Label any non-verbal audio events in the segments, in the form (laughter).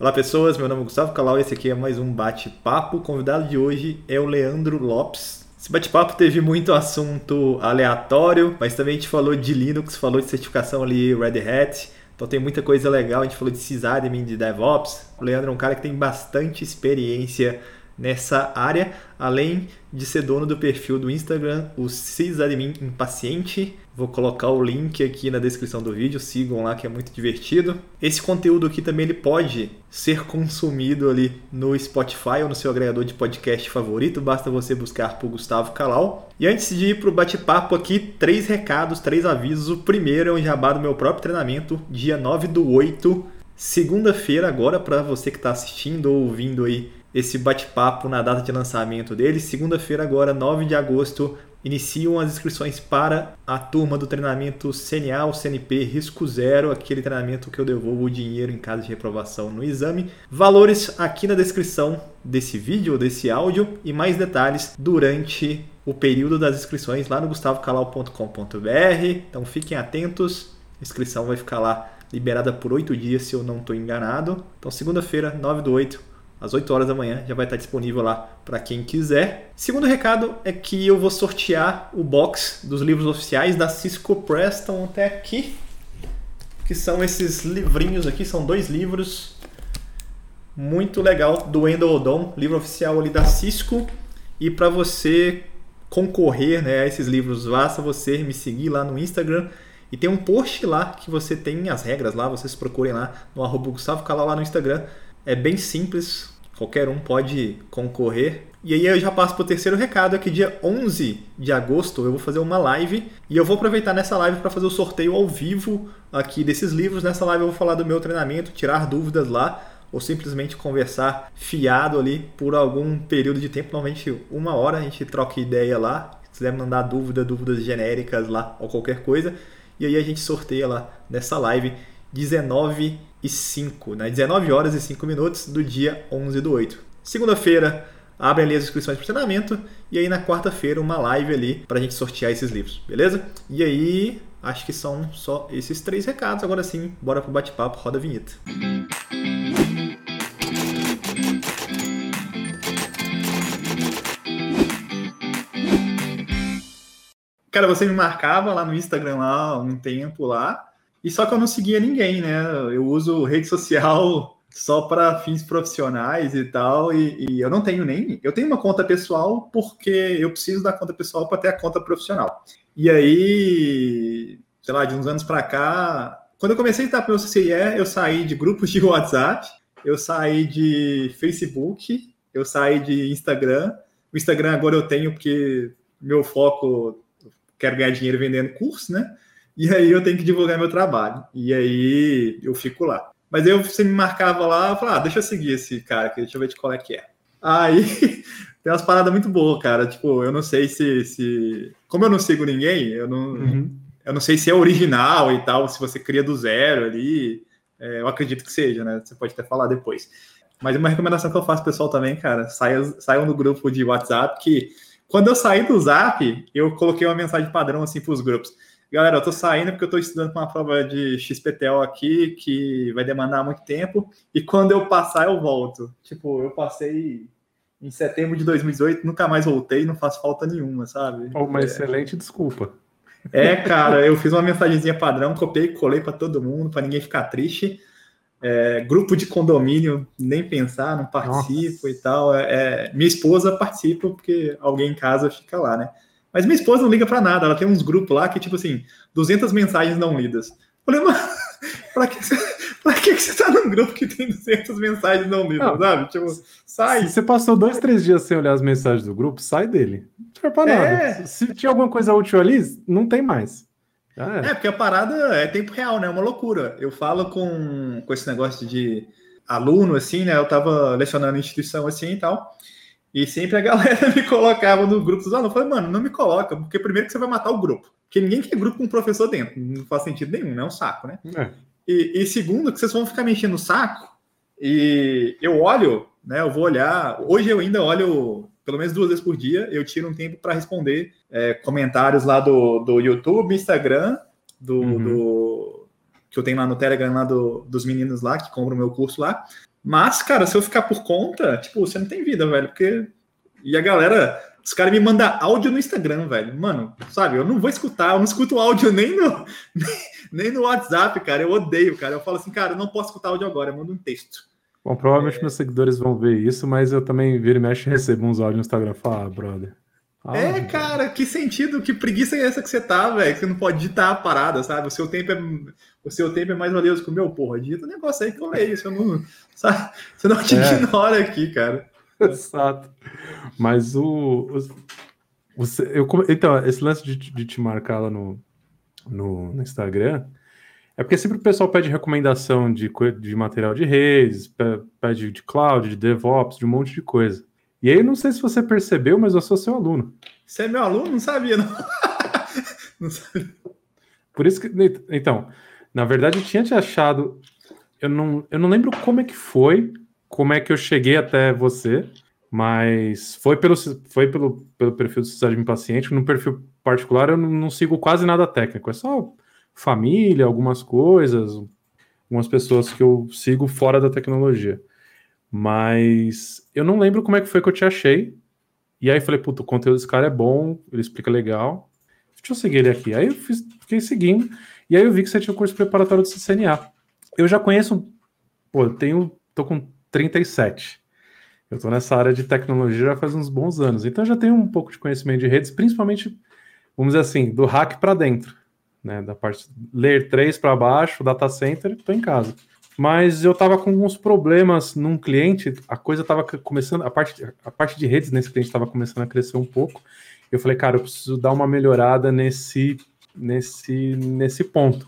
Olá pessoas, meu nome é Gustavo Calau e esse aqui é mais um bate-papo. O convidado de hoje é o Leandro Lopes. Esse bate-papo teve muito assunto aleatório, mas também a gente falou de Linux, falou de certificação ali Red Hat, então tem muita coisa legal. A gente falou de sysadmin, de DevOps. O Leandro é um cara que tem bastante experiência nessa área, além de ser dono do perfil do Instagram, o Sysadmin Impaciente. Vou colocar o link aqui na descrição do vídeo, sigam lá que é muito divertido. Esse conteúdo aqui também ele pode ser consumido ali no Spotify ou no seu agregador de podcast favorito, basta você buscar por Gustavo Calau. E antes de ir para o bate-papo aqui, três recados, três avisos. O primeiro é um jabá do meu próprio treinamento, dia 9 do 8, segunda-feira agora, para você que está assistindo ou ouvindo aí esse bate-papo na data de lançamento dele. Segunda-feira, agora, 9 de agosto, iniciam as inscrições para a turma do treinamento CNA ou CNP Risco Zero, aquele treinamento que eu devolvo o dinheiro em caso de reprovação no exame. Valores aqui na descrição desse vídeo desse áudio e mais detalhes durante o período das inscrições lá no gustavocalau.com.br. Então fiquem atentos, a inscrição vai ficar lá liberada por oito dias, se eu não estou enganado. Então, segunda-feira, 9 do 8, às 8 horas da manhã, já vai estar disponível lá para quem quiser. Segundo recado é que eu vou sortear o box dos livros oficiais da Cisco Press, estão até aqui, que são esses livrinhos aqui, são dois livros muito legal do Wendell Odom, livro oficial ali da Cisco. E para você concorrer né, a esses livros, basta você me seguir lá no Instagram. E tem um post lá que você tem as regras lá, vocês procurem lá no arroba Gustavo Calau lá no Instagram. É bem simples, qualquer um pode concorrer. E aí eu já passo para o terceiro recado, é que dia 11 de agosto eu vou fazer uma live e eu vou aproveitar nessa live para fazer o sorteio ao vivo aqui desses livros. Nessa live eu vou falar do meu treinamento, tirar dúvidas lá ou simplesmente conversar fiado ali por algum período de tempo, normalmente uma hora a gente troca ideia lá. Se quiser mandar dúvida, dúvidas genéricas lá ou qualquer coisa. E aí a gente sorteia lá nessa live 19 e 5, né? 19 horas e 5 minutos do dia 11 do 8. Segunda-feira, abrem ali as inscrições para o treinamento e aí na quarta-feira uma live ali para a gente sortear esses livros, beleza? E aí, acho que são só esses três recados. Agora sim, bora pro bate-papo, roda a vinheta. Cara, você me marcava lá no Instagram lá um tempo lá, e só que eu não seguia ninguém, né? Eu uso rede social só para fins profissionais e tal, e, e, eu não tenho nem. Eu tenho uma conta pessoal porque eu preciso da conta pessoal para ter a conta profissional. E aí, sei lá, de uns anos para cá, quando eu comecei a estar para o CCIE, eu saí de grupos de (laughs) WhatsApp, eu saí de Facebook, eu saí de Instagram. O Instagram agora eu tenho porque meu foco, quero ganhar dinheiro vendendo curso, né? E aí eu tenho que divulgar meu trabalho. E aí eu fico lá. Mas eu você me marcava lá, eu falava, ah, deixa eu seguir esse cara aqui, deixa eu ver de qual é que é. Aí (laughs) tem umas paradas muito boas, cara. Tipo, eu não sei se. se... Como eu não sigo ninguém, eu não, uhum. eu não sei se é original e tal, se você cria do zero ali. É, eu acredito que seja, né? Você pode até falar depois. Mas uma recomendação que eu faço pessoal também, cara, saiam, saiam no grupo de WhatsApp que quando eu saí do Zap, eu coloquei uma mensagem padrão assim para os grupos galera, eu tô saindo porque eu tô estudando para uma prova de XPTO aqui que vai demandar muito tempo e quando eu passar eu volto. Tipo, eu passei em setembro de 2018, nunca mais voltei, não faz falta nenhuma, sabe? Oh, uma é. excelente desculpa. É, cara, eu fiz uma mensagenzinha padrão, copiei e colei para todo mundo, para ninguém ficar triste. É, grupo de condomínio, nem pensar, não participo Nossa. e tal. É, é, minha esposa participa porque alguém em casa fica lá, né? Mas minha esposa não liga para nada, ela tem uns grupos lá que, tipo assim, 200 mensagens não lidas. Eu falei, mas (laughs) pra que, você, pra que você tá num grupo que tem 200 mensagens não lidas, não, sabe? Tipo, sai. Se você passou dois, três dias sem olhar as mensagens do grupo, sai dele. Não serve pra nada. É... Se tinha alguma coisa útil ali, não tem mais. É, porque a parada é tempo real, né? É uma loucura. Eu falo com, com esse negócio de aluno, assim, né? Eu tava lecionando em instituição assim e tal. E sempre a galera (laughs) me colocava no grupo dos alunos. Eu falei, mano, não me coloca, porque primeiro que você vai matar o grupo. Porque ninguém quer grupo com um professor dentro. Não faz sentido nenhum, né? É um saco, né? É. E, e, segundo, que vocês vão ficar mexendo no saco. E eu olho, né? Eu vou olhar. Hoje eu ainda olho pelo menos duas vezes por dia. Eu tiro um tempo para responder é, comentários lá do, do YouTube, Instagram, do, uhum. do, que eu tenho lá no Telegram lá do, dos meninos lá que compram o meu curso lá. Mas, cara, se eu ficar por conta, tipo, você não tem vida, velho, porque. E a galera, os caras me mandam áudio no Instagram, velho. Mano, sabe, eu não vou escutar, eu não escuto áudio (laughs) nem no, nem no WhatsApp, cara. Eu odeio, cara. Eu falo assim, cara, eu não posso escutar áudio agora, eu mando um texto. Bom, provavelmente é... meus seguidores vão ver isso, mas eu também viro e mexe e recebo uns áudios no Instagram. Fala, ah, brother. Ah, é, cara, que sentido, que preguiça é essa que você tá, velho? Você não pode digitar a parada, sabe? O seu tempo é, o seu tempo é mais valioso que o meu, porra. Digita o um negócio aí que eu leio, você não, (laughs) sabe? Você não te é. ignora aqui, cara. (laughs) Exato. Mas o, o, o, eu, então, esse lance de, de te marcar lá no, no, no, Instagram é porque sempre o pessoal pede recomendação de, de material de redes, pede de cloud, de DevOps, de um monte de coisa. E aí, não sei se você percebeu, mas eu sou seu aluno. Você é meu aluno? Não sabia, não. (laughs) não sabia. Por isso que. Então, na verdade, eu tinha te achado. Eu não, eu não lembro como é que foi, como é que eu cheguei até você, mas foi pelo, foi pelo, pelo perfil do Sociedade Paciente. No perfil particular, eu não, não sigo quase nada técnico, é só família, algumas coisas, algumas pessoas que eu sigo fora da tecnologia. Mas eu não lembro como é que foi que eu te achei. E aí falei, puto, o conteúdo desse cara é bom, ele explica legal. Deixa eu seguir ele aqui. Aí eu fiz, fiquei seguindo. E aí eu vi que você tinha o curso preparatório do CCNA. Eu já conheço, pô, eu tenho, tô com 37. Eu tô nessa área de tecnologia já faz uns bons anos. Então eu já tenho um pouco de conhecimento de redes, principalmente, vamos dizer assim, do hack para dentro, né? Da parte ler 3 para baixo, data center, tô em casa mas eu estava com alguns problemas num cliente, a coisa estava começando, a parte, a parte de redes nesse cliente estava começando a crescer um pouco. Eu falei, cara, eu preciso dar uma melhorada nesse, nesse, nesse ponto,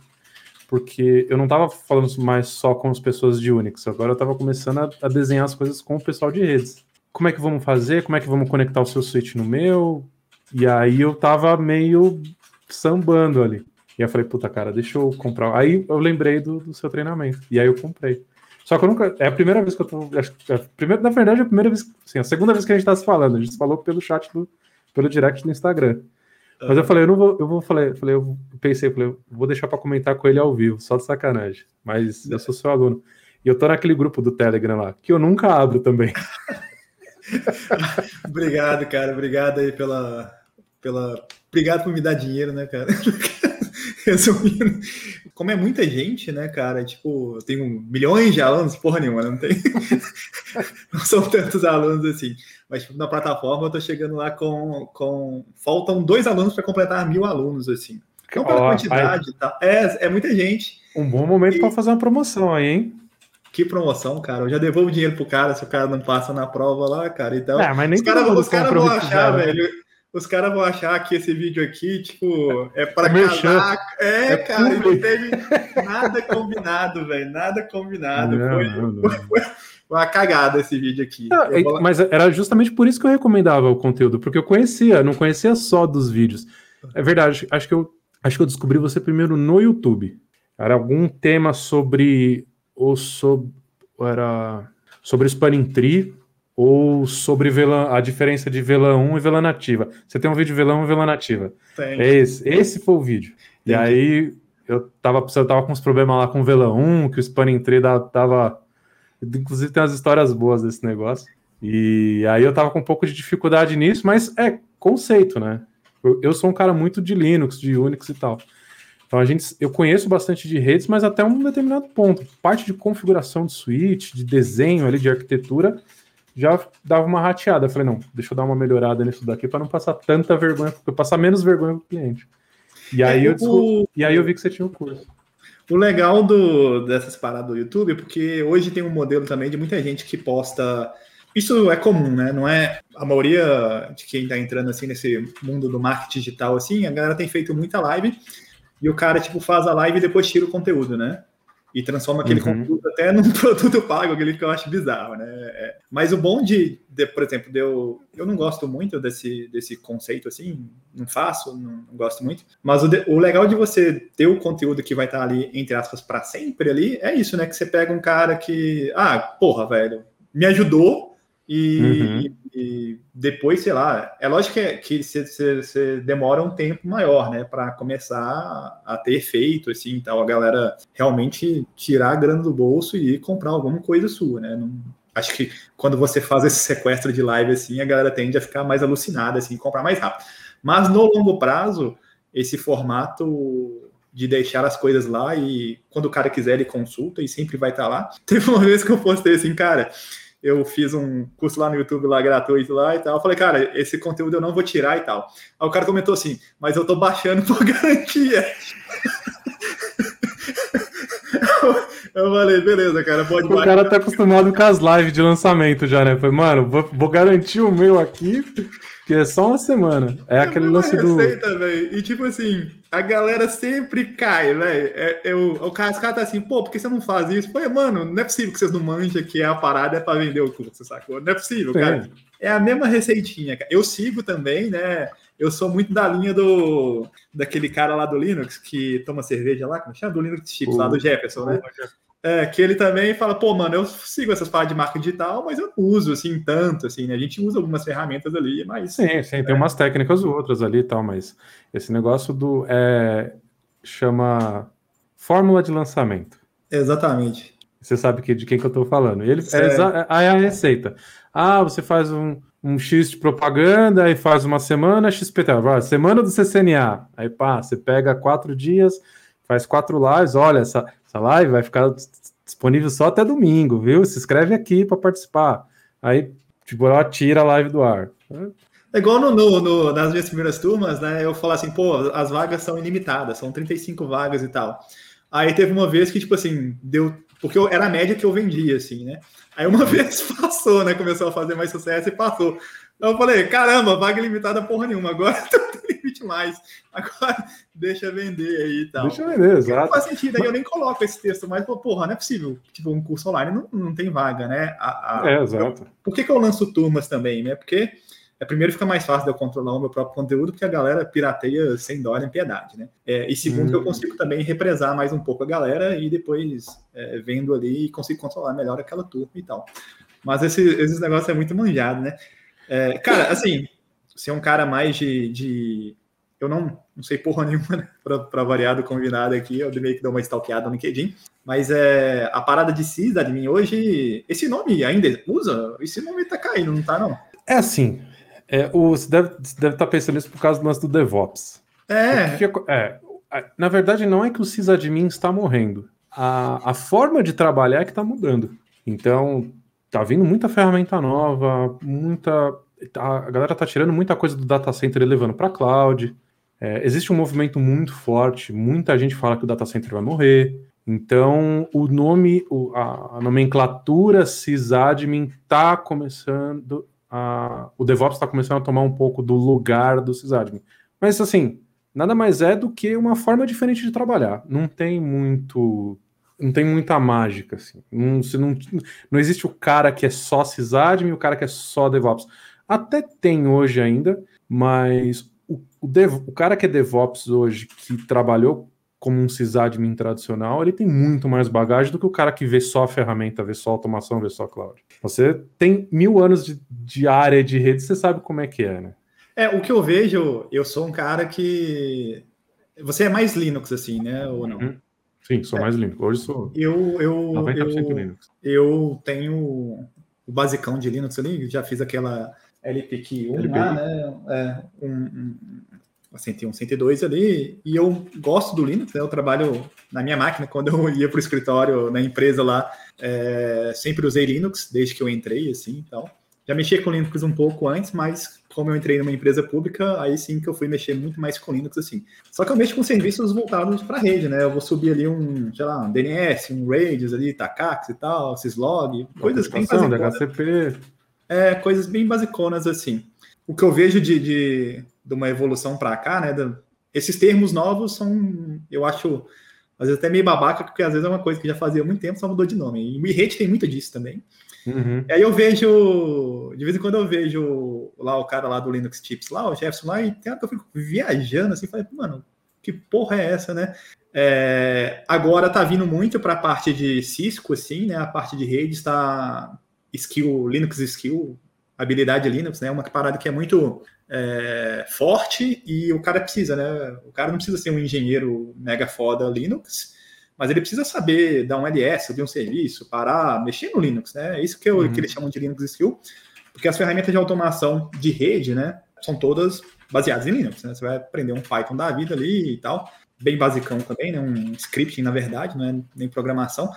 porque eu não estava falando mais só com as pessoas de Unix, agora eu estava começando a, a, desenhar as coisas com o pessoal de redes. Como é que vamos fazer? Como é que vamos conectar o seu switch no meu? E aí eu estava meio sambando ali. E eu falei, puta, cara, deixa eu comprar. Aí eu lembrei do, do seu treinamento. E aí eu comprei. Só que eu nunca. É a primeira vez que eu tô. Acho, é na verdade, é a primeira vez. Sim, a segunda vez que a gente tá se falando. A gente falou pelo chat do, pelo direct do Instagram. Mas eu falei, eu não vou, eu vou falei, falei, eu pensei, eu falei, eu vou deixar para comentar com ele ao vivo, só de sacanagem. Mas eu sou seu aluno. E eu tô naquele grupo do Telegram lá, que eu nunca abro também. (laughs) obrigado, cara. Obrigado aí pela, pela. Obrigado por me dar dinheiro, né, cara? (laughs) resumindo, como é muita gente, né, cara? Tipo, eu tenho milhões de alunos, porra nenhuma, não tem. (laughs) não são tantos alunos assim. Mas tipo, na plataforma eu tô chegando lá com. com... Faltam dois alunos para completar mil alunos, assim. Não pela quantidade, tá? É, é muita gente. Um bom momento e... para fazer uma promoção aí, hein? Que promoção, cara. Eu já devolvo dinheiro pro cara se o cara não passa na prova lá, cara. Então, é, mas nem os caras cara vão achar, né? velho os caras vão achar que esse vídeo aqui, tipo, é para é casar. É, é, cara, não teve nada combinado, velho. Nada combinado. Não, foi, não, não. Foi, uma cagada esse vídeo aqui. Não, mas era justamente por isso que eu recomendava o conteúdo, porque eu conhecia, não conhecia só dos vídeos. É verdade, acho que eu acho que eu descobri você primeiro no YouTube. Era algum tema sobre ou sobre era sobre Spanning Tree ou sobre VLAN, a diferença de VLAN 1 e VLAN nativa. Você tem um vídeo VLAN 1 e VLAN nativa. Tem. É esse, esse foi o vídeo. E aí eu tava, eu tava com uns problemas lá com o VLAN 1, que o Spanning Tree tava. Inclusive tem umas histórias boas desse negócio. E aí eu tava com um pouco de dificuldade nisso, mas é conceito, né? Eu, eu sou um cara muito de Linux, de Unix e tal. Então a gente, eu conheço bastante de redes, mas até um determinado ponto. Parte de configuração de switch, de desenho ali, de arquitetura, já dava uma rateada. Eu falei, não, deixa eu dar uma melhorada nisso daqui para não passar tanta vergonha, para passar menos vergonha pro cliente. E aí, é, eu, o... e aí eu vi que você tinha o um curso. O legal do, dessas paradas do YouTube é porque hoje tem um modelo também de muita gente que posta. Isso é comum, né? Não é a maioria de quem está entrando assim nesse mundo do marketing digital assim, a galera tem feito muita live e o cara tipo faz a live e depois tira o conteúdo, né? E transforma aquele uhum. conteúdo até num (laughs) produto pago, aquele que eu acho bizarro, né? É, mas o bom de, de, por exemplo, de eu, eu não gosto muito desse, desse conceito assim, não faço, não, não gosto muito, mas o, de, o, legal de você ter o conteúdo que vai estar ali, entre aspas, para sempre ali, é isso, né? Que você pega um cara que, ah, porra, velho, me ajudou, E, uhum. e, depois, sei lá, é lógico que você demora um tempo maior, né, para começar a ter efeito, assim, tal, a galera realmente tirar a grana do bolso e comprar alguma coisa sua, né? Não, acho que quando você faz esse sequestro de live, assim, a galera tende a ficar mais alucinada, assim, comprar mais rápido. Mas no longo prazo, esse formato de deixar as coisas lá e quando o cara quiser ele consulta e sempre vai estar lá. (laughs) Teve uma vez que eu postei assim, cara, eu fiz um curso lá no YouTube lá gratuito lá e tal. Eu falei, cara, esse conteúdo eu não vou tirar e tal. Aí o cara comentou assim, mas eu tô baixando por (laughs) garantia. (laughs) Eu falei, beleza, cara, pode O cara tá acostumado com as lives de lançamento já, né? Foi, mano, vou, vou garantir o meu aqui, que é só uma semana. É aquele lance do. E tipo assim, a galera sempre cai, velho. É, é, o, o caras tá assim, pô, por que você não faz isso? Pô, mano, não é possível que vocês não manjam que a parada é pra vender o curso, sacou? Não é possível, cara. É a mesma receitinha, cara. Eu sigo também, né? Eu sou muito da linha do daquele cara lá do Linux que toma cerveja lá, como chama? Do Linux Chips, lá do Jefferson, né? É, que ele também fala, pô, mano, eu sigo essas paradas de marca digital, mas eu não uso, assim, tanto, assim, né? A gente usa algumas ferramentas ali, mas... Sim, sim, é. tem umas técnicas outras ali e tal, mas esse negócio do... É, chama fórmula de lançamento. Exatamente. Você sabe que, de quem que eu estou falando. Ele, é, é a receita. Ah, você faz um, um X de propaganda, aí faz uma semana, XPT, semana do CCNA. Aí pá, você pega quatro dias, faz quatro lives, olha, essa, essa live vai ficar disponível só até domingo, viu? Se inscreve aqui para participar. Aí, tipo, ela tira a live do ar. É igual no, no, no, nas minhas primeiras turmas, né? Eu falo assim, pô, as vagas são ilimitadas, são 35 vagas e tal. Aí teve uma vez que, tipo assim, deu. Porque eu, era a média que eu vendia, assim, né? Aí uma (laughs) vez passou, né? Começou a fazer mais sucesso e passou. Então eu falei, caramba, vaga limitada porra nenhuma, agora (laughs) não tem limite mais. (laughs) Agora deixa vender aí e tal. Deixa vender, exato. Não faz sentido, aí eu nem coloco esse texto, mas, porra, não é possível. Tipo, um curso online não, não tem vaga, né? A, a, é, exato. Por que, que eu lanço turmas também, né? Porque é, primeiro fica mais fácil de eu controlar o meu próprio conteúdo, porque a galera pirateia sem dó nem piedade, né? É, e segundo, hum. eu consigo também represar mais um pouco a galera e depois é, vendo ali consigo controlar melhor aquela turma e tal. Mas esse, esses negócios é muito manjado, né? É, cara, assim, se é um cara mais de, de. Eu não, não sei porra (laughs) nenhuma, né? Pra, variar do combinado aqui, eu meio que dou uma stalkeada no LinkedIn. Mas é, a parada de sysadmin hoje, esse nome ainda usa? Esse nome tá caindo, não tá, não? É assim, é, o, você deve, deve estar tá pensando nisso por causa do lance do DevOps. É. Que, é. Na verdade, não é que o sysadmin está morrendo. A, a forma de trabalhar é que está mudando. Então, tá vindo muita ferramenta nova, muita. Tá, a galera tá tirando muita coisa do data center e levando para cloud. É, existe um movimento muito forte, muita gente fala que o data center vai morrer. Então, o nome, a, a nomenclatura sysadmin está começando a, o DevOps está começando a tomar um pouco do lugar do sysadmin. Mas assim, nada mais é do que uma forma diferente de trabalhar. Não tem muito, não tem muita mágica assim. Não, não, não existe o cara que é só sysadmin e o cara que é só DevOps. Até tem hoje ainda, mas o, dev, o cara que é DevOps hoje, que trabalhou como um sysadmin tradicional, ele tem muito mais bagagem do que o cara que vê só a ferramenta, vê só automação, vê só cloud. Você tem mil anos de, de área de rede, você sabe como é que é, né? É, o que eu vejo, eu sou um cara que. Você é mais Linux, assim, né? Ou não? Uhum. Sim, sou é. mais Linux. Hoje sou. Eu, eu, 90% eu, Linux. Eu tenho o basicão de Linux ali, já fiz aquela LPQ 1 LPQ. lá, né? É, um, um, 101, 102 ali, e eu gosto do Linux, né? eu trabalho na minha máquina, quando eu ia para o escritório na empresa lá, é, sempre usei Linux, desde que eu entrei, assim, então. Já mexia com Linux um pouco antes, mas como eu entrei numa empresa pública, aí sim que eu fui mexer muito mais com Linux, assim. Só que eu mexo com serviços voltados para a rede, né? Eu vou subir ali um, sei lá, um DNS, um Rails ali, Takax e tal, Syslog, coisas bem basiconas. É, coisas bem basiconas, assim. O que eu vejo de, de de uma evolução para cá, né? esses termos novos são, eu acho, às vezes até meio babaca, porque às vezes é uma coisa que já fazia há muito tempo, só mudou de nome. E o Rede tem muito disso também. Uhum. E aí eu vejo, de vez em quando eu vejo lá o cara lá do Linux Tips, lá, o Jefferson lá, e tem hora que eu fico viajando assim, falei, mano, que porra é essa, né? É, agora tá vindo muito para a parte de Cisco, assim, né? A parte de rede está skill, Linux skill, habilidade Linux, né? Uma parada que é muito é, forte e o cara precisa, né? O cara não precisa ser um engenheiro mega foda Linux, mas ele precisa saber dar um LS, subir um serviço, parar, mexer no Linux, né? É isso que, eu, uhum. que eles chamam de Linux Skill, porque as ferramentas de automação de rede, né, são todas baseadas em Linux, né? Você vai aprender um Python da vida ali e tal, bem basicão também, né? Um scripting, na verdade, não é nem programação.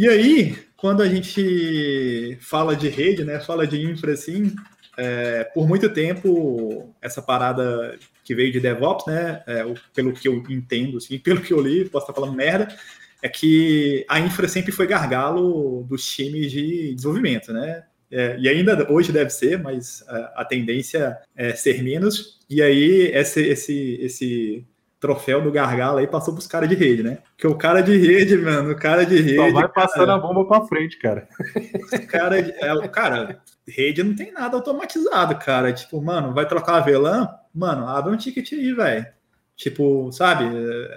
E aí, quando a gente fala de rede, né, fala de infra assim, é, por muito tempo, essa parada que veio de DevOps, né, é, pelo que eu entendo, assim, (laughs) pelo que eu li, posso estar falando merda, é que a infra sempre foi gargalo dos times de desenvolvimento, né? É, e ainda hoje deve ser, mas a, a, tendência é ser menos. E aí esse, esse, esse troféu do gargalo aí passou pros caras de rede, né? Porque o cara de rede, mano, o cara de rede. Só vai passando cara, a bomba pra frente, cara. Cara, é, cara, rede não tem nada automatizado, cara. Tipo, mano, vai trocar a VLAN? Mano, abre um ticket aí, velho. Tipo, sabe?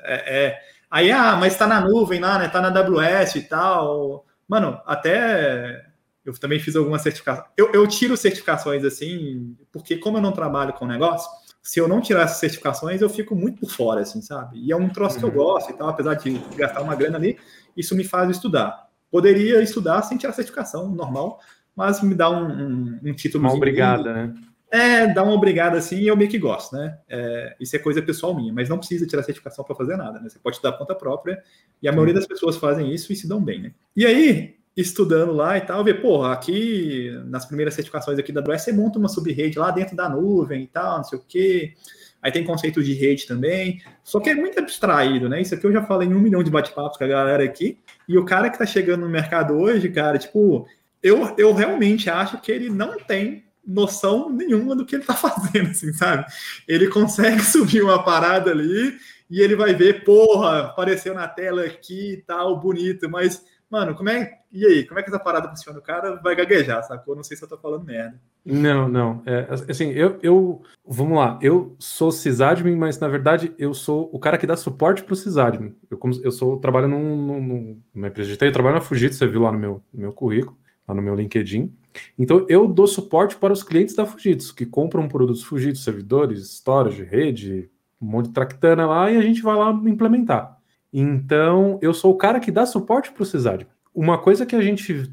É, é, Aí, ah, mas tá na nuvem lá, né? Tá na AWS e tal. Mano, até eu também fiz algumas certificações. Eu, eu tiro certificações assim, porque como eu não trabalho com negócio, se eu não tirar essas certificações, eu fico muito por fora, assim, sabe? E é um troço uhum. que eu uhum. gosto e tal, apesar de gastar uma grana ali, isso me faz estudar. Poderia estudar sem tirar certificação, normal, mas me dá um, um, um título. Uma obrigada, né? É, dá uma obrigada assim e eu meio que gosto, né? É, isso é coisa pessoal minha, mas não precisa tirar certificação para fazer nada, né? Você pode dar conta própria e a maioria das pessoas fazem isso e se dão bem, né? E aí, estudando lá e tal, ver, porra, aqui nas primeiras certificações aqui da AWS, você monta uma sub-rede lá dentro da nuvem e tal, não sei o quê. Aí tem conceito de rede também. Só que é muito abstraído, né? Isso aqui eu já falei em um milhão de bate-papos com a galera aqui. E o cara que tá chegando no mercado hoje, cara, tipo, eu, eu realmente acho que ele não tem noção nenhuma do que ele tá (laughs) fazendo, assim, sabe? Ele consegue (laughs) subir uma parada ali e ele vai ver, porra, apareceu na tela aqui e tal, bonito, mas mano, como é. E aí, como é que essa parada funciona? O cara vai gaguejar, sacou? Não sei se eu tô falando merda. Não, não. É, assim, eu, eu. Vamos lá. Eu sou sysadmin, mas na verdade eu sou o cara que dá suporte pro sysadmin. Eu, eu sou, trabalho num, num, numa empresa TI, eu trabalho na Fujitsu, você viu lá no meu, no meu currículo, lá no meu LinkedIn. Então eu dou suporte para os clientes da Fujitsu, que compram produtos Fujitsu, servidores, storage, rede, um monte de tractana lá, e a gente vai lá implementar. Então, eu sou o cara que dá suporte para o Cesário. Uma coisa que a gente.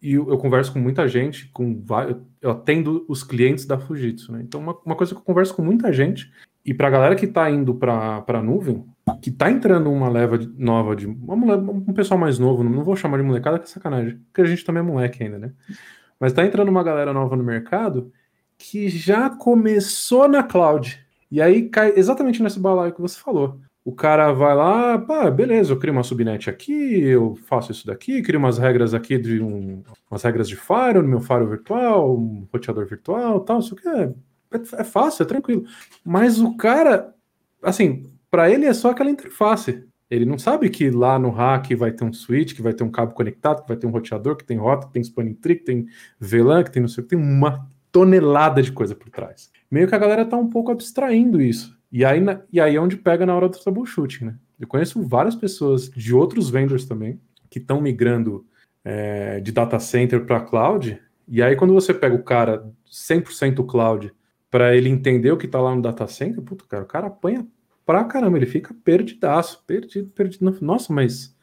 E eu, converso com muita gente, com eu atendo os clientes da Fujitsu, né? Então, uma, uma coisa que eu converso com muita gente, e para a galera que está indo para a nuvem, que está entrando uma leva de, nova de. Um pessoal mais novo, não vou chamar de molecada, que é sacanagem, porque a gente também é moleque ainda, né? Mas está entrando uma galera nova no mercado que já começou na cloud. E aí cai exatamente nesse balaio que você falou. O cara vai lá, pá, beleza, eu crio uma subnet aqui, eu faço isso daqui, crio umas regras aqui de um, umas regras de firewall no meu firewall virtual, um roteador virtual, tal, isso é, é, é fácil, é tranquilo. Mas o cara, assim, para ele é só aquela interface. Ele não sabe que lá no rack vai ter um switch, que vai ter um cabo conectado, que vai ter um roteador, que tem rota, que tem spanning tree, que tem VLAN, que tem não sei o que, tem uma tonelada de coisa por trás. Meio que a galera tá um pouco abstraindo isso. E aí, e aí é onde pega na hora do troubleshooting, né? Eu conheço várias pessoas de outros vendors também que estão migrando é, de data center para cloud. E aí, quando você pega o cara 100% cloud para ele entender o que está lá no data center, puta, cara, o cara apanha pra caramba, ele fica perdidaço, perdido, perdido. Nossa, mas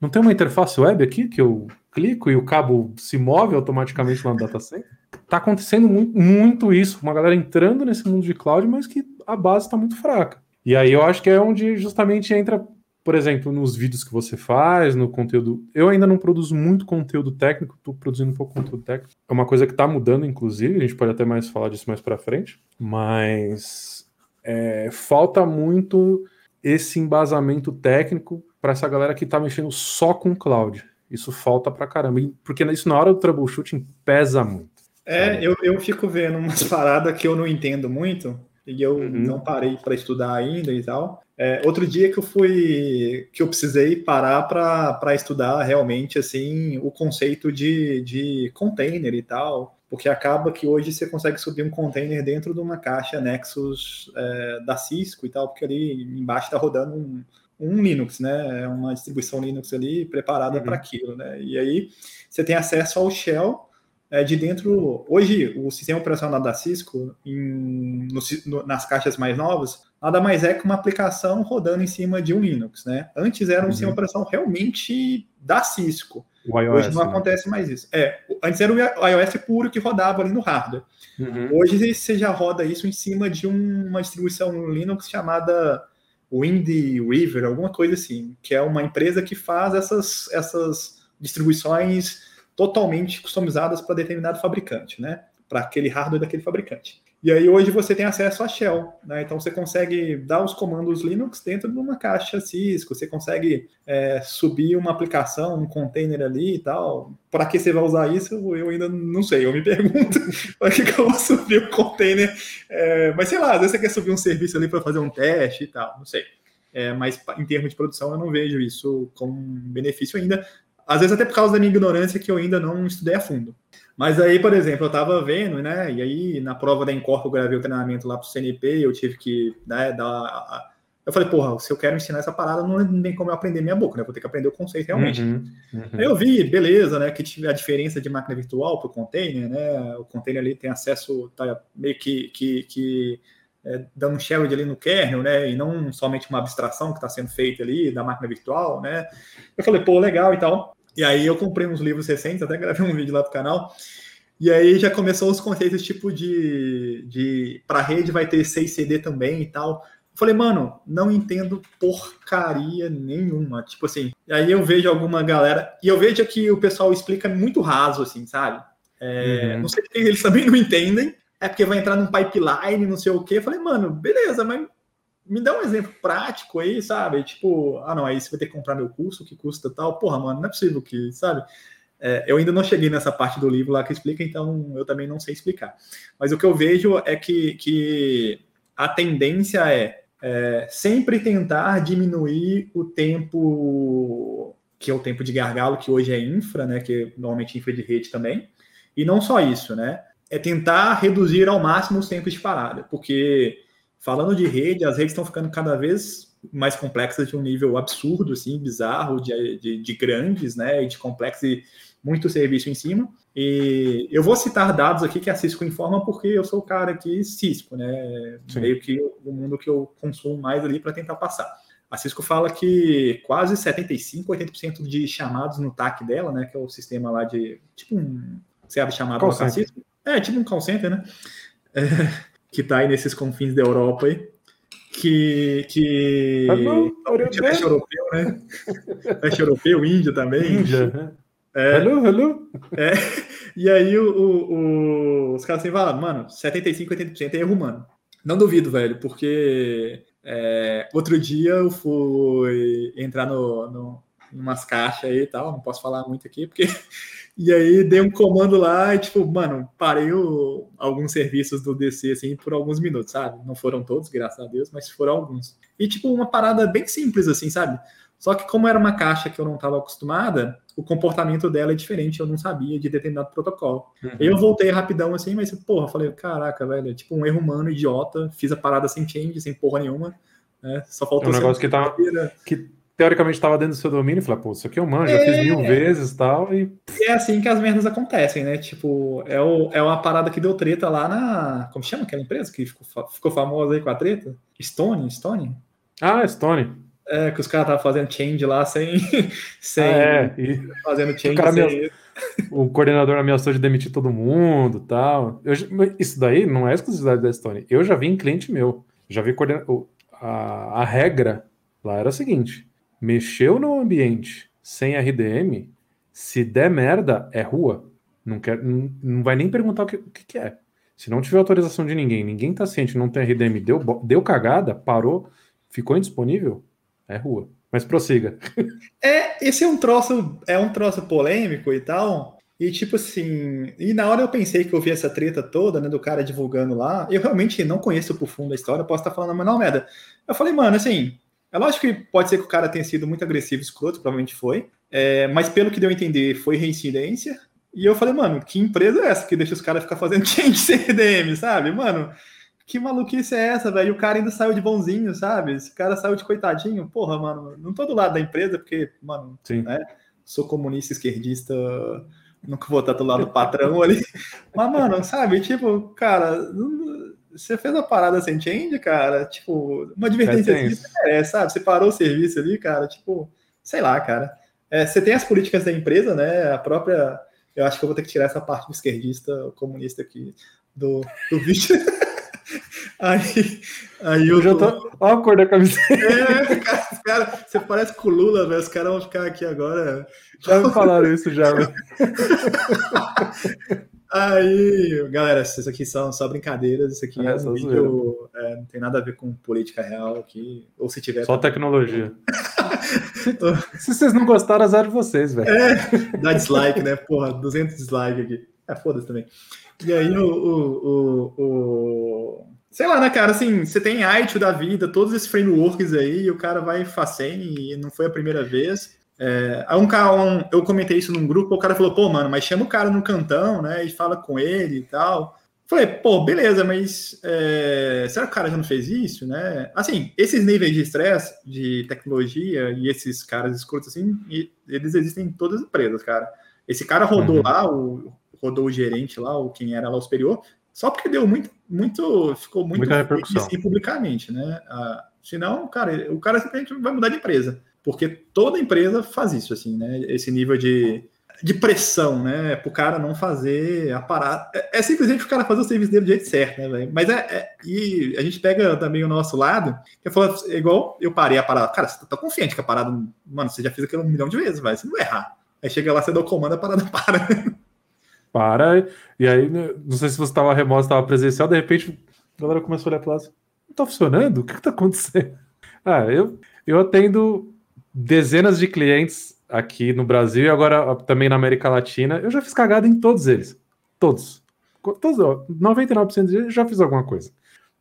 não tem uma interface web aqui que eu clico e o cabo se move automaticamente lá no data center? Tá acontecendo muito, muito isso, uma galera entrando nesse mundo de cloud, mas que a base está muito fraca. E aí eu acho que é onde justamente entra, por exemplo, nos vídeos que você faz, no conteúdo. Eu ainda não produzo muito conteúdo técnico, estou produzindo um pouco conteúdo técnico. É uma coisa que está mudando, inclusive, a gente pode até mais falar disso mais para frente, mas é, falta muito esse embasamento técnico para essa galera que está mexendo só com cloud. Isso falta para caramba, porque isso na hora do troubleshooting pesa muito. É, eu, eu fico vendo umas (laughs) paradas que eu não entendo muito, e eu uhum. não parei para estudar ainda e tal. É, outro dia que eu fui, que eu precisei parar para estudar realmente assim o conceito de, de container e tal, porque acaba que hoje você consegue subir um container dentro de uma caixa Nexus é, da Cisco e tal, porque ali embaixo está rodando um, um Linux, né? É uma distribuição Linux ali preparada uhum. para aquilo, né? E aí você tem acesso ao shell é, de dentro. Hoje, o sistema operacional da Cisco, em, no, nas caixas mais novas, nada mais é que uma aplicação rodando em cima de um Linux, né? Antes era um uhum. sistema operacional realmente da Cisco. IOS, Hoje não né? acontece mais isso. É, antes era o iOS puro que rodava ali no hardware. Uhum. Hoje você já roda isso em cima de uma distribuição Linux chamada Wind River, alguma coisa assim, que é uma empresa que faz essas, essas distribuições totalmente customizadas para determinado fabricante, né? Para aquele hardware daquele fabricante. E aí hoje você tem acesso a Shell, né? Então você consegue dar os comandos Linux dentro de uma caixa Cisco, você consegue é, subir uma aplicação, um container ali e tal. Para que você vai usar isso? Eu ainda não sei. Eu me pergunto (laughs) para que, que eu vou subir o um container. É, mas sei lá, às vezes você quer subir um serviço ali para fazer um teste e tal, não sei. É, mas em termos de produção eu não vejo isso como um benefício ainda. Às vezes até por causa da minha ignorância que eu ainda não estudei a fundo. Mas aí, por exemplo, eu estava vendo, né? E aí, na prova da Encorp, eu gravei o treinamento lá para o CNP, eu tive que né, dar. Eu falei, porra, se eu quero ensinar essa parada, não tem como eu aprender minha boca, né? Vou ter que aprender o conceito realmente. Uhum, uhum. Aí eu vi, beleza, né? Que a diferença de máquina virtual para o container, né? O container ali tem acesso, tá meio que, que, que é, dando um shared ali no kernel, né? E não somente uma abstração que está sendo feita ali da máquina virtual, né? Eu falei, pô, legal e tal. E aí eu comprei uns livros recentes, até gravei um vídeo lá pro canal. E aí já começou os conceitos tipo de, de para rede vai ter 6 CD também e tal. Falei, mano, não entendo porcaria nenhuma. Tipo assim, aí eu vejo alguma galera, e eu vejo que o pessoal explica muito raso, assim, sabe? É, uhum. Não sei porque eles também não entendem. É porque vai entrar num pipeline, não sei o quê. Eu falei, mano, beleza, mas me dá um exemplo prático aí, sabe? Tipo, ah, não, aí você vai ter que comprar meu curso, que custa tal. Porra, mano, não é possível que, sabe? É, eu ainda não cheguei nessa parte do livro lá que explica, então eu também não sei explicar. Mas o que eu vejo é que, que a tendência é, é sempre tentar diminuir o tempo, que é o tempo de gargalo, que hoje é infra, né? Que normalmente infra de rede também. E não só isso, né? É tentar reduzir ao máximo os tempos de parada, porque Falando de rede, as redes estão ficando cada vez mais complexas de um nível absurdo, assim, bizarro, de, de, de grandes, né, e de complexo e muito serviço em cima. E eu vou citar dados aqui que a Cisco informa porque eu sou o cara aqui Cisco, né, Sim. meio que o mundo que eu consumo mais ali para tentar passar. A Cisco fala que quase 75, 80% de chamados no TAC dela, né, que é o sistema lá de, tipo um, você abre chamada no Cisco? É, tipo um call center, né? É, que está aí nesses confins da Europa aí, que, que Hello, leste europeu, né? (laughs) leste europeu, Índia também. Índia, né? É, hello, hello. É, e aí o, o, os caras assim falam, mano, 75, 80% é erro humano. Não duvido, velho, porque é, outro dia eu fui entrar no, no, umas caixas aí e tal, não posso falar muito aqui, porque e aí dei um comando lá e, tipo, mano, parei o, alguns serviços do DC, assim, por alguns minutos, sabe? Não foram todos, graças a Deus, mas foram alguns. E, tipo, uma parada bem simples, assim, sabe? Só que como era uma caixa que eu não estava acostumada, o comportamento dela é diferente, eu não sabia de determinado protocolo. Uhum. Eu voltei rapidão, assim, mas, porra, falei, caraca, velho, é tipo um erro humano, idiota, fiz a parada sem change, sem porra nenhuma, né? Só faltou... É um negócio que tá... Que teoricamente estava dentro do seu domínio e falei, pô, isso aqui eu manjo, é... já fiz mil vezes tal, e E é assim que as merdas acontecem, né? Tipo, é, o, é uma parada que deu treta lá na. Como chama aquela empresa que ficou, ficou famosa aí com a treta? Stone? Stone? Ah, Stone. É, que os caras estavam fazendo change lá sem. (laughs) sem ah, é, e fazendo change. O, sem... o coordenador ameaçou de demitir todo mundo tal. Eu, isso daí não é exclusividade da Stone. Eu já vi em cliente meu. Já vi coorden... a, a regra lá era a seguinte: Mexeu no ambiente sem RDM, se der merda, é rua. Não, quer, não, não vai nem perguntar o que, o que, é. Se não tiver autorização de ninguém, ninguém tá ciente, não tem RDM, deu, deu cagada, parou, ficou indisponível, é rua. Mas prossiga. (laughs) É, esse é um troço, é um troço polêmico e tal. E tipo assim, e na hora eu pensei que eu vi essa treta toda, né, do cara divulgando lá. Eu realmente não conheço por fundo a história, posso estar falando, mas não, merda. Eu falei, mano, assim, é lógico que pode ser que o cara tenha sido muito agressivo, escroto, provavelmente foi. É, mas pelo que deu a entender, foi reincidência. E eu falei, mano, que empresa é essa que deixa os caras ficar fazendo (laughs) change CDM, sabe? Mano, que maluquice é essa, velho? E o cara ainda saiu de bonzinho, sabe? Esse cara saiu de coitadinho. Porra, mano, não tô do lado da empresa, porque, mano, Sim. né? Sou comunista, esquerdista, nunca vou estar do lado do patrão ali. (laughs) Mas, mano, sabe, tipo, cara, você fez uma parada sem change, cara, tipo, uma advertência assim, você merece, sabe? Você parou o serviço ali, cara, tipo, sei lá, cara. É, você tem as políticas da empresa, né? A própria. Eu acho que eu vou ter que tirar essa parte do esquerdista comunista aqui do, do vídeo. (laughs) Aí, aí eu, já tô. Olha a cor da camiseta. É, cara, cara, você parece com o Lula, velho. Os caras vão ficar aqui agora. Já me falaram isso já, velho. (laughs) Aí, galera, isso aqui são só brincadeiras. Isso aqui é, é um vídeo. É, não tem nada a ver com política real aqui. Ou se tiver. Só tecnologia. (laughs) se, se, vocês não gostaram, azar de vocês, velho. É, dá dislike, né? Porra, 200 dislike aqui. É, foda-se também. E aí, o, o, o, o sei lá, né, cara, assim, você tem ITIL da vida, todos esses frameworks aí, e o cara vai facem e não foi a primeira vez. É, um cara, um, eu comentei isso num grupo, o cara falou, pô, mano, mas chama o cara no cantão, né, e fala com ele e tal. Falei, pô, beleza, mas é, será que o cara já não fez isso, né? Assim, esses níveis de estresse, de tecnologia e esses caras escuros, assim, eles existem em todas as empresas, cara. Esse cara rodou uhum. lá, o, rodou o gerente lá, ou quem era lá o superior, só porque deu muito, muito ficou muito Muita repercussão. Publicamente, né? Ah, senão, cara, o cara simplesmente vai mudar de empresa, porque toda empresa faz isso, assim, né? Esse nível de, de pressão, né? Para o cara não fazer a parada. É, é, simplesmente o cara fazer o serviço dele do jeito certo, né, velho? Mas é, é, E a gente pega também o nosso lado, que é igual eu parei a parada. Cara, você tá confiante que a parada. Mano, você já fez aquilo um milhão de vezes, vai, você não vai errar. Aí chega lá, você dá o comando, a parada (laughs) para para, e aí, né, não sei se você estava remoto, estava presencial, de repente a galera começou a olhar para lá assim, não está funcionando? O que está acontecendo? Ah, eu, eu atendo dezenas de clientes aqui no Brasil e agora também na América Latina. Eu já fiz cagada em todos eles. Todos. todos 99% deles já fiz alguma coisa.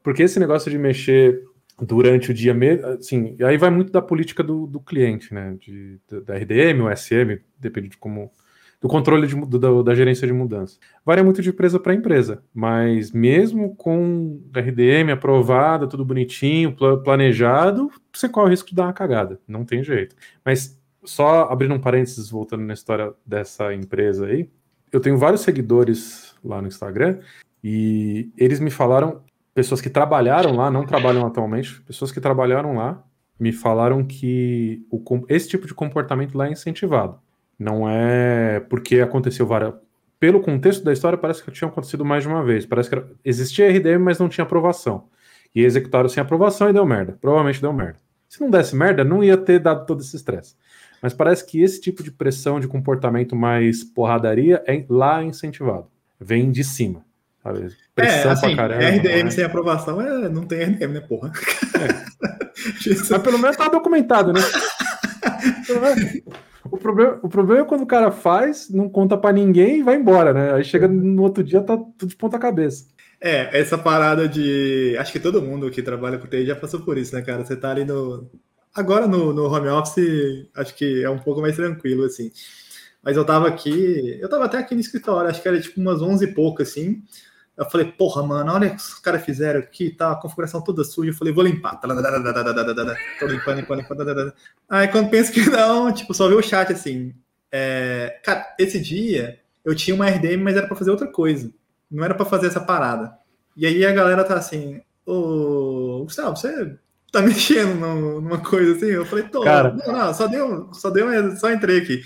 Porque esse negócio de mexer durante o dia mesmo, assim, aí vai muito da política do, do cliente, né? De, da RDM, o SM, depende de como do controle de, do, da gerência de mudança. Varia muito de empresa para empresa, mas mesmo com RDM aprovada, tudo bonitinho, planejado, você corre o risco de dar uma cagada, não tem jeito. Mas só abrindo um parênteses, voltando na história dessa empresa aí, eu tenho vários seguidores lá no Instagram e eles me falaram, pessoas que trabalharam lá, não trabalham atualmente, pessoas que trabalharam lá, me falaram que o, esse tipo de comportamento lá é incentivado. Não é porque aconteceu várias. Pelo contexto da história, parece que tinha acontecido mais de uma vez. Parece que era... existia RDM, mas não tinha aprovação. E executaram sem aprovação e deu merda. Provavelmente deu merda. Se não desse merda, não ia ter dado todo esse estresse. Mas parece que esse tipo de pressão de comportamento mais porradaria é lá incentivado. Vem de cima. Sabe? Pressão é, assim, pra caramba. RDM mas... sem aprovação é, não tem RDM, né, porra? É. (laughs) mas pelo menos tá documentado, né? (laughs) O problema, o problema é quando o cara faz, não conta para ninguém e vai embora, né? Aí chega no outro dia, tá tudo de ponta cabeça. É, essa parada de. Acho que todo mundo que trabalha com TI já passou por isso, né, cara? Você tá ali no. Agora no, no home office, acho que é um pouco mais tranquilo, assim. Mas eu tava aqui. Eu tava até aqui no escritório, acho que era tipo umas 11 e pouco, assim. Eu falei, porra, mano, olha o que os caras fizeram aqui, tá, a configuração toda suja. Eu falei, vou limpar. Tô limpando, limpando, limpando. Aí quando penso que não, tipo, só vê o chat assim. É... Cara, esse dia eu tinha uma RDM, mas era para fazer outra coisa. Não era para fazer essa parada. E aí a galera tá assim, ô, Gustavo, você tá (laughs) mexendo numa coisa assim? Eu falei, tô. Cara... Não, não, só deu, só deu, só entrei aqui.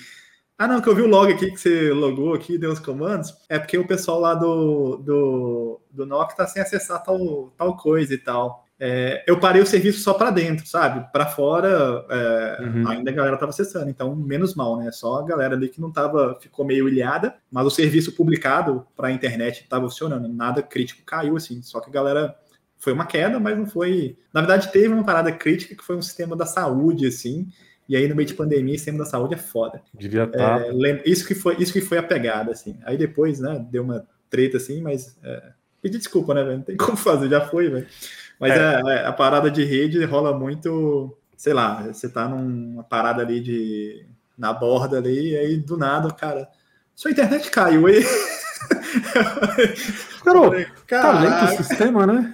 Ah, não, que eu vi o log aqui que você logou aqui, deu os comandos. É porque o pessoal lá do, do, do NOC tá sem acessar tal, tal coisa e tal. É, eu parei o serviço só para dentro, sabe? Para fora, é, uhum. ainda a galera tava acessando, então menos mal, né? Só a galera ali que não tava, ficou meio ilhada, mas o serviço publicado para a internet estava funcionando, nada crítico caiu assim. Só que a galera foi uma queda, mas não foi. Na verdade, teve uma parada crítica que foi um sistema da saúde, assim, e aí, no meio de pandemia, sistema da saúde é foda. Devia estar. Tá. É, isso, que foi, isso que foi a pegada, assim. Aí depois, né, deu uma treta, assim, mas. É, pedi desculpa, né, velho? Não tem como (laughs) fazer, já foi, velho. Mas é. a, é, a parada de rede rola muito. Sei lá, você tá numa parada ali de. na borda ali, e aí do nada, cara. Sua internet caiu aí. (laughs) Carol, tá lento o sistema, né?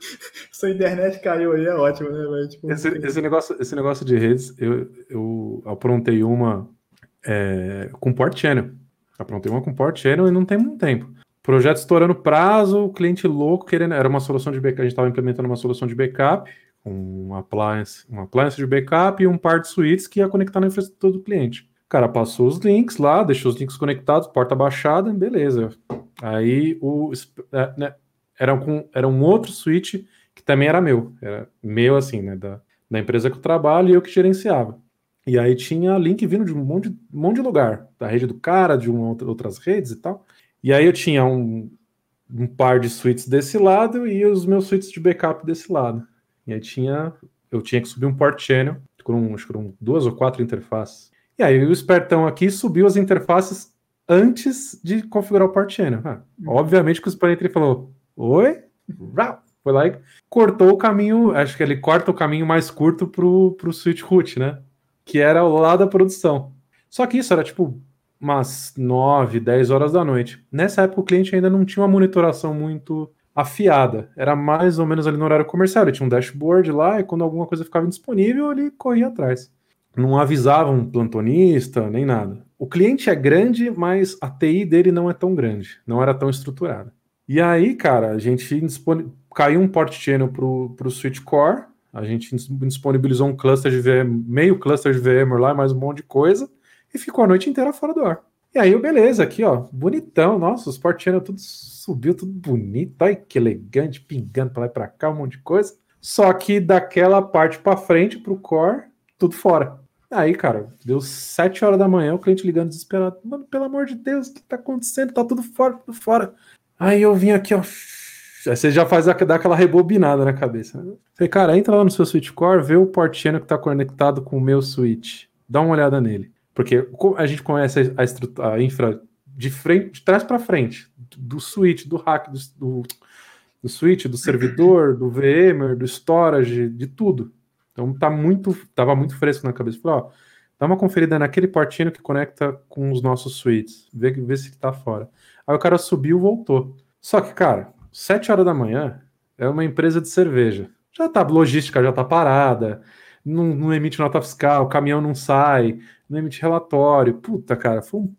(laughs) sua internet caiu aí, é ótimo, né? tipo, esse, esse, negócio, esse negócio de redes, eu, eu aprontei uma é, com Port Channel. Aprontei uma com Port Channel e não tem muito tempo. Projeto estourando prazo, o cliente louco querendo. Era uma solução de backup, a gente estava implementando uma solução de backup, um appliance, uma appliance de backup e um par de suítes que ia conectar na infraestrutura do cliente. O cara passou os links lá, deixou os links conectados, porta baixada, beleza. Aí o é, né, era, um, era um outro switch que também era meu. Era meu, assim, né? Da, da empresa que eu trabalho e eu que gerenciava. E aí tinha link vindo de um monte, um monte de lugar, da rede do cara, de uma, outras redes e tal. E aí eu tinha um, um par de suítes desse lado e os meus suítes de backup desse lado. E aí tinha, eu tinha que subir um port channel com acho que eram duas ou quatro interfaces. E aí o espertão aqui subiu as interfaces antes de configurar o port channel. Ah, obviamente que o Spanitre falou: Oi? Foi lá e cortou o caminho. Acho que ele corta o caminho mais curto pro, pro switch root, né? Que era o lado da produção. Só que isso era tipo umas 9, 10 horas da noite. Nessa época o cliente ainda não tinha uma monitoração muito afiada. Era mais ou menos ali no horário comercial. Ele tinha um dashboard lá e quando alguma coisa ficava indisponível, ele corria atrás. Não avisava um plantonista, nem nada. O cliente é grande, mas a TI dele não é tão grande, não era tão estruturada. E aí, cara, a gente caiu um port channel pro, pro Switch Core, a gente disponibilizou um cluster de VM, meio cluster de VMware lá, mais um monte de coisa, e ficou a noite inteira fora do ar. E aí, beleza, aqui, ó, bonitão, nossa, os port channel tudo subiu, tudo bonito, ai que elegante, pingando pra lá e pra cá, um monte de coisa. Só que daquela parte para frente, pro core, tudo fora. Aí, cara, deu sete horas da manhã, o cliente ligando desesperado. Mano, pelo amor de Deus, o que tá acontecendo? Tá tudo fora, tudo fora. Aí eu vim aqui, ó. Aí você já faz dar aquela rebobinada na cabeça. Falei, cara, entra lá no seu switch core, vê o port channel que tá conectado com o meu switch. Dá uma olhada nele. Porque a gente conhece a, a infra de frente, de trás para frente, do switch, do hack, do, do, do switch, do servidor, do VMware, do storage, de tudo. Então tá muito, tava muito fresco na cabeça. Falei, ó, dá uma conferida naquele portinho que conecta com os nossos suítes, vê, vê se tá fora. Aí o cara subiu, voltou. Só que, cara, 7 horas da manhã é uma empresa de cerveja. Já tá, logística já tá parada, não, não emite nota fiscal, o caminhão não sai, não emite relatório. Puta, cara, foi um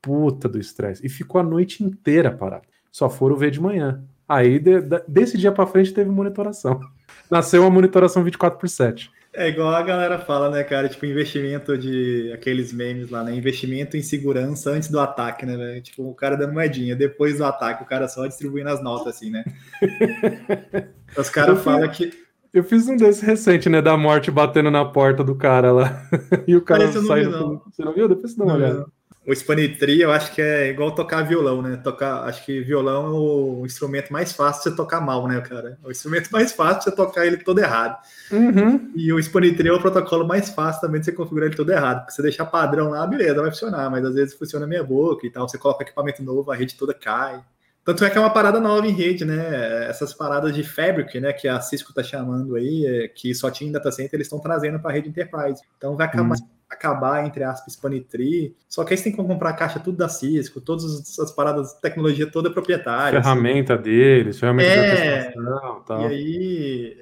puta do estresse. E ficou a noite inteira parado. Só foram ver de manhã. Aí, de, de, desse dia para frente, teve monitoração. (laughs) Nasceu uma monitoração 24 por 7. É igual a galera fala, né, cara? Tipo, investimento de aqueles memes lá, né? Investimento em segurança antes do ataque, né, velho? Tipo, o cara dando moedinha, depois do ataque, o cara só distribuindo as notas, assim, né? (laughs) Os caras falam que. Eu fiz um desse recente, né? Da morte batendo na porta do cara lá. (laughs) e o cara saindo. Você não viu? Depois você dá uma olhada. O Spanitri, eu acho que é igual tocar violão, né? Tocar, acho que violão é o instrumento mais fácil de você tocar mal, né, cara? É o instrumento mais fácil de você tocar ele todo errado. Uhum. E o Spanitri é o protocolo mais fácil também de você configurar ele todo errado. Porque você deixar padrão lá, beleza, vai funcionar, mas às vezes funciona meia boca e tal. Você coloca equipamento novo, a rede toda cai. Tanto é que é uma parada nova em rede, né? Essas paradas de Fabric, né? Que a Cisco tá chamando aí, é, que só tinha em data center, eles estão trazendo para a rede Enterprise. Então vai acabar. Uhum acabar, entre aspas, Panitri. Só que aí você tem que comprar a caixa tudo da Cisco, todas essas paradas, tecnologia toda proprietária. Ferramenta assim. deles, ferramenta é, de tal. E aí,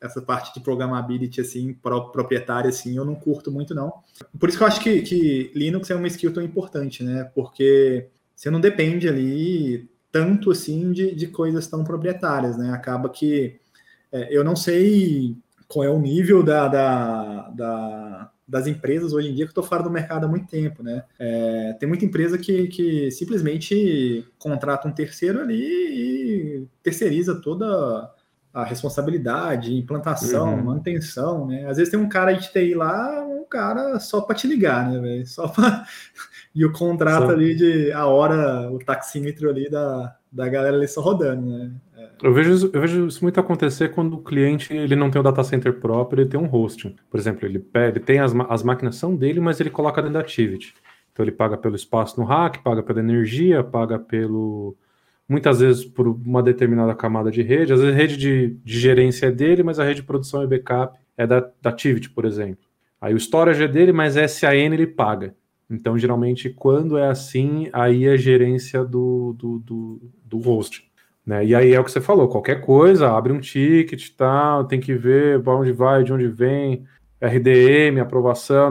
essa parte de programability, assim, proprietária, assim, eu não curto muito, não. Por isso que eu acho que, que Linux é uma skill tão importante, né? Porque você não depende ali tanto, assim, de, de coisas tão proprietárias, né? Acaba que é, eu não sei qual é o nível da, da, da das empresas hoje em dia que eu estou fora do mercado há muito tempo, né? É, tem muita empresa que, que simplesmente contrata um terceiro ali e terceiriza toda a responsabilidade, implantação, uhum. manutenção, né? Às vezes tem um cara de TI lá, um cara só para te ligar, né, velho? Só para (laughs) e o contrato só... ali de a hora, o taxímetro ali da, da galera ali só rodando, né? Eu vejo, eu vejo isso muito acontecer quando o cliente ele não tem o data center próprio, ele tem um hosting. Por exemplo, ele, ele tem as, as máquinas são dele, mas ele coloca dentro da Activity. Então ele paga pelo espaço no rack, paga pela energia, paga pelo. Muitas vezes por uma determinada camada de rede. Às vezes a rede de, de gerência é dele, mas a rede de produção e backup é da, da Activity, por exemplo. Aí o storage é dele, mas SAN ele paga. Então, geralmente, quando é assim, aí é gerência do, do, do, do host. Né? E aí é o que você falou, qualquer coisa, abre um ticket, tal, tem que ver para onde vai, de onde vem. RDM, aprovação,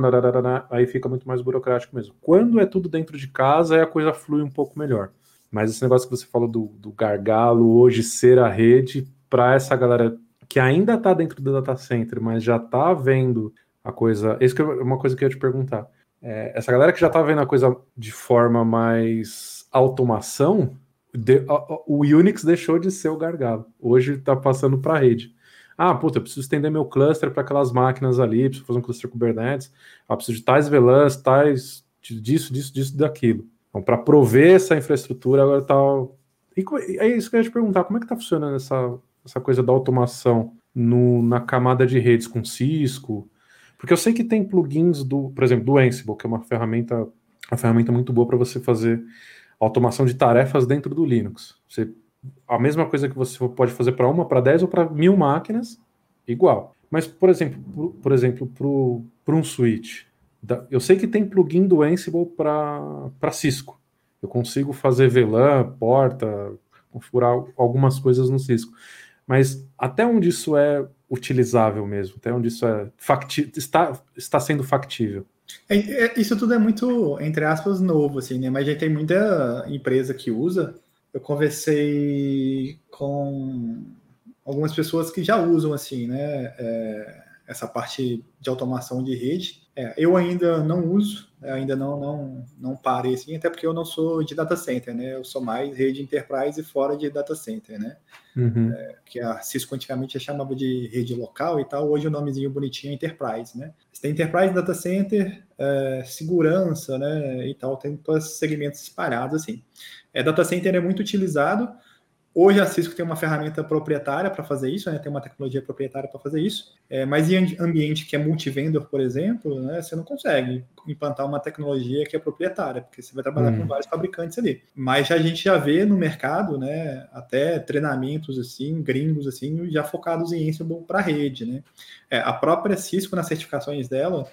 aí fica muito mais burocrático mesmo. Quando é tudo dentro de casa, aí a coisa flui um pouco melhor. Mas esse negócio que você falou do, do gargalo hoje ser a rede, para essa galera que ainda está dentro do data center, mas já está vendo a coisa. Isso é uma coisa que eu ia te perguntar. É, essa galera que já está vendo a coisa de forma mais automação, de, o Unix deixou de ser o gargalo. Hoje está passando para a rede. Ah, puta, eu preciso estender meu cluster para aquelas máquinas ali, preciso fazer um cluster Kubernetes, ah, preciso de tais VLANs, tais disso, disso, disso, daquilo. Então, para prover essa infraestrutura, agora está. E é isso que eu ia te perguntar: como é que está funcionando essa, essa coisa da automação no, na camada de redes com Cisco? Porque eu sei que tem plugins do, por exemplo, do Ansible, que é uma ferramenta, uma ferramenta muito boa para você fazer automação de tarefas dentro do Linux. Você a mesma coisa que você pode fazer para uma, para dez ou para mil máquinas, igual. Mas, por exemplo, por, por exemplo, para um switch, eu sei que tem plugin do Ansible para Cisco. Eu consigo fazer VLAN, porta, configurar algumas coisas no Cisco. Mas até onde isso é utilizável mesmo? Até onde isso é está, está sendo factível? É, é, isso tudo é muito, entre aspas, novo, assim, né? Mas já tem muita empresa que usa eu conversei com algumas pessoas que já usam assim, né, é, essa parte de automação de rede. É, eu ainda não uso, ainda não, não, não parei assim, até porque eu não sou de data center, né? Eu sou mais rede enterprise fora de data center, né? Uhum. É, que a Cisco antigamente chamava de rede local e tal, hoje o nomezinho bonitinho é enterprise, né? Você tem enterprise, data center, é, segurança, né? E tal, tem todos esses segmentos espalhados assim. É, data center é muito utilizado. Hoje a Cisco tem uma ferramenta proprietária para fazer isso, né? tem uma tecnologia proprietária para fazer isso, é, mas em ambiente que é multivendor, por exemplo, né, você não consegue implantar uma tecnologia que é proprietária, porque você vai trabalhar hum. com vários fabricantes ali. Mas a gente já vê no mercado, né, até treinamentos assim, gringos assim, já focados em Ansible para rede, né? É, a própria Cisco nas certificações dela,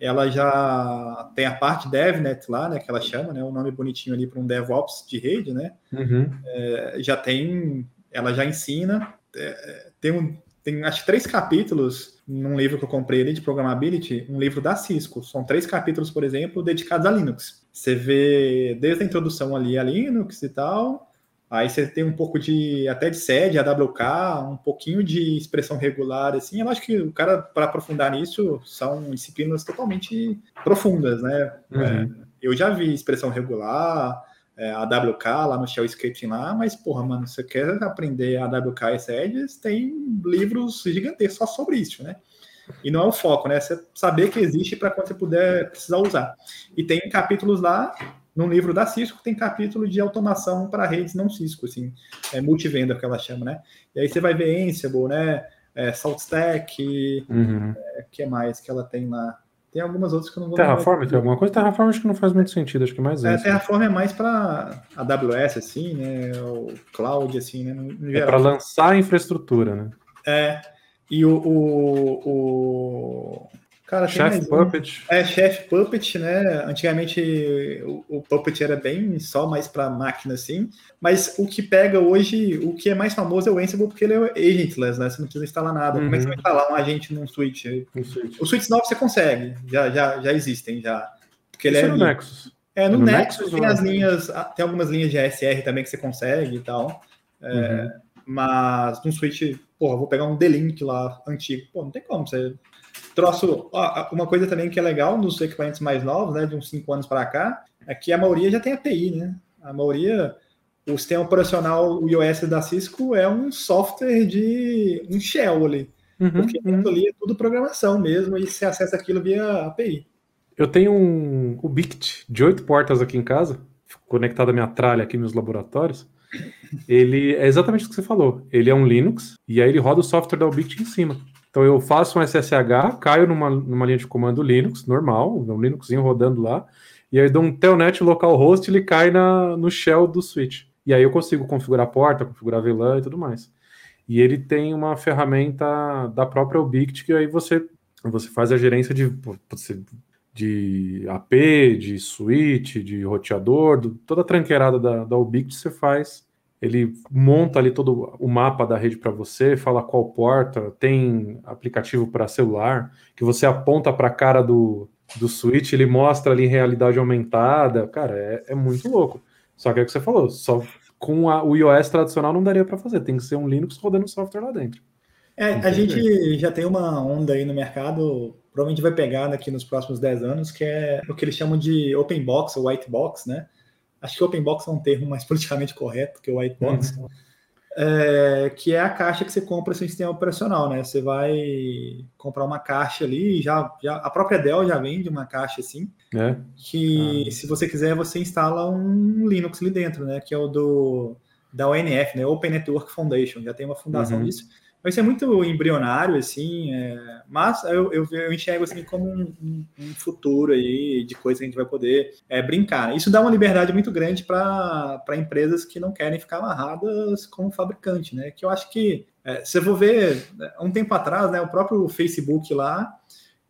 ela já tem a parte DevNet lá, né, que ela chama, né, o um nome bonitinho ali para um DevOps de rede, né, uhum. é, já tem, ela já ensina, é, tem, um, tem acho três capítulos num livro que eu comprei ali de Programability, um livro da Cisco, são três capítulos, por exemplo, dedicados a Linux. Você vê desde a introdução ali a Linux e tal, Aí você tem um pouco de até de sede, AWK, um pouquinho de expressão regular, assim. Eu acho que o cara, para aprofundar nisso, são disciplinas totalmente profundas, né? Uhum. É, eu já vi expressão regular, é, AWK lá no Shell Scripting lá, mas, porra, mano, você quer aprender AWK e sedes, tem livros gigantescos só sobre isso, né? E não é o foco, né? Você saber que existe para quando você puder precisar usar. E tem capítulos lá no livro da Cisco tem capítulo de automação para redes não Cisco, assim, é multivenda que ela chama, né? E aí você vai ver Ansible, né? É, SaltStack, uhum. é, que mais que ela tem lá? Tem algumas outras que eu não vou Terraform, tem alguma coisa? Terraform acho que não faz muito sentido, acho que é mais é, Terraform é mais para AWS, assim, né? O cloud, assim, né? No, é para lançar a infraestrutura, né? É. E o, o, o Cara, Chef Puppet. É, Chef Puppet, né? Antigamente o, o Puppet era bem só mais para máquina, assim. Mas o que pega hoje, o que é mais famoso é o Ansible, porque ele é agentless, né? Você não precisa instalar nada. Uhum. Como é que você vai instalar um agente num switch? Um switch. O switch novos você consegue, já, já, já existem, já. Porque ele Isso é no Nexus. É, no, no Nexus, Nexus tem as linhas, ah, tem algumas linhas de ASR também que você consegue e tal. É, uhum. Mas num switch, porra, vou pegar um D-Link lá antigo. Pô, não tem como, você troço. Ó, uma coisa também que é legal nos equipamentos mais novos, né, de uns 5 anos para cá, é que a maioria já tem API, né? A maioria, o sistema operacional o iOS da Cisco é um software de um shell ali. Uhum, porque uhum. ali é tudo programação mesmo e você acessa aquilo via API. Eu tenho um Ubiquit de oito portas aqui em casa, conectado à minha tralha aqui nos laboratórios. Ele é exatamente o que você falou. Ele é um Linux e aí ele roda o software da Ubiquit em cima. Então eu faço um SSH, caio numa, numa linha de comando Linux, normal, um Linuxzinho rodando lá, e aí dou um telnet localhost ele cai na, no shell do switch. E aí eu consigo configurar a porta, configurar VLAN e tudo mais. E ele tem uma ferramenta da própria Ubiquit que aí você, você faz a gerência de, de AP, de switch, de roteador, do, toda a tranqueirada da, da Ubiquit você faz ele monta ali todo o mapa da rede para você, fala qual porta, tem aplicativo para celular, que você aponta para a cara do, do switch, ele mostra ali realidade aumentada. Cara, é, é muito louco. Só que é o que você falou, só com a, o iOS tradicional não daria para fazer, tem que ser um Linux rodando software lá dentro. É, a gente já tem uma onda aí no mercado, provavelmente vai pegar daqui nos próximos 10 anos, que é o que eles chamam de open box ou white box, né? Acho que open box é um termo mais (laughs) politicamente correto que o white box. Uhum. É, que é a caixa que você compra sem sistema operacional, né? Você vai comprar uma caixa ali, já, já a própria Dell já vende uma caixa assim, é. que ah. se você quiser você instala um Linux ali dentro, né? Que é o do da ONF, né? Open Network Foundation, já tem uma fundação uhum. disso vai ser muito embrionário, assim, é, mas eu, eu, eu, enxergo assim como um, um, um, futuro aí de coisa que a gente vai poder é, brincar. Isso dá uma liberdade muito grande para empresas que não querem ficar amarradas como fabricante, né? Que eu acho que, é, eu vou ver, um tempo atrás, né, o próprio Facebook lá,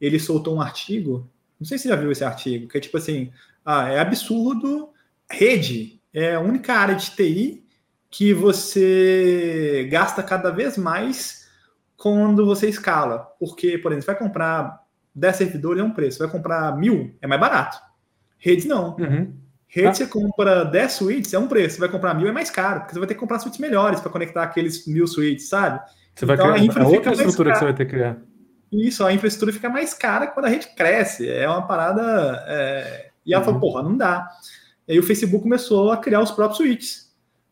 ele soltou um artigo, não sei se você já viu esse artigo, que é tipo assim, ah, é absurdo, rede é a única área de TI que você gasta cada vez mais quando você escala. Porque, por exemplo, você vai comprar 10 servidores é um preço, vai comprar mil é mais barato. Redes não. Uhum. Redes ah. você compra 10 suítes é um preço, você vai comprar mil é mais caro, porque você vai ter que comprar suítes melhores para conectar aqueles mil suítes, sabe? Você vai então, criar a infra é outra estrutura que você vai ter que criar. Isso, a infraestrutura fica mais cara quando a rede cresce. É uma parada. É... E ela uhum. falou, porra, não dá. E aí o Facebook começou a criar os próprios suítes.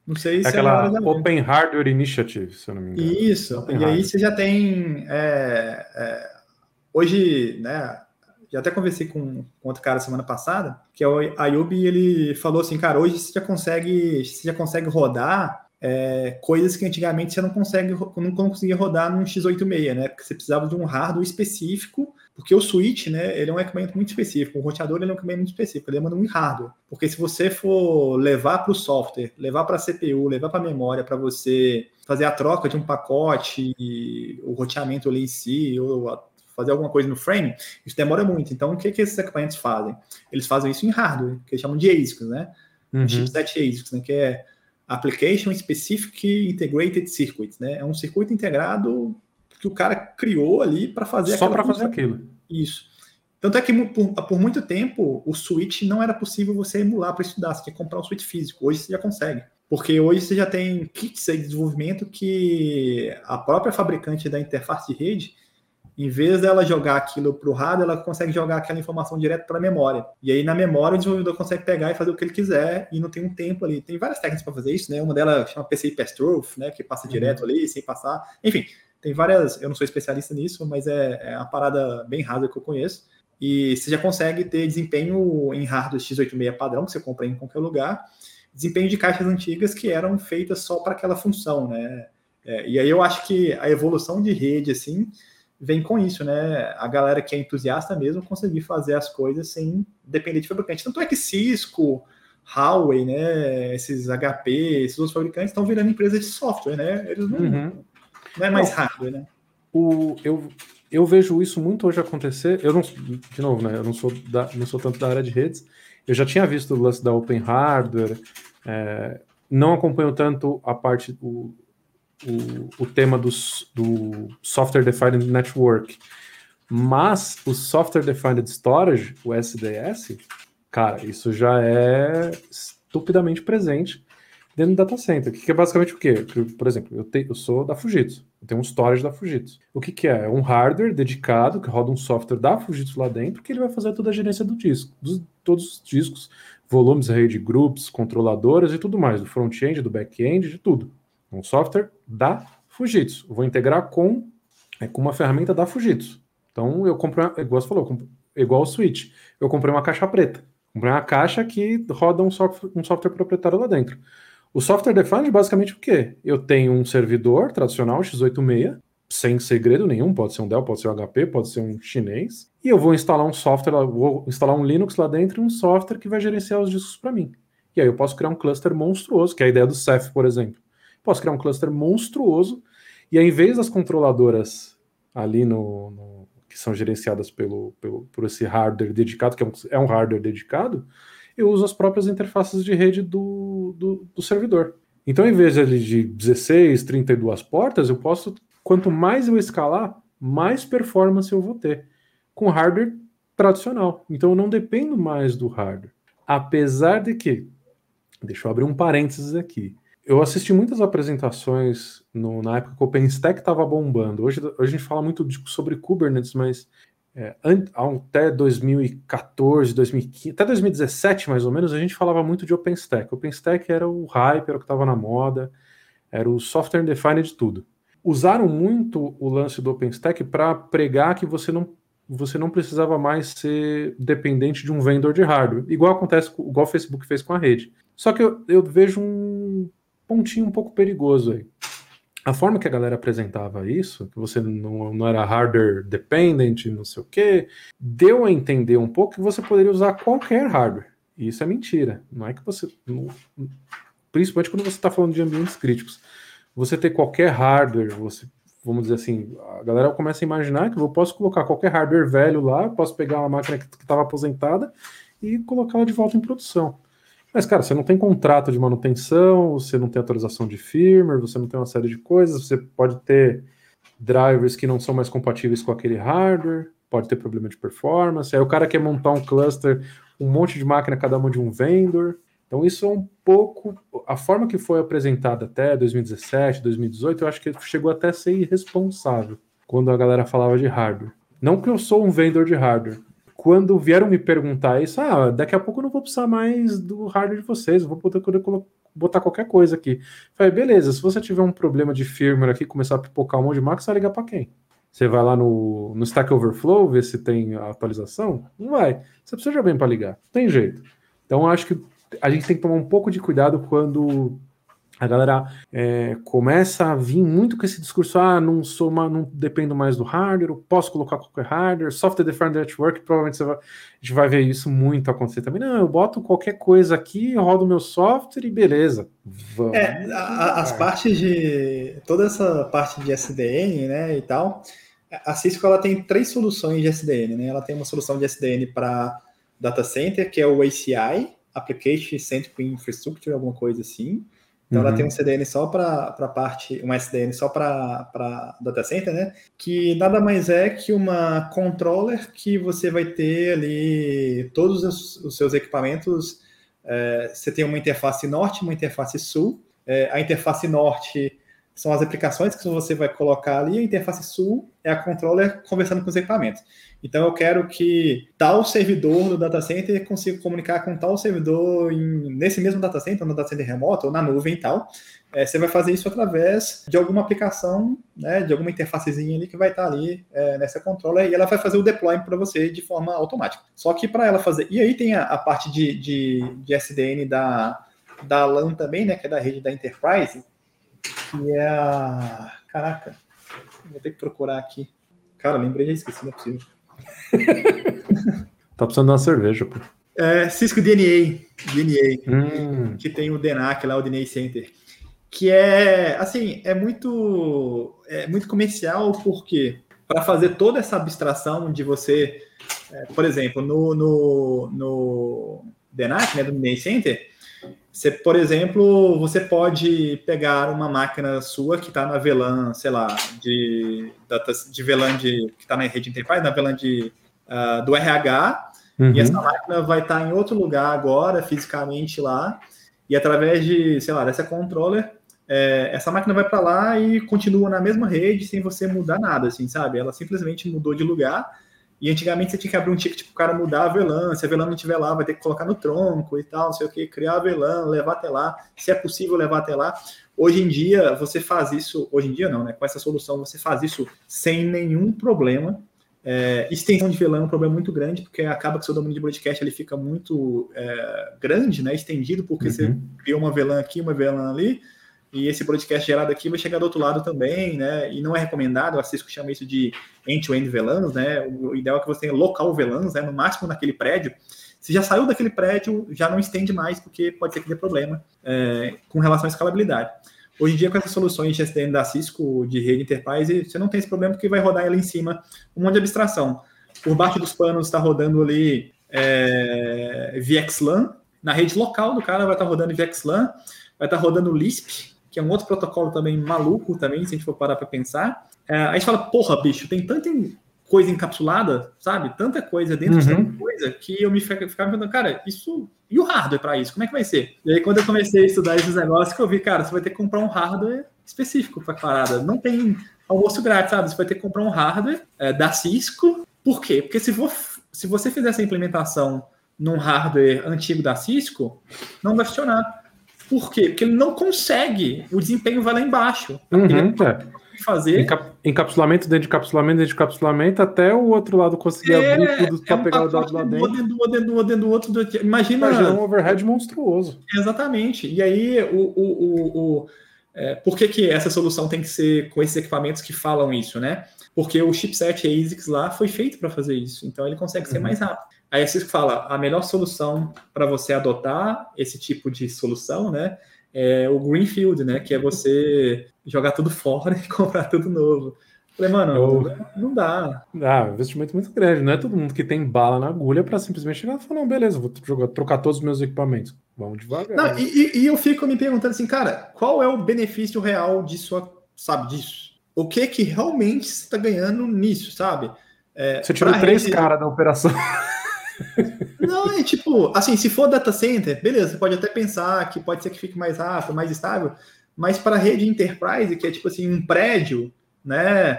Não sei se é aquela é Open Hardware Initiative, se eu não me engano. Isso. Open e Hardware. aí você já tem. É, é, hoje, né? Já até conversei com, com outro cara semana passada, que é o Ayub, e ele falou assim, cara, hoje você já consegue, você já consegue rodar é, coisas que antigamente você não consegue, não conseguia rodar num x86, né? Porque você precisava de um hardware específico porque o switch, né, ele é um equipamento muito específico, o roteador ele é um equipamento muito específico, ele demanda um hardware. Porque se você for levar para o software, levar para a CPU, levar para a memória para você fazer a troca de um pacote, o roteamento ali em si, ou fazer alguma coisa no frame, isso demora muito. Então, o que, que esses equipamentos fazem? Eles fazem isso em hardware, que eles chamam de ASICs, né? Um uhum. chipset ASICs, né, que é Application Specific Integrated Circuit, né? É um circuito integrado que o cara criou ali para fazer Só para fazer aquilo. Isso. Tanto é que por, por, muito tempo o Switch não era possível você emular para estudar, você tinha que comprar um Switch físico. Hoje você já consegue. Porque hoje você já tem kits de desenvolvimento que a própria fabricante da interface de rede, em vez dela jogar aquilo para o hardware, ela consegue jogar aquela informação direto para a memória. E aí na memória o desenvolvedor consegue pegar e fazer o que ele quiser e não tem um tempo ali. Tem várias técnicas para fazer isso, né? Uma delas chama PCI Pass-Through, né? Que passa uhum. direto ali sem passar. Enfim, tem várias, eu não sou especialista nisso, mas é, é uma parada bem rasa que eu conheço. E você já consegue ter desempenho em hardware x86 padrão, que você compra em qualquer lugar, desempenho de caixas antigas que eram feitas só para aquela função, né? É, e aí eu acho que a evolução de rede, assim, vem com isso, né? A galera que é entusiasta mesmo conseguir fazer as coisas sem depender de fabricante. Tanto é que Cisco, Huawei, né? Esses HP, esses outros fabricantes estão virando empresas de software, né? Eles não, uhum. Não é mais não, hardware, né? O, eu, eu vejo isso muito hoje acontecer. Eu não, de novo, né? Eu não sou, da, não sou tanto da área de redes. Eu já tinha visto o lance da Open Hardware. É, não acompanho tanto a parte, o, o, o tema dos, do Software Defined Network. Mas o Software Defined Storage, o SDS, cara, isso já é estupidamente presente dentro do data center, que é basicamente o quê? Por exemplo, eu, te, eu sou da Fujitsu, eu tenho um storage da Fujitsu. O que, que é? É um hardware dedicado que roda um software da Fujitsu lá dentro que ele vai fazer toda a gerência do disco, dos, todos os discos, volumes, rede, groups, controladoras e tudo mais, do front-end, do back-end, de tudo. Um software da Fujitsu. Vou integrar com, é, com uma ferramenta da Fujitsu. Então eu comprei, igual você falou, igual o Switch. Eu comprei uma caixa preta. Comprei uma caixa que roda um software, um software proprietário lá dentro. O software defined basicamente o quê? Eu tenho um servidor tradicional x86, sem segredo nenhum, pode ser um Dell, pode ser um HP, pode ser um chinês, e eu vou instalar um software, vou instalar um Linux lá dentro e um software que vai gerenciar os discos para mim. E aí eu posso criar um cluster monstruoso, que é a ideia do Ceph, por exemplo. Posso criar um cluster monstruoso, e aí, em vez das controladoras ali no, no que são gerenciadas pelo, pelo, por esse hardware dedicado, que é um, é um hardware dedicado, eu uso as próprias interfaces de rede do, do, do servidor. Então, em vez de 16, 32 portas, eu posso, quanto mais eu escalar, mais performance eu vou ter com hardware tradicional. Então, eu não dependo mais do hardware. Apesar de que, deixa eu abrir um parênteses aqui. Eu assisti muitas apresentações no, na época que o OpenStack estava bombando. Hoje, hoje, a gente fala muito sobre Kubernetes, mas é, até 2014, 2015, até 2017 mais ou menos, a gente falava muito de OpenStack. OpenStack era o hype, era o que estava na moda, era o software defined de tudo. Usaram muito o lance do OpenStack para pregar que você não, você não precisava mais ser dependente de um vendor de hardware, igual acontece, igual o Facebook fez com a rede. Só que eu, eu vejo um pontinho um pouco perigoso aí a forma que a galera apresentava isso, que você não, não era hardware dependent, não sei o quê, deu a entender um pouco que você poderia usar qualquer hardware. E isso é mentira. Não é que você. Não, principalmente quando você está falando de ambientes críticos. Você ter qualquer hardware, você, vamos dizer assim, a galera começa a imaginar que eu posso colocar qualquer hardware velho lá, posso pegar uma máquina que estava aposentada e colocá-la de volta em produção. Mas, cara, você não tem contrato de manutenção, você não tem atualização de firmware, você não tem uma série de coisas, você pode ter drivers que não são mais compatíveis com aquele hardware, pode ter problema de performance. Aí o cara quer montar um cluster, um monte de máquina, cada uma de um vendor. Então, isso é um pouco. A forma que foi apresentada até 2017, 2018, eu acho que chegou até a ser irresponsável quando a galera falava de hardware. Não que eu sou um vendor de hardware, quando vieram me perguntar isso, ah, daqui a pouco eu não vou precisar mais do hardware de vocês, eu vou poder, botar qualquer coisa aqui. Falei, beleza, se você tiver um problema de firmware aqui, começar a pipocar um monte de máquina, você vai ligar para quem? Você vai lá no, no Stack Overflow, ver se tem atualização? Não vai. Você precisa de alguém para ligar. Não tem jeito. Então, acho que a gente tem que tomar um pouco de cuidado quando a galera é, começa a vir muito com esse discurso: ah, não sou uma, não dependo mais do hardware, eu posso colocar qualquer hardware, software defined network, provavelmente vai, a gente vai ver isso muito acontecer também. Não, eu boto qualquer coisa aqui, rodo meu software e beleza. Vamos. É, a, as partes de. toda essa parte de SDN, né, e tal, a Cisco ela tem três soluções de SDN, né? Ela tem uma solução de SDN para data center, que é o ACI, Application Centric Infrastructure, alguma coisa assim. Então uhum. ela tem um CDN só para a parte, um SDN só para data center, né? Que nada mais é que uma controller que você vai ter ali todos os, os seus equipamentos. É, você tem uma interface norte, uma interface sul. É, a interface norte são as aplicações que você vai colocar ali, a interface sul é a controller conversando com os equipamentos. Então eu quero que tal servidor do data center consiga comunicar com tal servidor em, nesse mesmo data center, no data center remoto ou na nuvem e tal. É, você vai fazer isso através de alguma aplicação, né, de alguma interfacezinha ali que vai estar ali é, nessa controller e ela vai fazer o deployment para você de forma automática. Só que para ela fazer. E aí tem a, a parte de, de, de SDN da, da LAN também, né, que é da rede da Enterprise que é a. Caraca, vou ter que procurar aqui. Cara, lembrei, já esqueci, não é possível. (laughs) tá precisando de uma cerveja, pô. É, Cisco DNA, DNA hum. que tem o DNAC lá, o DNA Center, que é, assim, é muito, é muito comercial, porque para fazer toda essa abstração de você, é, por exemplo, no, no, no DNAC, né, do DNA Center, você, por exemplo, você pode pegar uma máquina sua que está na VLAN, sei lá, de, de VLAN de, que está na rede Enterprise, na VLAN de, uh, do RH, uhum. e essa máquina vai estar tá em outro lugar agora, fisicamente lá, e através de, sei lá, dessa controller, é, essa máquina vai para lá e continua na mesma rede sem você mudar nada, assim, sabe? Ela simplesmente mudou de lugar e antigamente você tinha que abrir um ticket para o cara mudar a VLAN. Se a VLAN não estiver lá, vai ter que colocar no tronco e tal, não sei o que, criar a VLAN, levar até lá. Se é possível levar até lá. Hoje em dia, você faz isso, hoje em dia não, né? Com essa solução, você faz isso sem nenhum problema. É, extensão de VLAN é um problema muito grande, porque acaba que seu domínio de broadcast ele fica muito é, grande, né? Estendido, porque uhum. você criou uma VLAN aqui, uma VLAN ali, e esse broadcast gerado aqui vai chegar do outro lado também, né? E não é recomendado, a Cisco chama isso de end-to-end VLANs, né? O ideal é que você tenha local VLANs, né? No máximo naquele prédio. Se já saiu daquele prédio, já não estende mais, porque pode ser que dê problema é, com relação à escalabilidade. Hoje em dia, com essas soluções de SDN da Cisco, de rede Enterprise, você não tem esse problema, porque vai rodar ali em cima um monte de abstração. Por baixo dos panos está rodando ali é, VXLAN, na rede local do cara vai estar rodando VXLAN, vai estar rodando Lisp, que é um outro protocolo também maluco também, se a gente for parar para pensar. É, a gente fala, porra, bicho, tem tanta coisa encapsulada, sabe? Tanta coisa dentro uhum. de tanta coisa que eu me ficava perguntando, cara, isso e o hardware para isso? Como é que vai ser? E aí, quando eu comecei a estudar esses negócios, que eu vi, cara, você vai ter que comprar um hardware específico para parada. Não tem almoço grátis, sabe? Você vai ter que comprar um hardware é, da Cisco. Por quê? Porque se, se você fizer essa implementação num hardware antigo da Cisco, não vai funcionar. Por quê? Porque ele não consegue, o desempenho vai lá embaixo. Uhum, é fazer. Encap encapsulamento dentro de encapsulamento dentro de encapsulamento até o outro lado conseguir é, abrir tudo para é um pegar o dado lá dentro. Dentro do, dentro do, dentro do outro. Imagina. Imagina um overhead monstruoso. Exatamente. E aí, o, o, o, o é, por que, que essa solução tem que ser com esses equipamentos que falam isso, né? Porque o chipset ASICS lá foi feito para fazer isso, então ele consegue ser uhum. mais rápido. Aí a Cisco fala, a melhor solução para você adotar esse tipo de solução, né, é o Greenfield, né? Que é você jogar tudo fora (laughs) e comprar tudo novo. Falei, mano, Eu... não dá. Ah, investimento muito grande. Não é todo mundo que tem bala na agulha para simplesmente chegar e falar, não, beleza, vou jogar, trocar todos os meus equipamentos. Vamos devagar. Não, e, e, eu fico me perguntando assim, cara, qual é o benefício real disso, sabe, disso? O que que realmente você está ganhando nisso, sabe? É, você tirou três rede... caras da operação. (laughs) Não, é tipo, assim, se for data center, beleza, você pode até pensar que pode ser que fique mais rápido, mais estável, mas para rede enterprise, que é tipo assim, um prédio, né?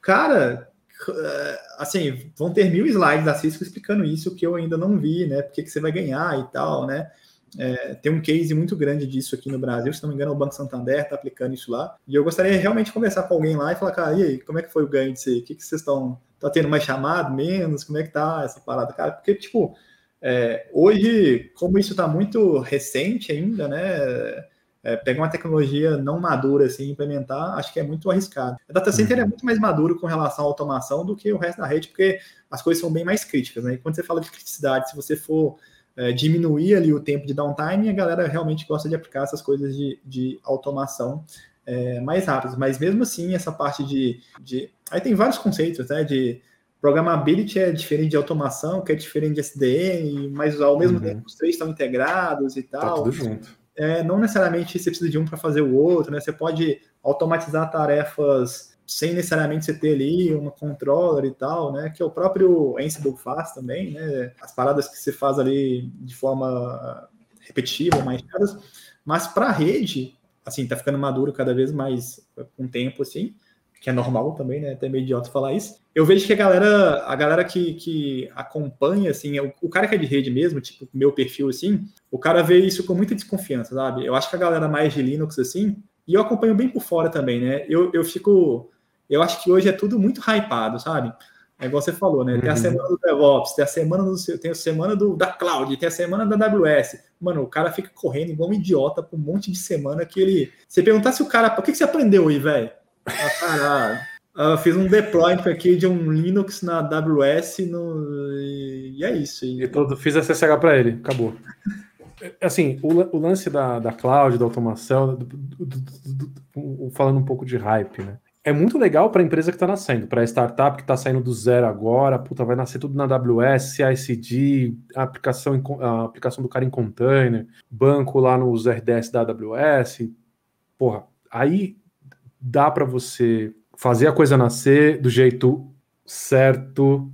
Cara, eh, assim, vão ter mil slides da Cisco explicando isso que eu ainda não vi, né? Porque que você vai ganhar e tal, né? É, tem um case muito grande disso aqui no Brasil, se não me engano, o Banco Santander está aplicando isso lá. E eu gostaria realmente de conversar com alguém lá e falar, cara, e aí, como é que foi o ganho disso aí? O que, que vocês estão. Tá tendo mais chamado, menos? Como é que tá essa parada, cara? Porque, tipo, é, hoje, como isso está muito recente ainda, né? É, pegar uma tecnologia não madura assim implementar, acho que é muito arriscado. A data center é uhum. muito mais maduro com relação à automação do que o resto da rede, porque as coisas são bem mais críticas, né? E quando você fala de criticidade, se você for é, diminuir ali o tempo de downtime, a galera realmente gosta de aplicar essas coisas de, de automação é, mais rápidas. Mas mesmo assim, essa parte de, de. Aí tem vários conceitos, né? De programability é diferente de automação, que é diferente de SDN, mas ao mesmo uhum. tempo os três estão integrados e tá tal. Tá tudo junto. É, não necessariamente você precisa de um para fazer o outro, né? Você pode automatizar tarefas sem necessariamente você ter ali uma controller e tal, né? Que é o próprio Ansible faz também, né? As paradas que você faz ali de forma repetitiva, mais caras, mas para a rede, assim, tá ficando maduro cada vez mais com o tempo, assim, que é normal também, né? Até meio idiota falar isso. Eu vejo que a galera, a galera que, que acompanha, assim, o, o cara que é de rede mesmo, tipo, meu perfil, assim, o cara vê isso com muita desconfiança, sabe? Eu acho que a galera mais de Linux, assim, e eu acompanho bem por fora também, né? Eu, eu fico eu acho que hoje é tudo muito hypado, sabe? É igual você falou, né? Tem a uhum. semana do DevOps, tem a semana do tem a semana do, da Cloud, tem a semana da AWS. Mano, o cara fica correndo igual um idiota por um monte de semana que ele. Você perguntar se o cara. O que, que você aprendeu aí, velho? Ah, cara, eu fiz um deployment aqui de um Linux na AWS no... e é isso. E, todo, fiz SSH para ele, acabou. Assim, o, o, lance da, da cloud, da automação, do, do, do, falando um pouco de hype, né? é muito legal para a empresa que está nascendo, para a startup que está saindo do zero agora, puta, vai nascer tudo na AWS, CI/CD, a aplicação, a aplicação do cara em container, banco lá nos RDS da AWS, porra, aí dá para você fazer a coisa nascer do jeito certo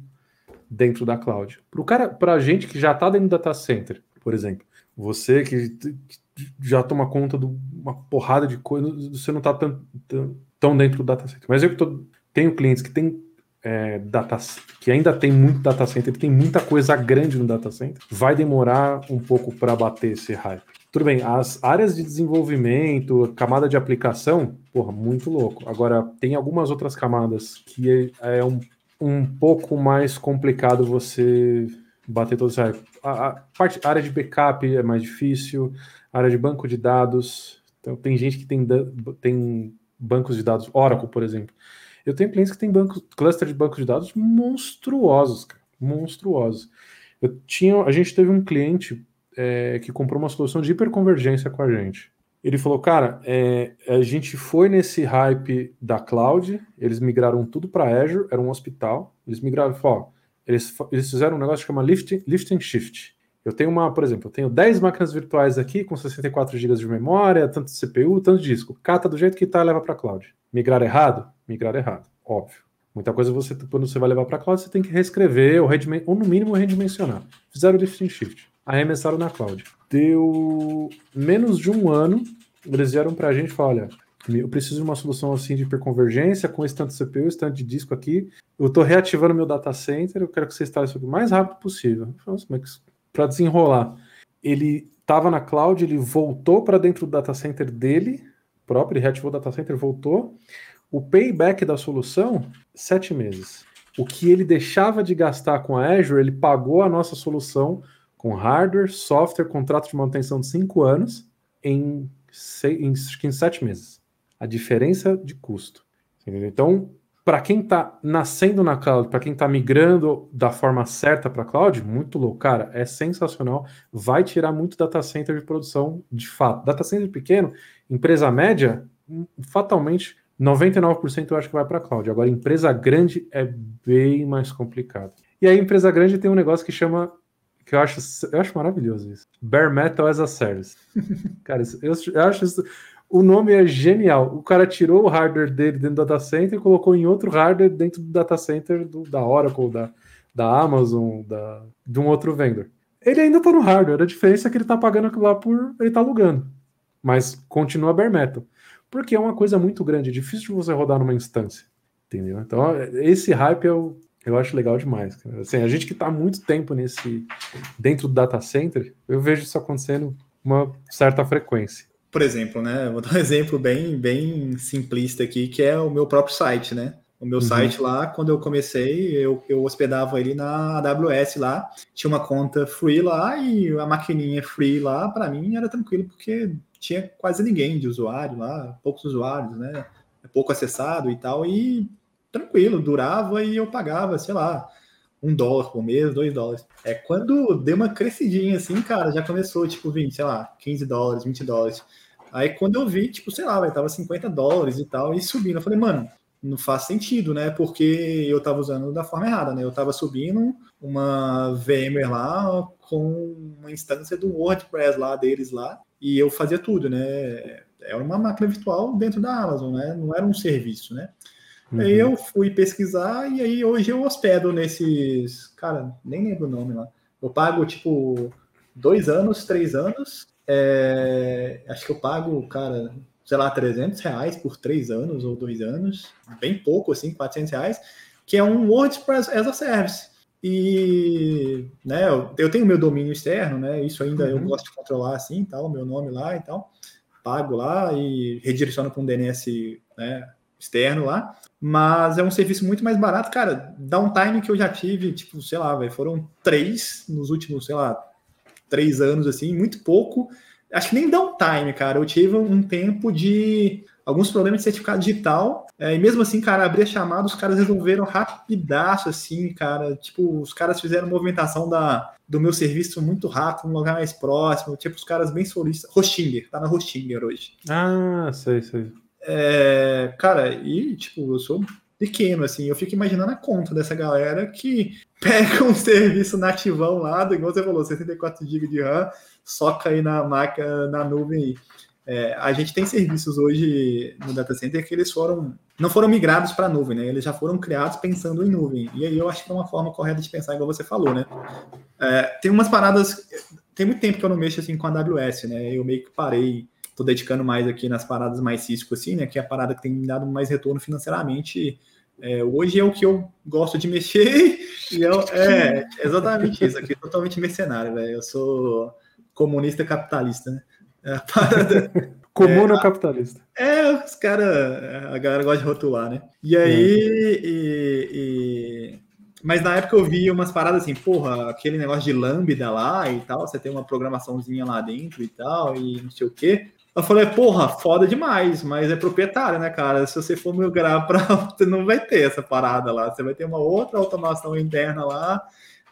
dentro da cloud. Para cara, para a gente que já está dentro do data center, por exemplo, você que já toma conta de uma porrada de coisas, você não está tão, tão estão dentro do data center. Mas eu tô, tenho clientes que têm é, data, que ainda tem muito data center, tem muita coisa grande no data center, vai demorar um pouco para bater esse hype. Tudo bem, as áreas de desenvolvimento, camada de aplicação, porra, muito louco. Agora, tem algumas outras camadas que é, um, um pouco mais complicado você bater todo esse hype. A, a, parte, a área de backup é mais difícil, área de banco de dados. Então, tem gente que tem, tem bancos de dados, Oracle, por exemplo. Eu tenho clientes que têm cluster de bancos de dados monstruosos, cara, monstruosos. Eu tinha, a gente teve um cliente é, que comprou uma solução de hiperconvergência com a gente. Ele falou, cara, é, a gente foi nesse hype da cloud, eles migraram tudo para Azure, era um hospital, eles migraram, ó, eles, eles fizeram um negócio que chama lift, lift and shift. Eu tenho uma, por exemplo, eu tenho 10 máquinas virtuais aqui com 64 GB de memória, tanto CPU, tanto disco. Cata do jeito que está e leva para cloud. Migrar errado? Migrar errado, óbvio. Muita coisa você, quando você vai levar para cloud, você tem que reescrever ou, ou no mínimo redimensionar. Fizeram o lift and shift, arremessaram na cloud. Deu menos de um ano, eles vieram para a gente e falaram, olha, eu preciso de uma solução assim de hiperconvergência com esse tanto CPU, esse tanto de disco aqui. Eu estou reativando meu data center, eu quero que você instale isso o mais rápido possível. Para desenrolar. Ele estava na cloud, ele voltou para dentro do data center dele próprio, ele reativou o data center, voltou. O payback da solução, sete meses. O que ele deixava de gastar com a Azure, ele pagou a nossa solução com hardware, software, contrato de manutenção de cinco anos em, seis, em, em sete meses. A diferença de custo. Entendeu? Então, para quem está nascendo na cloud, para quem está migrando da forma certa para a cloud, muito louco. Cara, é sensacional. Vai tirar muito data center de produção de fato. Data center pequeno, empresa média, fatalmente 99% eu acho que vai para a cloud. Agora, empresa grande é bem mais complicado. E aí, empresa grande tem um negócio que chama. Que eu acho, eu acho maravilhoso isso. Bare Metal as a Service. (laughs) Cara, eu, eu acho isso o nome é genial. O cara tirou o hardware dele dentro do data center e colocou em outro hardware dentro do data center do, da Oracle, da, da Amazon, da, de um outro vendor. Ele ainda está no hardware, a diferença é que ele está pagando aquilo lá por. ele está alugando. Mas continua bare metal. Porque é uma coisa muito grande, é difícil de você rodar numa instância. Entendeu? Então, esse hype eu, eu acho legal demais. Assim, a gente que está muito tempo nesse. dentro do data center, eu vejo isso acontecendo uma certa frequência por exemplo, né? Vou dar um exemplo bem, bem simplista aqui, que é o meu próprio site, né? O meu uhum. site lá, quando eu comecei, eu, eu hospedava ele na AWS lá, tinha uma conta free lá e a maquininha free lá, para mim era tranquilo, porque tinha quase ninguém de usuário lá, poucos usuários, né? Pouco acessado e tal, e tranquilo, durava e eu pagava, sei lá, um dólar por mês, dois dólares. É quando deu uma crescidinha assim, cara, já começou tipo 20, sei lá, 15 dólares, 20 dólares. Aí quando eu vi, tipo, sei lá, vai, tava 50 dólares e tal, e subindo. Eu falei, mano, não faz sentido, né? Porque eu tava usando da forma errada, né? Eu tava subindo uma VMware lá com uma instância do WordPress lá deles lá, e eu fazia tudo, né? Era uma máquina virtual dentro da Amazon, né? Não era um serviço, né? Uhum. Aí eu fui pesquisar e aí hoje eu hospedo nesses. Cara, nem lembro o nome lá. Eu pago tipo dois anos, três anos é, acho que eu pago, cara, sei lá, 300 reais por três anos ou dois anos, bem pouco, assim, 400 reais, que é um WordPress as a Service. E, né, eu, tenho meu domínio externo, né, isso ainda uhum. eu gosto de controlar, assim, tal, meu nome lá e tal, pago lá e redireciono para um DNS, né, externo lá, mas é um serviço muito mais barato, cara, downtime que eu já tive, tipo, sei lá, véio, foram três nos últimos, sei lá, três anos, assim, muito pouco. Acho que nem downtime, cara. Eu tive um tempo de alguns problemas de certificado digital. É, e mesmo assim, cara, abrir a chamada, os caras resolveram rapidaço, assim, cara. Tipo, os caras fizeram movimentação da, do meu serviço muito rápido, num lugar mais próximo. Tipo, os caras bem solistas. Hostinger, tá na Hostinger hoje. Ah, sei, sei. É, cara, e, tipo, eu sou pequeno, assim. Eu fico imaginando a conta dessa galera que (laughs) pega um serviço nativão lá, igual você falou, 64 GB de RAM, soca aí na máquina, na nuvem. É, a gente tem serviços hoje no data center que eles foram não foram migrados para a nuvem, né? Eles já foram criados pensando em nuvem. E aí eu acho que é uma forma correta de pensar, igual você falou, né? É, tem umas paradas. Tem muito tempo que eu não mexo assim com a AWS, né? Eu meio que parei, tô dedicando mais aqui nas paradas mais Cisco, assim, né? Que é a parada que tem me dado mais retorno financeiramente é, hoje é o que eu gosto de (laughs) mexer e eu, é exatamente isso aqui, totalmente mercenário, velho. Eu sou comunista capitalista, né? É, parada, (laughs) Comuna é, capitalista. É, os caras, a galera gosta de rotular, né? E aí, é. e, e, mas na época eu vi umas paradas assim, porra, aquele negócio de lambda lá e tal, você tem uma programaçãozinha lá dentro e tal, e não sei o quê. Eu falei, porra, foda demais, mas é proprietário, né, cara? Se você for migrar para. (laughs) Você não vai ter essa parada lá, você vai ter uma outra automação interna lá.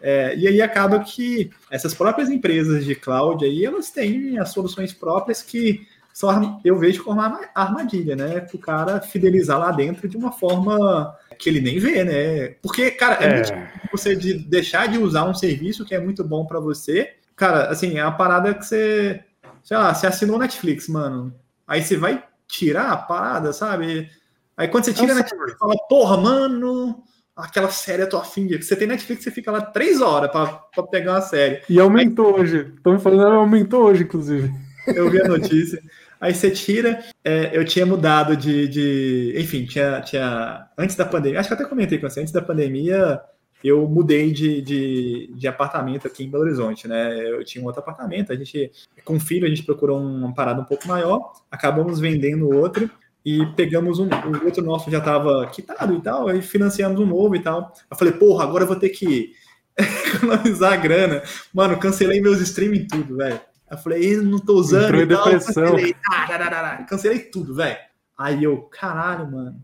É, e aí acaba que essas próprias empresas de cloud aí, elas têm as soluções próprias que só eu vejo como uma armadilha, né? Para o cara fidelizar lá dentro de uma forma que ele nem vê, né? Porque, cara, é, é. você de deixar de usar um serviço que é muito bom para você cara, assim, é uma parada que você, sei lá, você assinou Netflix, mano. Aí você vai tirar a parada, sabe? Aí quando você tira a Netflix, você fala, porra, mano, aquela série eu tô afim de. Você tem Netflix, você fica lá três horas pra, pra pegar uma série. E aumentou Aí, hoje. Estamos falando, aumentou hoje, inclusive. Eu vi a notícia. Aí você tira. É, eu tinha mudado de, de. Enfim, tinha, tinha. Antes da pandemia. Acho que eu até comentei com você. Antes da pandemia, eu mudei de, de, de, apartamento aqui em Belo Horizonte, né? Eu tinha um outro apartamento, a gente, com o filho, a gente procurou uma parada um pouco maior, acabamos vendendo outro e pegamos um, o outro nosso já estava quitado e tal, aí financiamos um novo e tal. Eu falei, porra, agora eu vou ter que (laughs) economizar a grana. Mano, cancelei meus streaming tudo, velho. Eu falei, não tô usando Entrou e tal, cancelei. Ah, cancelei tudo, velho. Aí eu, caralho, mano.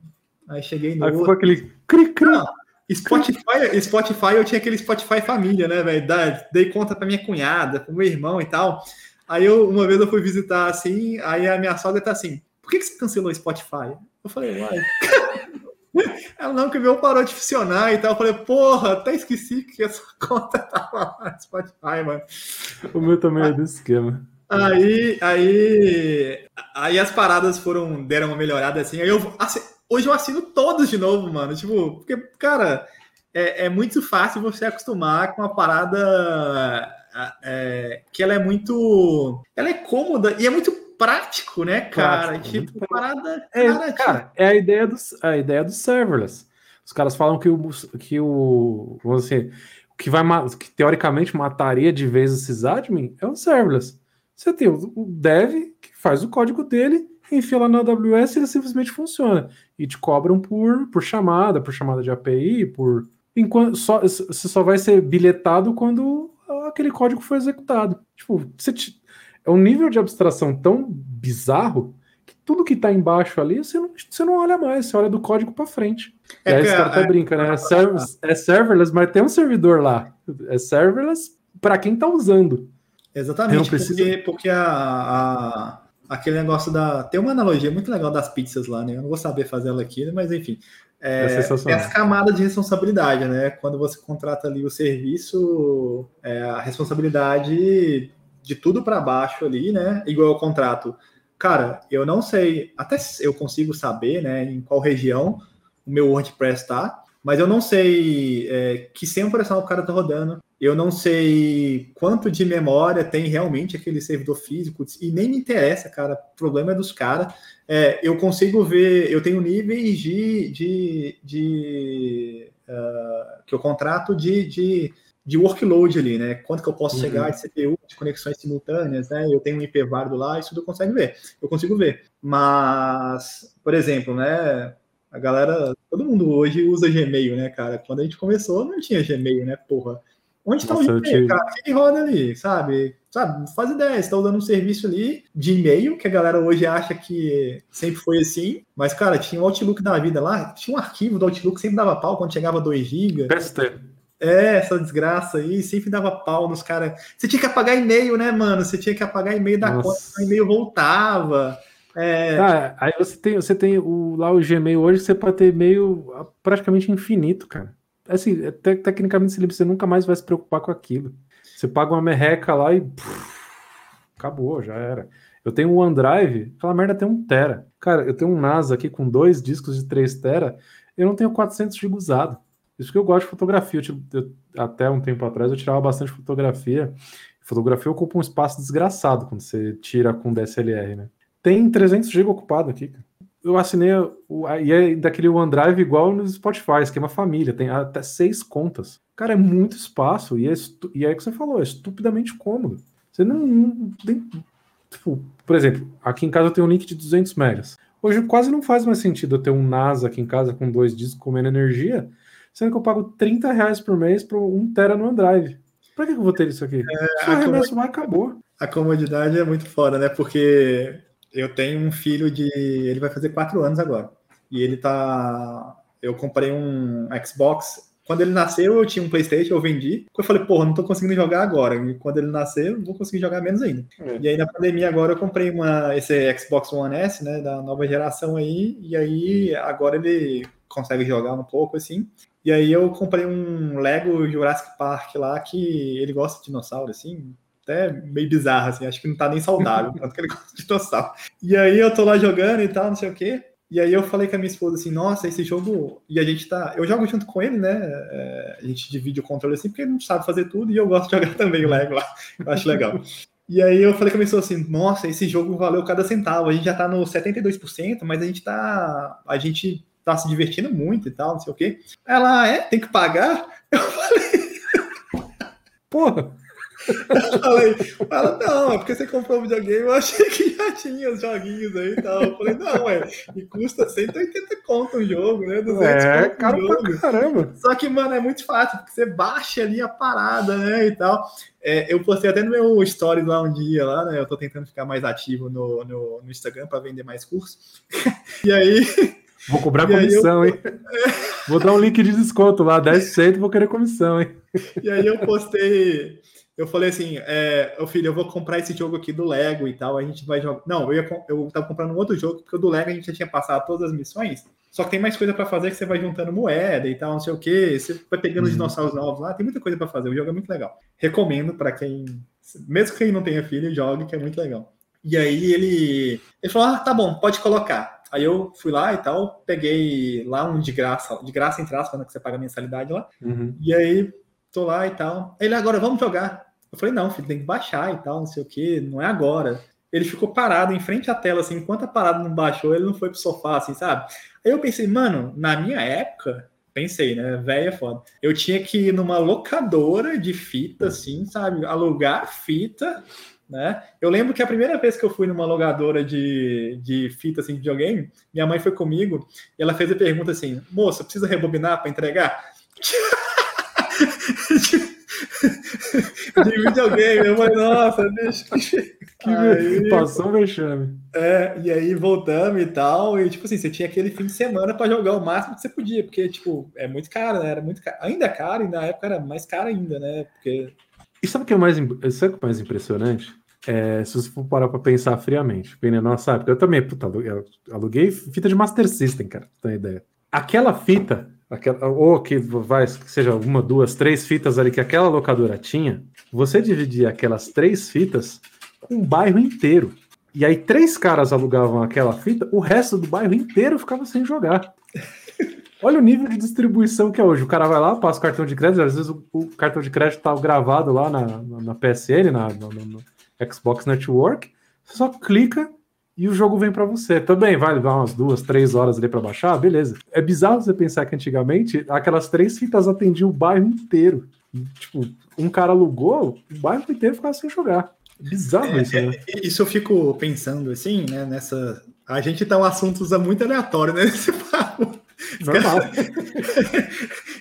Aí cheguei no. Aí outro. ficou aquele cri, cri. Ah, Spotify, Spotify, eu tinha aquele Spotify família, né, velho? Dei conta pra minha cunhada, pro meu irmão e tal. Aí eu, uma vez eu fui visitar assim, aí a minha sogra tá assim, por que, que você cancelou o Spotify? Eu falei, uai. (laughs) Ela não, que o meu parou de funcionar e tal. Eu falei, porra, até esqueci que essa (laughs) conta tava lá no Spotify, mano. O meu também é desse esquema. Aí, aí, aí as paradas foram, deram uma melhorada assim. Aí eu, assim, hoje eu assino todos de novo, mano. Tipo, porque, cara, é, é muito fácil você acostumar com uma parada é, que ela é muito. Ela é cômoda e é muito prático, né, cara? Prático, tipo, parada. É, cara, cara, é a ideia, do, a ideia do serverless. Os caras falam que o. Que o vamos dizer, que vai que teoricamente mataria de vez esses admin é o serverless. Você tem o dev que faz o código dele, enfia lá na AWS e ele simplesmente funciona. E te cobram por, por chamada, por chamada de API, por. Enquanto, só, você só vai ser bilhetado quando aquele código foi executado. Tipo, você te, é um nível de abstração tão bizarro que tudo que está embaixo ali você não, você não olha mais, você olha do código para frente. É e aí cara até é, brinca, né? É, server, é serverless, mas tem um servidor lá. É serverless para quem está usando. Exatamente, porque, porque a, a, aquele negócio da. Tem uma analogia muito legal das pizzas lá, né? Eu não vou saber fazer ela aqui, mas enfim. É, é, é as camadas de responsabilidade, né? Quando você contrata ali o serviço, é, a responsabilidade de tudo para baixo ali, né? Igual ao contrato. Cara, eu não sei, até eu consigo saber, né, em qual região o meu WordPress está, mas eu não sei é, que sem operacional o cara tá rodando. Eu não sei quanto de memória tem realmente aquele servidor físico, e nem me interessa, cara. O problema é dos caras. É, eu consigo ver, eu tenho níveis de, de, de uh, que eu contrato de, de de workload ali, né? Quanto que eu posso uhum. chegar de CPU, de conexões simultâneas, né? Eu tenho um IP válido lá, isso tu consegue ver. Eu consigo ver. Mas, por exemplo, né? A galera, todo mundo hoje usa Gmail, né, cara? Quando a gente começou, não tinha Gmail, né, porra? Onde está o Gmail, te... cara? O que roda ali, sabe? Sabe, faz ideia, você tá usando um serviço ali de e-mail, que a galera hoje acha que sempre foi assim, mas, cara, tinha o Outlook da vida lá, tinha um arquivo do Outlook que sempre dava pau quando chegava 2 GB. É, essa desgraça aí, sempre dava pau nos caras. Você tinha que apagar e-mail, né, mano? Você tinha que apagar e-mail da Nossa. conta, o e-mail voltava. É... Ah, aí você tem, você tem o, lá o Gmail hoje, você pode ter e-mail praticamente infinito, cara. Assim, é, te, tecnicamente você nunca mais vai se preocupar com aquilo. Você paga uma merreca lá e puf, acabou, já era. Eu tenho um OneDrive, aquela merda tem um tera. Cara, eu tenho um NAS aqui com dois discos de 3 tera, eu não tenho 400 GB usado. Isso que eu gosto de fotografia. Eu, eu, até um tempo atrás eu tirava bastante fotografia. Fotografia ocupa um espaço desgraçado quando você tira com DSLR, né? Tem 300 GB ocupado aqui. Eu assinei o, e é daquele OneDrive igual no Spotify, esquema família, tem até seis contas. Cara, é muito espaço e é, e é o que você falou, é estupidamente cômodo. Você não, não tem, tipo, por exemplo, aqui em casa eu tenho um link de 200 megas. Hoje quase não faz mais sentido eu ter um NASA aqui em casa com dois discos comendo energia, sendo que eu pago 30 reais por mês para um tera no OneDrive. Para que eu vou ter isso aqui? É, eu arremesso mais, acabou. A comodidade é muito foda, né? Porque eu tenho um filho de. Ele vai fazer quatro anos agora. E ele tá. Eu comprei um Xbox. Quando ele nasceu, eu tinha um PlayStation, eu vendi. Eu falei, porra, não tô conseguindo jogar agora. E quando ele nascer, eu vou conseguir jogar menos ainda. É. E aí, na pandemia, agora eu comprei uma, esse Xbox One S, né, da nova geração aí. E aí, agora ele consegue jogar um pouco assim. E aí eu comprei um Lego Jurassic Park lá que ele gosta de dinossauro, assim. Até meio bizarra, assim, acho que não tá nem saudável, (laughs) tanto que ele gosta de dinossauro. E aí eu tô lá jogando e tal, não sei o quê. E aí eu falei com a minha esposa assim, nossa, esse jogo. E a gente tá. Eu jogo junto com ele, né? É, a gente divide o controle assim, porque ele não sabe fazer tudo e eu gosto de jogar (laughs) também o Lego lá. Eu acho legal. E aí eu falei com a minha esposa assim, nossa, esse jogo valeu cada centavo. A gente já tá no 72%, mas a gente tá. A gente tá se divertindo muito e tal, não sei o quê. Ela, é, tem que pagar? (laughs) Eu falei. Porra! Eu falei, ela, não, é porque você comprou um videogame, eu achei que já tinha os joguinhos aí e tal. Eu falei, não, é, e custa 180 conto um jogo, né? 200 É, caro um pra caramba. Só que, mano, é muito fácil, porque você baixa ali a parada, né, e tal. É, eu postei até no meu stories lá um dia, lá, né, eu tô tentando ficar mais ativo no, no, no Instagram para vender mais cursos. (laughs) e aí, Vou cobrar comissão, hein? (laughs) Vou dar um link de desconto lá, 10% vou querer comissão, hein? e aí eu postei, eu falei assim, é, ô filho, eu vou comprar esse jogo aqui do Lego e tal, a gente vai jogar. Não, eu, ia, eu tava comprando um outro jogo, porque o do Lego a gente já tinha passado todas as missões, só que tem mais coisa para fazer que você vai juntando moeda e tal, não sei o que, você vai pegando os Uhum. dinossauros novos lá, tem muita coisa para fazer, o jogo é muito legal. Recomendo para quem, mesmo quem não tenha filho, jogue, que é muito legal. E aí ele, ele falou, ah, tá bom, pode colocar. Aí eu fui lá e tal, peguei lá um de graça, de graça entre aspas, né, que você paga a mensalidade lá, Uhum. e aí, tô lá e tal. Ele, agora vamos jogar. Eu falei, não, filho, tem que baixar e tal, não sei o que, não é agora. Ele ficou parado em frente à tela, assim, enquanto a parada não baixou, ele não foi pro sofá, assim, sabe? Aí eu pensei, mano, na minha época, pensei, né, velho é foda. Eu tinha que ir numa locadora de fita, assim, sabe? Alugar fita, né? Eu lembro que a primeira vez que eu fui numa locadora de, de fita, assim, de videogame, minha mãe foi comigo e ela fez a pergunta assim, moça, precisa rebobinar para entregar? (laughs) de videogame. Eu falei, nossa, bicho. (laughs) Que Aí- passou um vexame. É, e aí voltamos e tal. E tipo assim, você tinha aquele fim de semana para jogar o máximo que você podia, porque, tipo, é muito caro, né? Era muito caro. Ainda é caro, e na época era mais caro ainda, né? Porque. E sabe o que é mais, sabe o que é mais impressionante? É, se você for parar pra pensar friamente, na nossa época, eu também, puta, aluguei fita de Master System, cara, pra ter uma ideia. Aquela fita, aquela, ou que vai, que seja uma, duas, três fitas ali que aquela locadora tinha, você dividia aquelas três fitas com um bairro inteiro. E aí três caras alugavam aquela fita, o resto do bairro inteiro ficava sem jogar. Olha o nível de distribuição que é hoje. O cara vai lá, passa o cartão de crédito, às vezes o, o cartão de crédito tá gravado lá na, na, na PSN, na, Xbox Network, você só clica e o jogo vem para você. Também vai levar umas duas, três horas ali para baixar, beleza. É bizarro você pensar que antigamente aquelas três fitas atendiam o bairro inteiro. Tipo, um cara alugou, o bairro inteiro ficava sem jogar. Bizarro isso, né? Isso eu fico pensando, assim, né? Nessa. A gente tá um assunto muito aleatório, né? (laughs) Nesse papo. Normal. (laughs)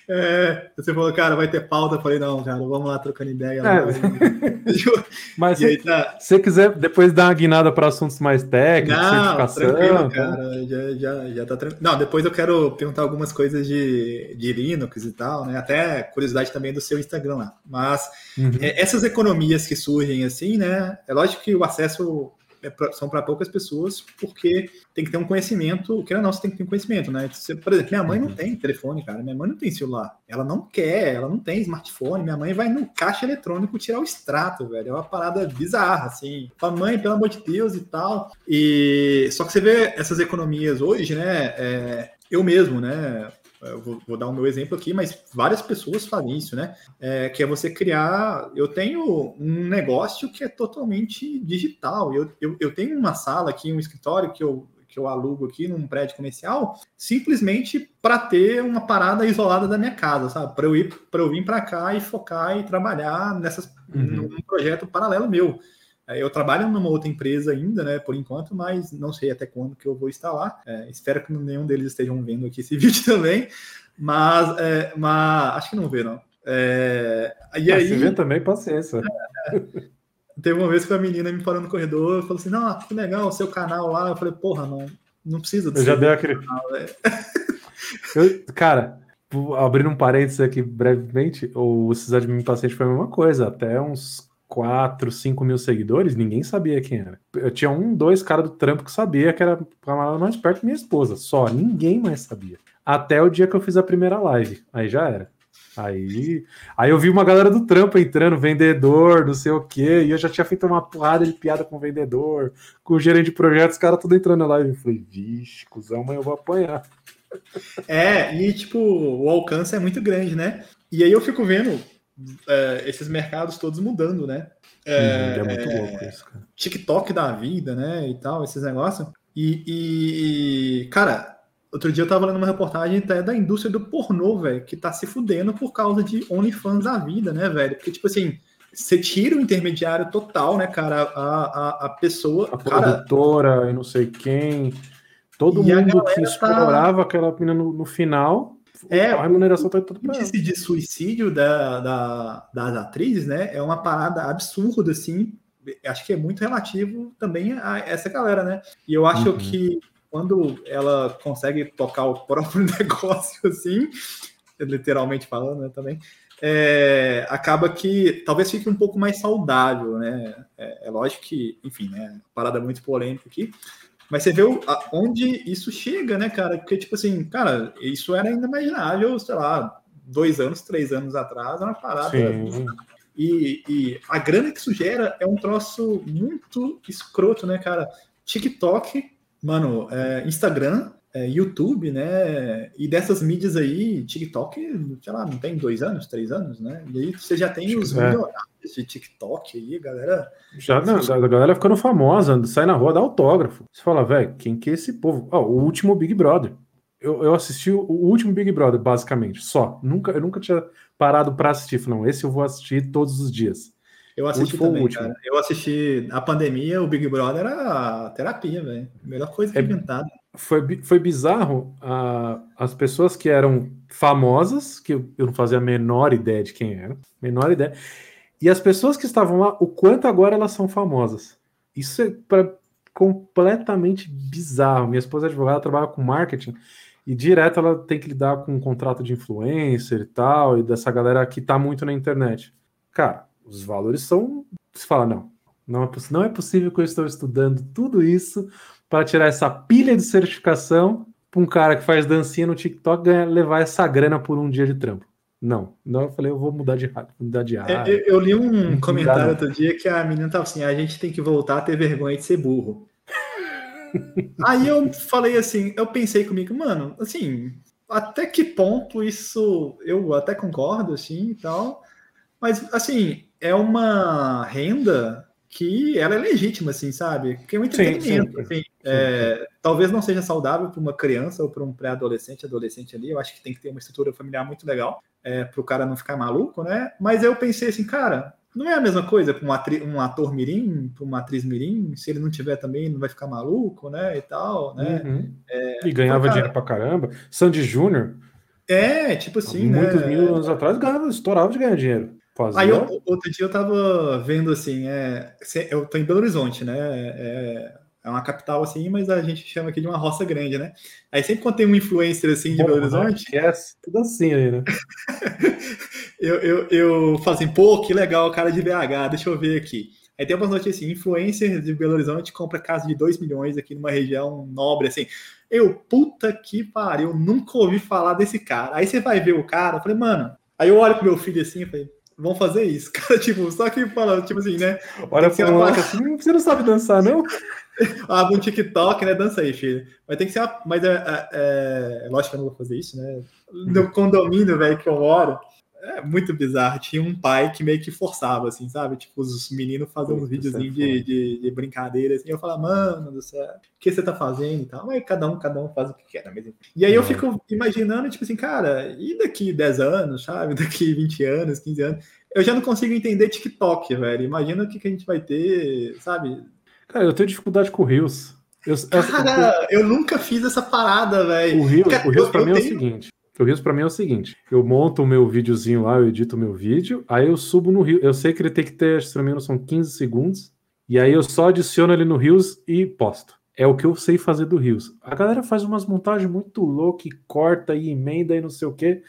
É, você falou, cara, vai ter pauta. Eu falei, não, cara, vamos lá trocando ideia. É. lá. (laughs) Mas se tá. você quiser depois dar uma guinada para assuntos mais técnicos, Não, tranquilo, certificação. cara. Já, já, já tá tranquilo. Não, depois eu quero perguntar algumas coisas de, de Linux e tal, né? Até curiosidade também do seu Instagram lá. Mas Uhum. é, essas economias que surgem assim, né? É lógico que o acesso é pra- são para poucas pessoas, porque tem que ter um conhecimento, queira ou não, você tem que ter um conhecimento, né? Você, por exemplo, minha mãe não Uhum. tem telefone, cara. Minha mãe não tem celular. Ela não quer, ela não tem smartphone. Minha mãe vai no caixa eletrônico tirar o extrato, velho. É uma parada bizarra, assim. Fala, mãe, pelo amor de Deus e tal. E só que você vê essas economias hoje, né? é, eu mesmo, né? Eu vou, vou dar o meu exemplo aqui, mas várias pessoas fazem isso, né? É, que é você criar. Eu tenho um negócio que é totalmente digital. Eu, eu, eu tenho uma sala aqui, um escritório que eu, que eu alugo aqui num prédio comercial, simplesmente para ter uma parada isolada da minha casa, sabe? Para eu ir para eu vir para cá e focar e trabalhar nessas Uhum. num projeto paralelo meu. É, Eu trabalho numa outra empresa ainda, né, por enquanto, mas não sei até quando que eu vou estar lá. É, espero que nenhum deles estejam vendo aqui esse (laughs) vídeo também, mas, é, mas acho que não vê, não. É, e Ah, aí, se vê também, paciência. (laughs) teve uma vez que a menina me parou no corredor e falou assim: Não, que legal o seu canal lá. Eu falei: Porra, não, não precisa do Eu já dei aquele. canal, velho." (laughs) Eu- cara, abrir um parênteses aqui brevemente, o Sysadmin Paciente foi a mesma coisa, até uns 4, 5 mil seguidores, ninguém sabia quem era. Eu tinha um, dois caras do trampo que sabia que era camarada mais perto da minha esposa, só, ninguém mais sabia. Até o dia que eu fiz a primeira live, aí já era. Aí, aí eu vi uma galera do trampo entrando, vendedor, não sei o quê, e eu já tinha feito uma porrada de piada com o vendedor, com o gerente de projetos, os caras tudo entrando na live. Eu falei, vixe, cuzão, mas eu vou apanhar. É, e tipo, o alcance é muito grande, né? E aí eu fico vendo é, esses mercados todos mudando, né? É, uhum, é muito é, louco isso, cara. TikTok da vida, né? E tal, esses negócios. E, e, cara, outro dia eu tava lendo uma reportagem até da indústria do pornô, velho, que tá se fudendo por causa de OnlyFans da vida, né, velho? Porque, tipo assim, você tira o intermediário total, né, cara? A, a, a pessoa. A cara, produtora e não sei quem. Todo mundo que tá explorava tá... aquela menina no, no final é, a remuneração tá tudo para índice de suicídio da, da, das atrizes, né? É uma parada absurda, assim. Acho que é muito relativo também a essa galera, né? E eu acho uhum. que quando ela consegue tocar o (laughs) próprio negócio, assim, literalmente falando, né, também, é, acaba que talvez fique um pouco mais saudável, né? É, é lógico que, enfim, né? Parada muito polêmica aqui, mas você vê o, a, onde isso chega, né, cara? Porque, tipo assim, cara, isso era ainda imaginável, sei lá, dois anos, três anos atrás, era uma parada. Sim. E, e a grana que isso gera é um troço muito escroto, né, cara? TikTok, mano, é, Instagram, é, YouTube, né? E dessas mídias aí, TikTok, sei lá, não tem dois anos, três anos, né? E aí você já tem os é. milionários de TikTok aí, galera. Já não, a galera ficando famosa, sai na rua, dá autógrafo. Você fala, velho, quem que é esse povo? Oh, o último Big Brother. Eu, eu assisti o, o último Big Brother, basicamente, só. Nunca, eu nunca tinha parado para assistir. Falei, não, esse eu vou assistir todos os dias. Eu assisti também, cara. Eu assisti a pandemia, o Big Brother era terapia, velho. Melhor coisa é, inventada foi, foi bizarro uh, as pessoas que eram famosas, que eu, não fazia a menor ideia de quem era, menor ideia, e as pessoas que estavam lá, o quanto agora elas são famosas. Isso é pra, completamente bizarro. Minha esposa é advogada, trabalha com marketing, e direto ela tem que lidar com um contrato de influencer e tal, e dessa galera que tá muito na internet. Cara, os valores são. Você fala, não, não é, não é possível que eu estou estudando tudo isso para tirar essa pilha de certificação para um cara que faz dancinha no TikTok ganhar, levar essa grana por um dia de trampo. Não, não, eu falei, eu vou mudar de mudar de área. É, eu, eu, li um comentário outro dia que a menina tava assim: a gente tem que voltar a ter vergonha de ser burro. (laughs) Aí eu falei assim, eu pensei comigo, mano, assim, até que ponto isso eu até concordo, assim e tal, mas assim, é uma renda que ela é legítima, assim, sabe? Porque é um entretenimento, sim, sim. Assim, é, talvez não seja saudável para uma criança ou para um pré-adolescente, adolescente ali. Eu acho que tem que ter uma estrutura familiar muito legal é, para o cara não ficar maluco, né? Mas eu pensei assim, cara, não é a mesma coisa para um, um, ator mirim, para uma atriz mirim, se ele não tiver também, não vai ficar maluco, né? E tal, né? Uhum. É, e ganhava então, cara, dinheiro para caramba. Sandy Júnior. É, tipo assim, Muitos né? mil anos atrás ganhava, estourava de ganhar dinheiro. Aí eu, outro dia eu tava vendo assim, é, eu tô em Belo Horizonte, né? É, é, uma capital assim, mas a gente chama aqui de uma roça grande, né? Aí sempre quando tem um influencer assim de Bom, Belo Horizonte. É, tudo assim aí, né? (laughs) eu, eu, eu falo assim, pô, que legal, cara de BH, deixa eu ver aqui. Aí tem umas notícias assim, influencer de Belo Horizonte compra casa de 2 milhões aqui numa região nobre, assim. Eu, puta que pariu, nunca ouvi falar desse cara. Aí você vai ver o cara, eu falei, mano. Aí eu olho pro meu filho assim, eu falei, vão fazer isso. (laughs) Cara, tipo, só que falando, tipo assim, né? Olha pro moleque assim, você não sabe dançar, não? (laughs) ah, um TikTok, né? Dança aí, filho. Mas tem que ser uma... Mas é, é, é, lógico que eu não vou fazer isso, né? No condomínio, velho, que eu moro, é muito bizarro. Tinha um pai que meio que forçava, assim, sabe? Tipo, os meninos fazendo uns videozinhos de, de, de, brincadeira, assim. Eu falava, mano do céu, o que você tá fazendo e tal. Mas cada um, cada um faz o que quer, mesmo. E aí eu fico imaginando, tipo assim, cara, e daqui 10 anos, sabe? (laughs) Daqui 20 anos, 15 anos. Eu já não consigo entender TikTok, velho. Imagina o que, que a gente vai ter, sabe? Cara, eu tenho dificuldade com Rios. Eu, Cara, eu, eu, nunca fiz essa parada, velho. O Rios, o pra mim tenho... é o seguinte. O Rios para mim é o seguinte: eu monto o meu videozinho lá, eu edito o meu vídeo, aí eu subo no Rio. Eu sei que ele tem que ter, se não me engano, são 15 segundos, e aí eu só adiciono ele no Rios e posto. É o que eu sei fazer do Rios. A galera faz umas montagens muito loucas, corta e emenda e não sei o quê.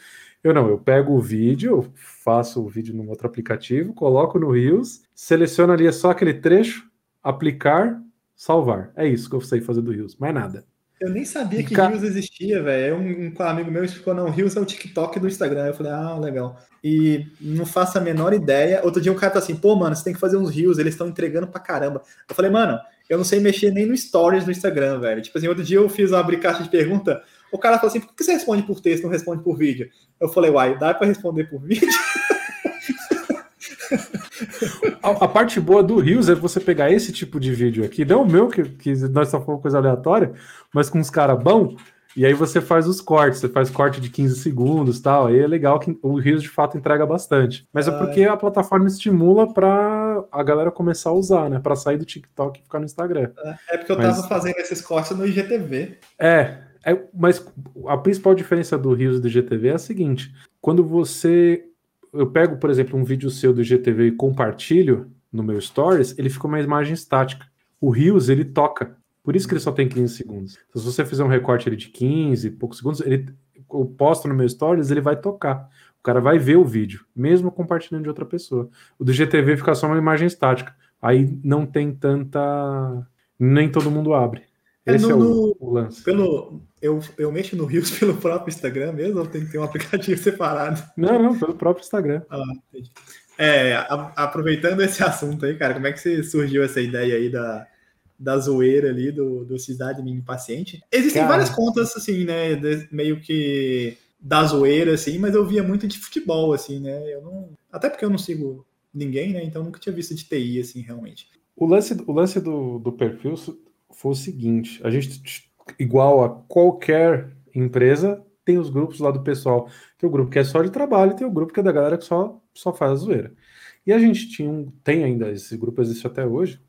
Eu não, eu pego o vídeo, faço o vídeo num outro aplicativo, coloco no Rios, seleciono ali só aquele trecho, aplicar, salvar. É isso que eu sei fazer do Rios, mais nada. Eu nem sabia que Ca... Rios existia, velho. Um, um amigo meu explicou, não, Rios é o TikTok do Instagram. Eu falei, ah, legal. E não faço a menor ideia. Outro dia um cara tá assim, pô, mano, você tem que fazer uns Rios, eles estão entregando pra caramba. Eu falei, mano, eu não sei mexer nem no Stories do Instagram, velho. Tipo assim, outro dia eu fiz uma abrir caixa de pergunta, o cara falou assim, por que você responde por texto, não responde por vídeo? Eu falei, uai, dá para responder por vídeo? (laughs) A, a, parte boa do Rios é você pegar esse tipo de vídeo aqui, não o meu, que, que nós só falamos coisa aleatória, mas com uns caras bons, e aí você faz os cortes, você faz corte de 15 segundos tal. Aí é legal que o Rios de fato entrega bastante. Mas é porque a plataforma estimula para a galera começar a usar, né? Para sair do TikTok e ficar no Instagram. É, é porque eu mas... tava fazendo esses cortes no IGTV. É, é, mas a principal diferença do Rios e do IGTV é a seguinte: quando você eu pego, por exemplo, um vídeo seu do GTV e compartilho no meu Stories, ele fica uma imagem estática. O Rios, ele toca. Por isso que ele só tem 15 segundos. Então, se você fizer um recorte de 15, poucos segundos, ele, eu posto no meu Stories, ele vai tocar. O cara vai ver o vídeo, mesmo compartilhando de outra pessoa. O do GTV fica só uma imagem estática. Aí não tem tanta. Nem todo mundo abre. É, Esse é, no, é o, o, lance. Pelo, eu, eu mexo no Rios (laughs) pelo próprio Instagram mesmo ou tem que ter um aplicativo (laughs) separado? Não, não, pelo próprio Instagram. Ah, entendi. É, a, aproveitando esse assunto aí, cara, como é que você surgiu essa ideia aí da, da zoeira ali do, do Cidade Mini Paciente? Existem cara. várias contas, assim, né, de, meio que da zoeira, assim, mas eu via muito de futebol, assim, né, eu não... Até porque eu não sigo ninguém, né, então nunca tinha visto de TI, assim, realmente. O lance, o lance do, do perfil foi o seguinte: a gente, igual a qualquer empresa, tem os grupos lá do pessoal. Tem o grupo que é só de trabalho, tem o grupo que é da galera que só, só faz a zoeira. E a gente tinha um, tem ainda, esse grupo existe até hoje,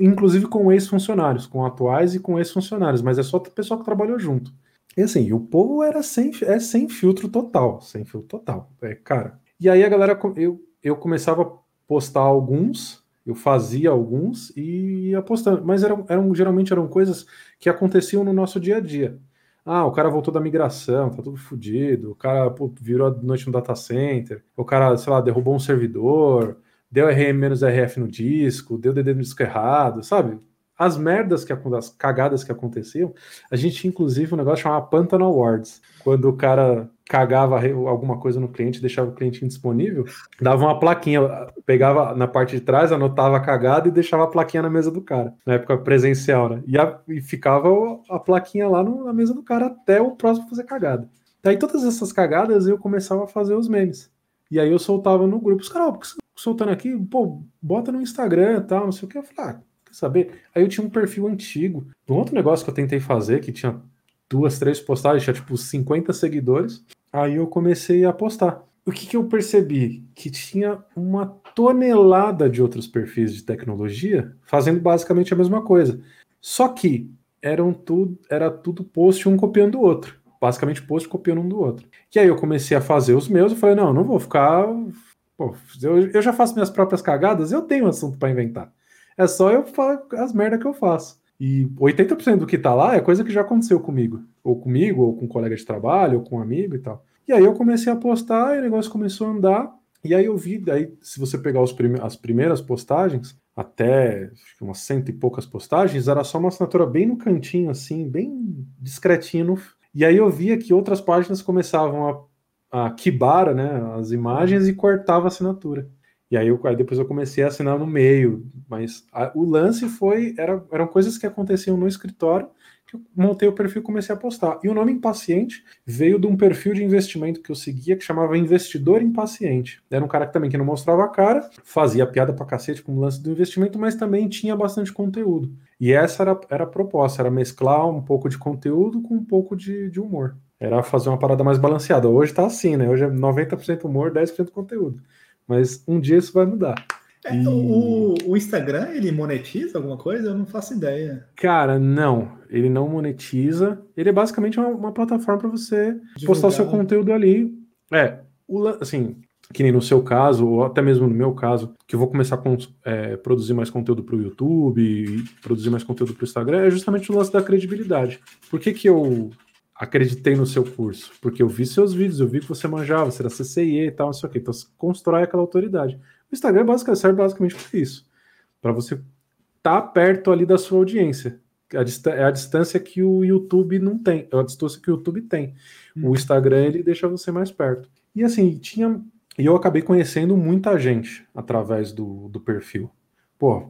inclusive com ex-funcionários, com atuais e com ex-funcionários, mas é só o pessoal que trabalhou junto. E assim, o povo era sem, é sem filtro total, sem filtro total, é, cara. E aí a galera, eu, eu começava a postar alguns, eu fazia alguns e ia postando, mas eram, eram geralmente eram coisas que aconteciam no nosso dia a dia. Ah, o cara voltou da migração, tá tudo fodido, o cara pô, virou a noite no data center, o cara, sei lá, derrubou um servidor, deu RM-RF no disco, deu DD no disco errado, sabe? As merdas que as cagadas que aconteciam, a gente inclusive um negócio chamado Pantano Awards, quando o cara cagava alguma coisa no cliente, deixava o cliente indisponível, dava uma plaquinha, pegava na parte de trás, anotava a cagada e deixava a plaquinha na mesa do cara, na época presencial, né? E, a, e ficava a plaquinha lá no, na mesa do cara até o próximo fazer cagada. Daí todas essas cagadas eu começava a fazer os memes. E aí eu soltava no grupo, os caras, oh, soltando aqui, pô, bota no Instagram e tal, não sei o que. Eu falei, ah, quer saber? Aí eu tinha um perfil antigo, um outro negócio que eu tentei fazer, que tinha duas, três postagens, tinha tipo 50 seguidores. Aí eu comecei a postar. O que, que eu percebi? Que tinha uma tonelada de outros perfis de tecnologia fazendo basicamente a mesma coisa. Só que eram tudo, era tudo post um copiando o outro. Basicamente post copiando um do outro. E aí eu comecei a fazer os meus e falei, não, não vou ficar. Pô, eu, eu já faço minhas próprias cagadas, eu tenho assunto para inventar. É só eu falar as merdas que eu faço. E 80% do que tá lá é coisa que já aconteceu comigo. Ou comigo, ou com um colega de trabalho, ou com um amigo e tal. E aí eu comecei a postar e o negócio começou a andar. E aí eu vi, daí, se você pegar prime as primeiras postagens, até umas cento e poucas postagens, era só uma assinatura bem no cantinho, assim, bem discretinho. E aí eu via que outras páginas começavam a, a né, as imagens e cortava a assinatura. E aí, eu, aí depois eu comecei a assinar no meio, mas a, o lance foi, era, eram coisas que aconteciam no escritório, que eu montei o perfil e comecei a postar. E o nome Impaciente veio de um perfil de investimento que eu seguia, que chamava Investidor Impaciente. Era um cara que também que não mostrava a cara, fazia piada pra cacete com o lance do investimento, mas também tinha bastante conteúdo. E essa era, era a proposta, era mesclar um pouco de conteúdo com um pouco de, de humor. Era fazer uma parada mais balanceada. Hoje tá assim, né? Hoje é 90% humor, 10% conteúdo. Mas um dia isso vai mudar. É, e... o, o, Instagram, ele monetiza alguma coisa? Eu não faço ideia. Cara, não. Ele não monetiza. Ele é basicamente uma, uma plataforma para você Divulgar. postar o seu conteúdo ali. É, o, assim, que nem no seu caso, ou até mesmo no meu caso, que eu vou começar a é, produzir mais conteúdo para o YouTube e produzir mais conteúdo para o Instagram, é justamente o lance da credibilidade. Por que, que eu acreditei no seu curso, porque eu vi seus vídeos, eu vi que você manjava, você era CCIE e tal, não sei o quê. Então, você constrói aquela autoridade. O Instagram basicamente, serve basicamente para isso, para você estar tá perto ali da sua audiência. é a distância que o YouTube não tem, é a distância que o YouTube tem. O Instagram ele deixa você mais perto. E assim, tinha. E eu acabei conhecendo muita gente através do, do perfil. Pô,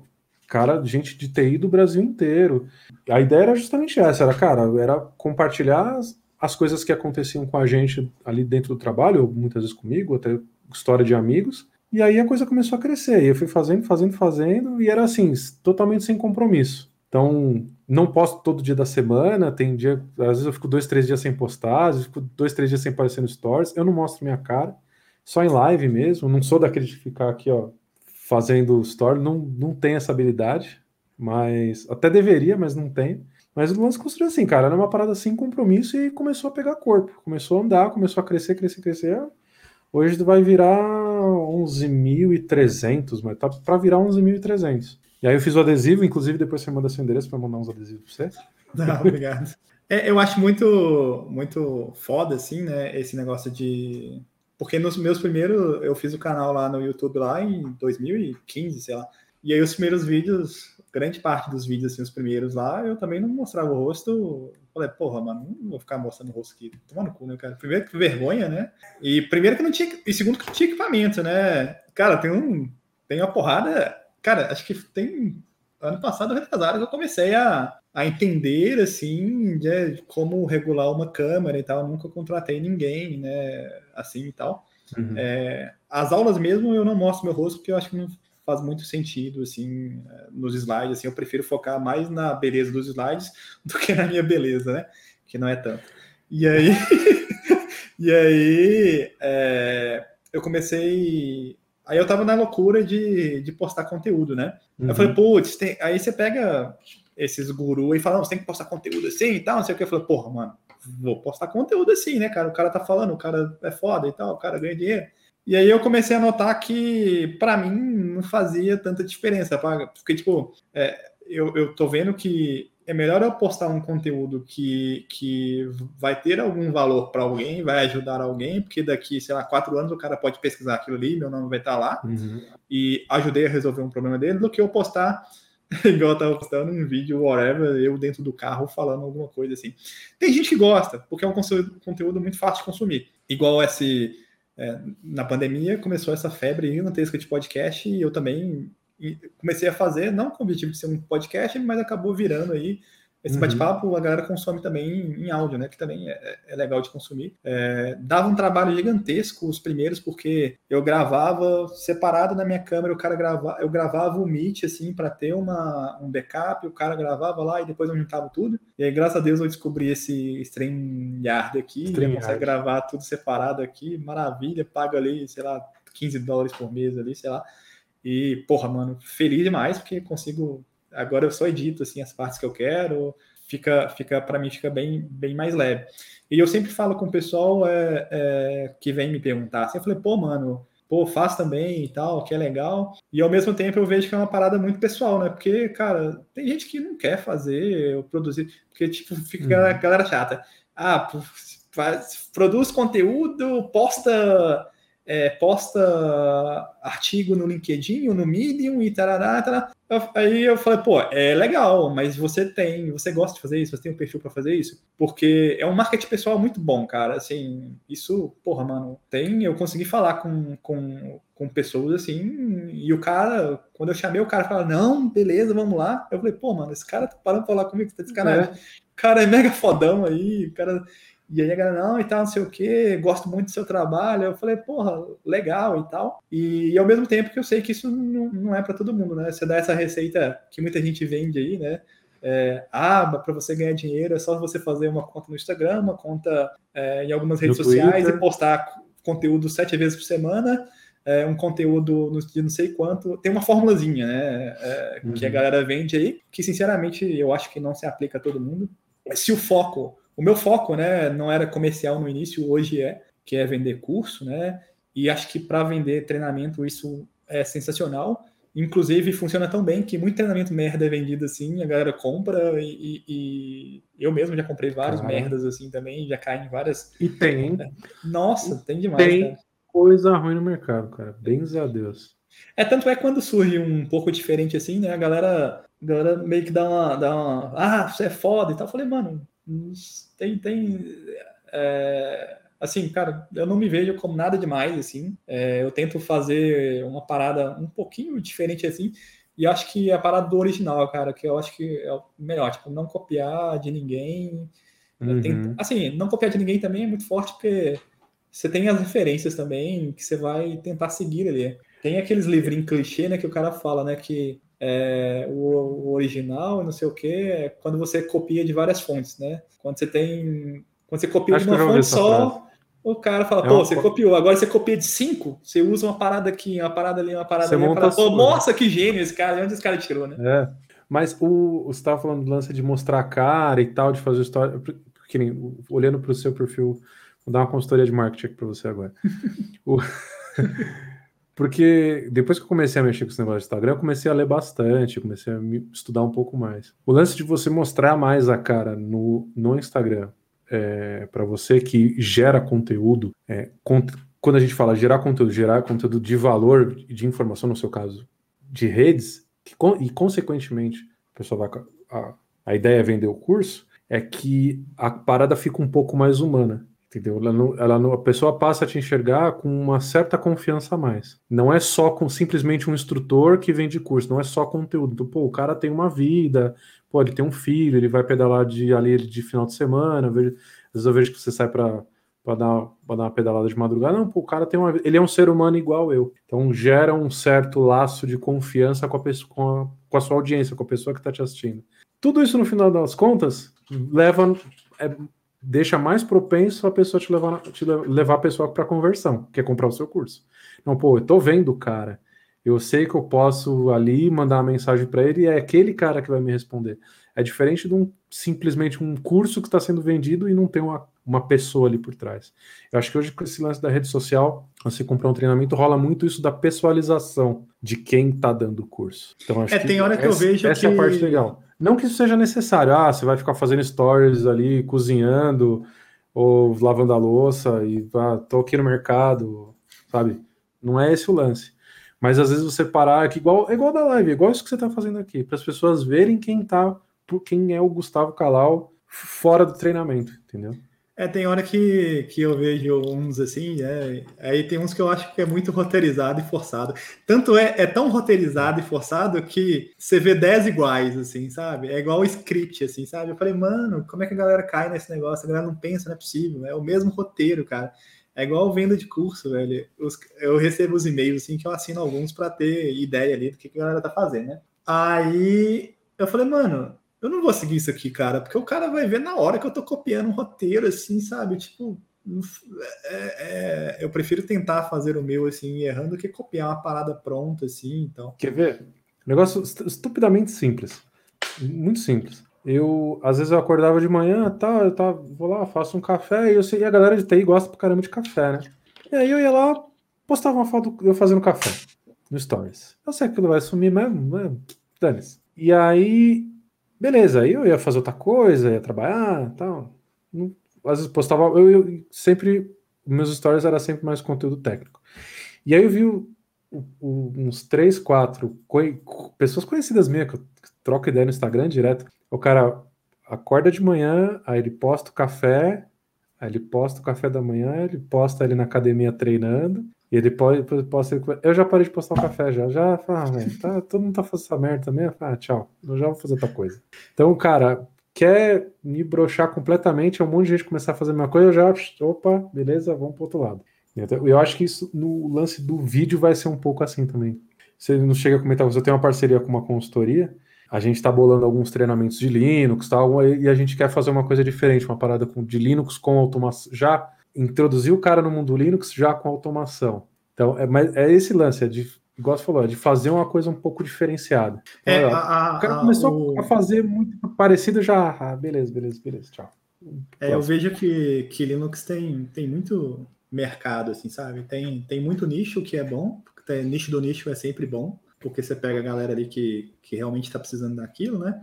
cara, gente de TI do Brasil inteiro. A ideia era justamente essa, era, cara, era compartilhar as, as coisas que aconteciam com a gente ali dentro do trabalho, ou muitas vezes comigo, até história de amigos. E aí a coisa começou a crescer. E eu fui fazendo, fazendo, fazendo, e era assim, totalmente sem compromisso. Então, não posto todo dia da semana, tem dia, às vezes eu fico dois, três dias sem postar, às vezes eu fico dois, três dias sem aparecer no stories, eu não mostro minha cara, só em live mesmo, não sou daquele de ficar aqui, ó, fazendo story, não, não tenho essa habilidade, mas até deveria, mas não tenho. Mas o lance construiu assim, cara, era uma parada sem compromisso e começou a pegar corpo, começou a andar, começou a crescer, crescer, crescer. Hoje vai virar 11.300, mas tá para virar 11.300. E aí eu fiz o adesivo, inclusive depois você manda seu endereço para mandar uns adesivos para você. Não, (laughs) obrigado. É, eu acho muito, muito foda, assim, né, esse negócio de... Porque nos meus primeiros, eu fiz o canal lá no YouTube lá em 2015, sei lá. E aí os primeiros vídeos, grande parte dos vídeos, assim, os primeiros lá, eu também não mostrava o rosto. Falei, porra, mano, não vou ficar mostrando o rosto aqui. Tomando cu, né, cara? Primeiro que vergonha, né? E primeiro que não tinha. E segundo que não tinha equipamento, né? Cara, tem um. Tem uma porrada cara, acho que tem ano passado, retrasado, eu comecei a, a entender, assim, de como regular uma câmera e tal. Eu nunca contratei ninguém, né, assim e tal. Uhum. É, as aulas mesmo eu não mostro meu rosto porque eu acho que não faz muito sentido, assim, nos slides, assim, eu prefiro focar mais na beleza dos slides (laughs) do que na minha beleza, né, que não é tanto. E aí, (laughs) e aí, é, eu comecei Aí eu tava na loucura de, de postar conteúdo, né? Uhum. Eu falei, putz, aí você pega esses gurus e fala, não, você tem que postar conteúdo assim e tal, não sei o que. Eu falei, porra, mano, vou postar conteúdo assim, né, cara? O cara tá falando, o cara é foda e tal, o cara ganha dinheiro. E aí eu comecei a notar que, para mim, não fazia tanta diferença, porque, tipo, é, eu, eu tô vendo que é melhor eu postar um conteúdo que, que vai ter algum valor para alguém, vai ajudar alguém, porque daqui, sei lá, quatro anos o cara pode pesquisar aquilo ali, meu nome vai estar tá lá, uhum. e ajudei a resolver um problema dele, do que eu postar, (laughs) igual eu tava postando um vídeo, whatever, eu dentro do carro falando alguma coisa assim. Tem gente que gosta, porque é um conteúdo muito fácil de consumir. Igual esse. É, na pandemia começou essa febre gigantesca de podcast e eu também comecei a fazer, não com o objetivo de ser um podcast, mas acabou virando aí. Esse uhum. bate-papo a galera consome também em, em, áudio, né? Que também é, é legal de consumir. É, dava um trabalho gigantesco os primeiros, porque eu gravava separado na minha câmera, o cara gravava, eu gravava o Meet, assim, para ter uma, um backup, o cara gravava lá e depois eu juntava tudo. E aí, graças a Deus, eu descobri esse StreamYard aqui, Stream consegue gravar tudo separado aqui, maravilha, paga ali, sei lá, 15 dólares por mês ali, sei lá. E, porra, mano, feliz demais porque consigo. Agora eu só edito assim as partes que eu quero. Fica, fica para mim fica bem, bem mais leve. E eu sempre falo com o pessoal é, é, que vem me perguntar. Assim, eu falei, pô, mano, pô, faz também e tal, que é legal. E ao mesmo tempo eu vejo que é uma parada muito pessoal, né? Porque, cara, tem gente que não quer fazer produzir, porque, tipo, fica uhum. a galera chata. Ah, faz, produz conteúdo, posta é, posta artigo no LinkedIn no Medium e tarará, tarará. Aí eu falei, pô, é legal, mas você tem, você gosta de fazer isso, você tem um perfil para fazer isso? Porque é um marketing pessoal muito bom, cara. Assim, isso, porra, mano, tem. Eu consegui falar com, com, com pessoas assim, e o cara, quando eu chamei o cara, falou, não, beleza, vamos lá. Eu falei, pô, mano, esse cara tá parando pra falar comigo, tá de sacanagem. É. O cara é mega fodão aí, o cara e aí a galera, não, e tal, não sei o quê, gosto muito do seu trabalho. Eu falei, porra, legal e tal. E, e ao mesmo tempo que eu sei que isso não, não é para todo mundo, né? Você dá essa receita que muita gente vende aí, né? É, ah, para você ganhar dinheiro é só você fazer uma conta no Instagram, uma conta é, em algumas redes no sociais Twitter. e postar conteúdo sete vezes por semana, é, um conteúdo no, de não sei quanto. Tem uma formulazinha, né? É, uhum. Que a uhum. galera vende aí, que sinceramente eu acho que não se aplica a todo mundo. Se o foco o meu foco, né, não era comercial no início, hoje é, que é vender curso, né? E acho que para vender treinamento isso é sensacional. Inclusive funciona tão bem que muito treinamento merda é vendido assim, a galera compra e, e eu mesmo já comprei vários merdas assim também, já caem em várias. E tem. (laughs) Nossa, tem demais. Tem cara. coisa ruim no mercado, cara. Bens a Deus. É tanto é quando surge um pouco diferente assim, né? A galera a galera meio que dá uma, dá uma. Ah, você é foda e tal. Eu falei, mano, tem. tem é, assim, cara, eu não me vejo como nada demais, assim. É, eu tento fazer uma parada um pouquinho diferente, assim. E acho que é a parada do original, cara, que eu acho que é o melhor, tipo, não copiar de ninguém. Uhum. Tento, assim, não copiar de ninguém também é muito forte, porque você tem as referências também que você vai tentar seguir ali. Tem aqueles livrinhos clichê, né, que o cara fala, né, que é, o, o, original, não sei o que, é quando você copia de várias fontes, né? Quando você tem, quando você copia Acho de uma fonte só, frase. o cara fala, é pô, uma... você copiou. Agora você copia de cinco, você usa uma parada aqui, uma parada ali, uma parada você ali, monta pô, nossa, que gênio esse cara, onde esse cara tirou, né? É. Mas o, você estava falando do lance de mostrar a cara e tal, de fazer história, porque olhando para o seu perfil, vou dar uma consultoria de marketing aqui para você agora. (laughs) o... (laughs) Porque depois que eu comecei a mexer com esse negócio de Instagram, eu comecei a ler bastante, comecei a estudar um pouco mais. O lance de você mostrar mais a cara no, no Instagram é, para você que gera conteúdo, é, quando a gente fala gerar conteúdo, gerar conteúdo de valor, de informação, no seu caso, de redes, e consequentemente a pessoa vai. A, a ideia é vender o curso, é que a parada fica um pouco mais humana. Entendeu? Ela não, ela não, a pessoa passa a te enxergar com uma certa confiança a mais. Não é só com simplesmente um instrutor que vende curso, não é só conteúdo. Pô, o cara tem uma vida, pô, ele tem um filho, ele vai pedalar de ali de final de semana. Vejo, às vezes eu vejo que você sai para para dar, dar uma pedalada de madrugada. Não, pô, o cara tem uma ele é um ser humano igual eu. Então gera um certo laço de confiança com a, pessoa, com a, com a sua audiência, com a pessoa que está te assistindo. Tudo isso, no final das contas, leva. É, deixa mais propenso a pessoa te levar, te levar a pessoa para conversão, que é comprar o seu curso. Então, pô, eu tô vendo o cara, eu sei que eu posso ali mandar uma mensagem para ele e é aquele cara que vai me responder. É diferente de um simplesmente um curso que está sendo vendido e não tem uma, uma pessoa ali por trás. Eu acho que hoje com esse lance da rede social, você comprar um treinamento, rola muito isso da pessoalização de quem está dando o curso. Então, acho é, tem hora que essa, eu vejo essa que... é a parte legal. Não que isso seja necessário. Ah, você vai ficar fazendo stories ali, cozinhando, ou lavando a louça, e ah, tô aqui no mercado, sabe? Não é esse o lance. Mas às vezes você parar aqui, igual, é igual da live, igual isso que você está fazendo aqui, para as pessoas verem quem tá, quem é o Gustavo Calau fora do treinamento, entendeu? É, tem hora que, que eu vejo uns assim, é, aí tem uns que eu acho que é muito roteirizado e forçado. Tanto é, é tão roteirizado e forçado que você vê 10 iguais, assim, sabe? É igual o script, assim, sabe? Eu falei, mano, como é que a galera cai nesse negócio? A galera não pensa, não é possível. É o mesmo roteiro, cara. É igual venda de curso, velho. Eu recebo os e-mails, assim, que eu assino alguns para ter ideia ali do que, que a galera tá fazendo, né? Aí eu falei, mano, eu não vou seguir isso aqui, cara, porque o cara vai ver na hora que eu tô copiando um roteiro, assim, sabe? Tipo, é, é, eu prefiro tentar fazer o meu, assim, errando, do que copiar uma parada pronta, assim, então. Quer ver? Negócio estupidamente simples. Muito simples. Eu, às vezes, eu acordava de manhã, tá, eu tava, vou lá, faço um café, e eu sei, e a galera de TI gosta pra caramba de café, né? E aí eu ia lá, postava uma foto eu fazendo café no Stories. Eu sei que aquilo vai sumir mesmo, né? Dane-se. E aí Beleza, aí eu ia fazer outra coisa, ia trabalhar tal. Não, às vezes postava. Eu, eu, sempre. Meus stories era sempre mais conteúdo técnico. E aí eu vi o, o, uns três, quatro co pessoas conhecidas minhas, que eu troco ideia no Instagram direto. O cara acorda de manhã, aí ele posta o café, aí ele posta o café da manhã, ele posta ele na academia treinando, e ele pode, pode Eu já parei de postar um café já. Já, ah, velho, tá, todo mundo tá fazendo essa merda também. Ah, tchau. Eu já vou fazer outra coisa. Então, cara, quer me broxar completamente, é um monte de gente começar a fazer a mesma coisa, eu já. Opa, beleza, vamos pro outro lado. Eu acho que isso no lance do vídeo vai ser um pouco assim também. Você não chega a comentar, você tem uma parceria com uma consultoria, a gente está bolando alguns treinamentos de Linux tal, e a gente quer fazer uma coisa diferente, uma parada de Linux com automação. Já introduzir o cara no mundo Linux já com automação. Então, é, mas é esse lance, é de, igual você falou, é de fazer uma coisa um pouco diferenciada. Então, é, a, o cara a, começou o... a fazer muito parecido já. Ah, beleza, beleza, beleza, tchau. É, eu vejo que, que Linux tem, tem muito mercado, assim, sabe? Tem, tem muito nicho que é bom, tem, nicho do nicho é sempre bom, porque você pega a galera ali que, que realmente está precisando daquilo, né?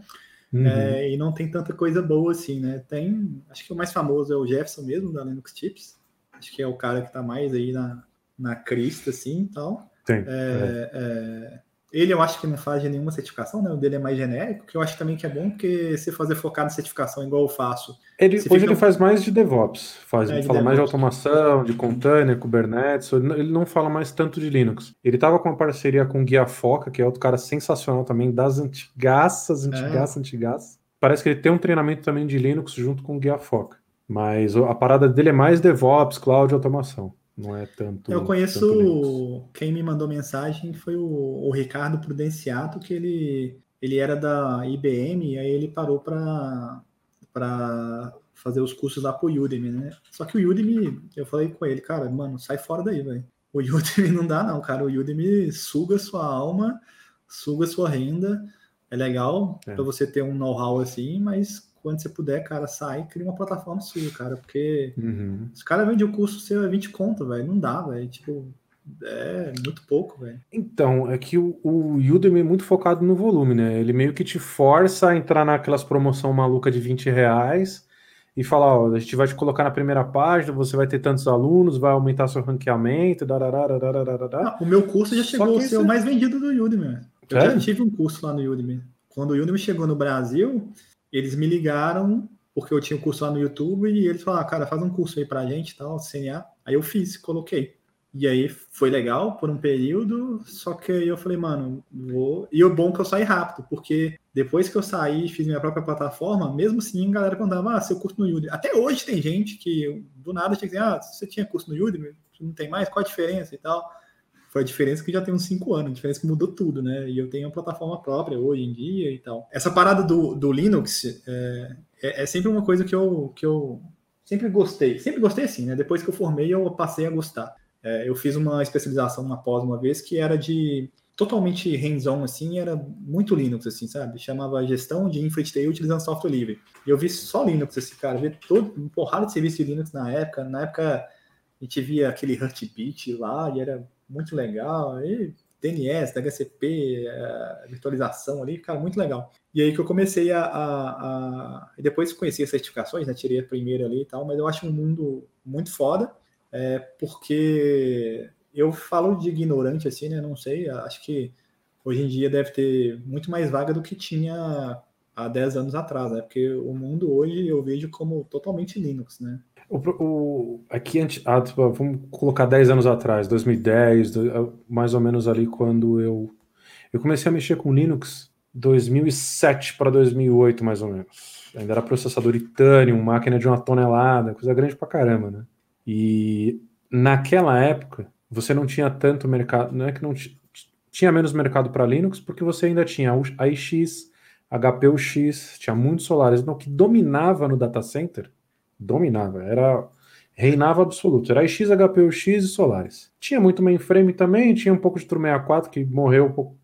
Uhum. É, e não tem tanta coisa boa assim, né? Tem, acho que o mais famoso é o Jefferson mesmo, da Linux Tips. Acho que é o cara que está mais aí na, na crista, assim, e tal. Tem, é, é. Ele eu acho que não faz nenhuma certificação, né? O dele é mais genérico, que eu acho também que é bom, porque se fazer focado em certificação igual eu faço. Ele, hoje fica... ele faz mais de DevOps, faz, é, de fala DevOps. mais de automação, de container, Kubernetes, ele não fala mais tanto de Linux. Ele tava com uma parceria com o Guia Foca, que é outro cara sensacional também, das antigaças, antigaças, é. antigaças. Parece que ele tem um treinamento também de Linux junto com o Guia Foca. Mas a parada dele é mais DevOps, cloud e automação. Não é tanto. Eu conheço quem me mandou mensagem foi o, o, Ricardo Prudenciato, que ele, ele era da IBM e aí ele parou para fazer os cursos lá pro Udemy, né? Só que o Udemy, eu falei com ele, cara, mano, sai fora daí, velho. O Udemy (laughs) não dá, não, cara. O Udemy suga sua alma, suga sua renda. É legal é. para você ter um know-how assim, mas quando você puder, cara, sai e cria uma plataforma sua, cara, porque uhum. os caras vendem o curso seu é 20 conto, velho, não dá, velho, tipo, é muito pouco, velho. Então, é que o, o Udemy é muito focado no volume, né? Ele meio que te força a entrar naquelas promoção maluca de 20 reais e falar, ó, a gente vai te colocar na primeira página, você vai ter tantos alunos, vai aumentar seu ranqueamento, ah, o meu curso já chegou a ser o mais vendido do Udemy. Eu é? já tive um curso lá no Udemy. Quando o Udemy chegou no Brasil, eles me ligaram porque eu tinha um curso lá no YouTube e eles falaram, cara, faz um curso aí pra gente tal, CNA. Aí eu fiz, coloquei. E aí foi legal por um período, só que aí eu falei, mano, vou. E o bom é que eu saí rápido, porque depois que eu saí e fiz minha própria plataforma, mesmo assim a galera perguntava, ah, seu curso no Udemy. Até hoje tem gente que do nada tinha que dizer, ah, você tinha curso no Udemy, não tem mais, qual a diferença e tal. Foi a diferença que já tem uns cinco anos, a diferença que mudou tudo, né? E eu tenho uma plataforma própria hoje em dia e tal. Essa parada do, do Linux é, é, é sempre uma coisa que eu, que eu sempre gostei. Sempre gostei assim, né? Depois que eu formei, eu passei a gostar. É, eu fiz uma especialização na pós uma vez que era de totalmente hands-on, assim, era muito Linux, assim, sabe? Chamava gestão de infra utilizando software livre. E eu vi só Linux, assim, cara, vi todo, um porrada de serviço de Linux na época. Na época, a gente via aquele Heartbeat lá, e era muito legal. E DNS, DHCP, a virtualização ali, cara, muito legal. E aí que eu comecei a. a, a... depois conheci as certificações, né? Tirei a primeira ali e tal, mas eu acho um mundo muito foda, é, porque eu falo de ignorante assim, né? Não sei, acho que hoje em dia deve ter muito mais vaga do que tinha há 10 anos atrás, né? Porque o mundo hoje eu vejo como totalmente Linux, né? O, o, aqui, ah, tipo, vamos colocar 10 anos atrás, 2010, ah, mais ou menos ali quando eu, eu comecei a mexer com Linux, 2007 para 2008, mais ou menos. Ainda era processador Itanium, máquina de uma tonelada, coisa grande pra caramba, né? E naquela época, você não tinha tanto mercado, não é que não tinha menos mercado para Linux, porque você ainda tinha a iX, HPUX, tinha muitos solares, então o que dominava no data center dominava, era reinava absoluto. Era X, HPU X e Solaris. Tinha muito mainframe também, tinha um pouco de True 64 que morreu,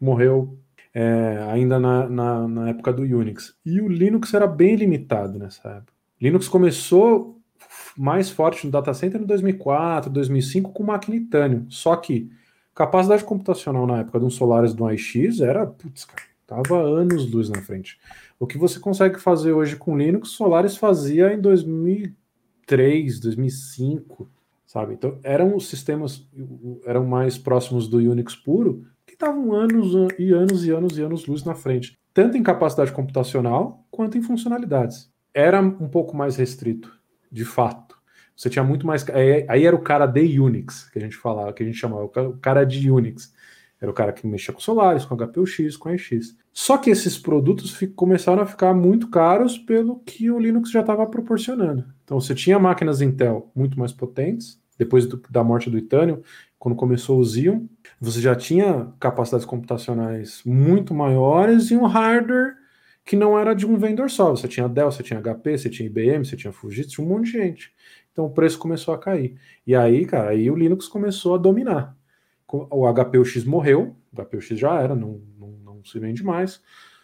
morreu é, ainda na, na, na, época do Unix. E o Linux era bem limitado nessa época. Linux começou mais forte no data center em 2004, 2005 com máquina Itanium. Só que capacidade computacional na época de um Solaris do AIX era, putz, cara, tava anos luz na frente. O que você consegue fazer hoje com Linux, Solaris fazia em 2003, 2005, sabe? Então eram os sistemas eram mais próximos do Unix puro que estavam anos e anos e anos e anos luz na frente, tanto em capacidade computacional quanto em funcionalidades. Era um pouco mais restrito, de fato. Você tinha muito mais. Aí era o cara de Unix, que a gente falava, que a gente chamava, o cara de Unix. Era o cara que mexia com Solaris, com HPUX, com AX. Só que esses produtos começaram a ficar muito caros pelo que o Linux já estava proporcionando. Então você tinha máquinas Intel muito mais potentes, depois do, da morte do Itanium, quando começou o Xeon, você já tinha capacidades computacionais muito maiores e um hardware que não era de um vendedor só. Você tinha Dell, você tinha HP, você tinha IBM, você tinha Fujitsu, tinha um monte de gente. Então o preço começou a cair. E aí, cara, aí o Linux começou a dominar o HPUX morreu, o HPUX já era, não, não, não se vende mais.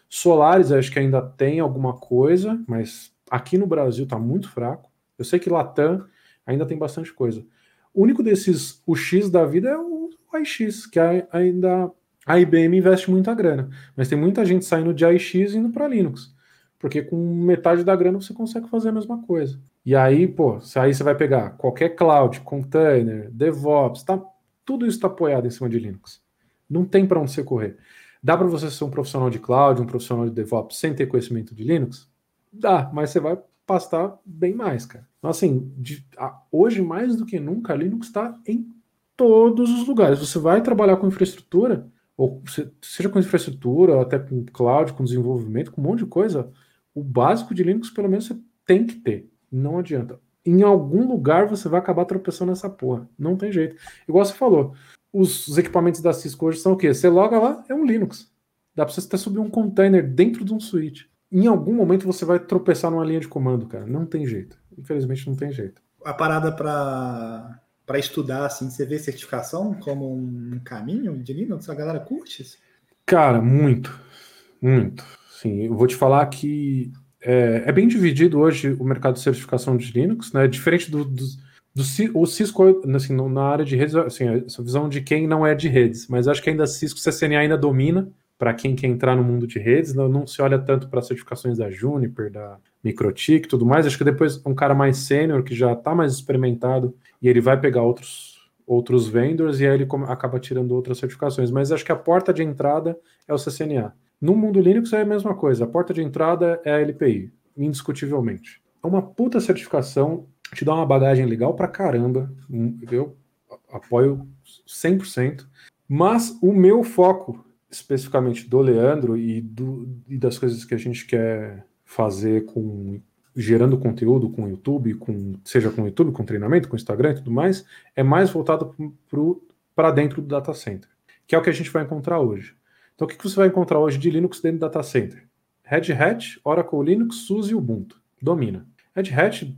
Solares, acho que ainda tem alguma coisa, mas aqui no Brasil está muito fraco. Eu sei que Latam ainda tem bastante coisa. O único desses, o X da vida é o AIX, que ainda a IBM investe muita grana, mas tem muita gente saindo de AIX e indo para Linux, porque com metade da grana você consegue fazer a mesma coisa. E aí, pô, aí você vai pegar qualquer cloud, container, DevOps, tá tudo isso está apoiado em cima de Linux. Não tem para onde você correr. Dá para você ser um profissional de cloud, um profissional de DevOps sem ter conhecimento de Linux? Dá, mas você vai pastar bem mais, cara. Então, assim, de, a, hoje mais do que nunca, Linux está em todos os lugares. Você vai trabalhar com infraestrutura, ou seja com infraestrutura, ou até com cloud, com desenvolvimento, com um monte de coisa, o básico de Linux, pelo menos, você tem que ter. Não adianta. Em algum lugar você vai acabar tropeçando nessa porra. Não tem jeito. Igual você falou, os, os equipamentos da Cisco hoje são o quê? Você loga lá, é um Linux. Dá pra você até subir um container dentro de um switch. Em algum momento você vai tropeçar numa linha de comando, cara. Não tem jeito. Infelizmente não tem jeito. A parada para para estudar, assim, você vê certificação como um caminho de Linux? A galera curte isso? Cara, muito. Muito. Sim, eu vou te falar que é, é, bem dividido hoje o mercado de certificação de Linux, né? Diferente do, do, do o Cisco, assim, na área de redes, assim, essa visão de quem não é de redes, mas acho que ainda Cisco CCNA ainda domina para quem quer entrar no mundo de redes, não, não se olha tanto para certificações da Juniper, da Microtik e tudo mais. Acho que depois um cara mais sênior, que já está mais experimentado, e ele vai pegar outros, outros vendors e aí ele acaba tirando outras certificações. Mas acho que a porta de entrada é o CCNA. No mundo Linux é a mesma coisa. A porta de entrada é a LPI, indiscutivelmente. É uma puta certificação, te dá uma bagagem legal pra caramba. Eu apoio 100%. Mas o meu foco, especificamente do Leandro e, do, e das coisas que a gente quer fazer com gerando conteúdo com YouTube, com, seja com YouTube, com treinamento, com Instagram e tudo mais, é mais voltado para dentro do data center, que é o que a gente vai encontrar hoje. Então, o que você vai encontrar hoje de Linux dentro do data center? Red Hat, Oracle Linux, SUSE e Ubuntu. Domina. Red Hat,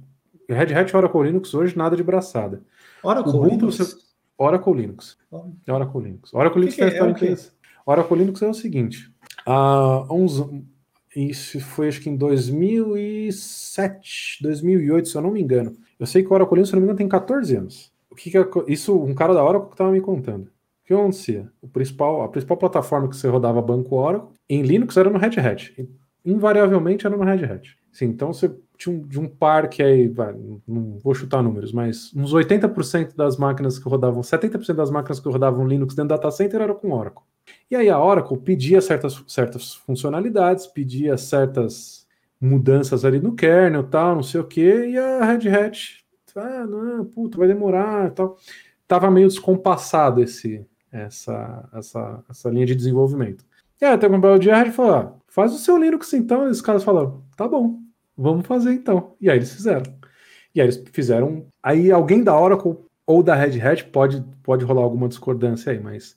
Red Hat Oracle Linux hoje nada de braçada. Oracle Ubuntu, Linux? Você, Oracle Linux. Oracle Linux. Oracle Linux que que é? é Oracle Linux é o seguinte. Há uns, isso foi acho que em 2007, 2008, se eu não me engano. Eu sei que o Oracle Linux, se eu não me engano, tem 14 anos. O que, que é, isso, um cara da Oracle que estava me contando que acontecia? O principal, a principal plataforma que você rodava banco Oracle em Linux era no Red Hat. Invariavelmente era no Red Hat. Sim, então você tinha um, de um par que aí, não vou chutar números, mas uns 80% das máquinas que rodavam, 70% das máquinas que rodavam Linux dentro do data center era com Oracle. E aí a Oracle pedia certas, certas funcionalidades, pedia certas mudanças ali no kernel, tal, não sei o que, e a Red Hat, ah, não, puta, vai demorar, tal. Tava meio descompassado esse, essa, essa, essa linha de desenvolvimento. E aí, até comprou o dia, e falou: ah, faz o seu Linux então. E os caras falaram: tá bom, vamos fazer então. E aí eles fizeram. E aí eles fizeram. Aí alguém da Oracle ou da Red Hat pode, pode rolar alguma discordância aí, mas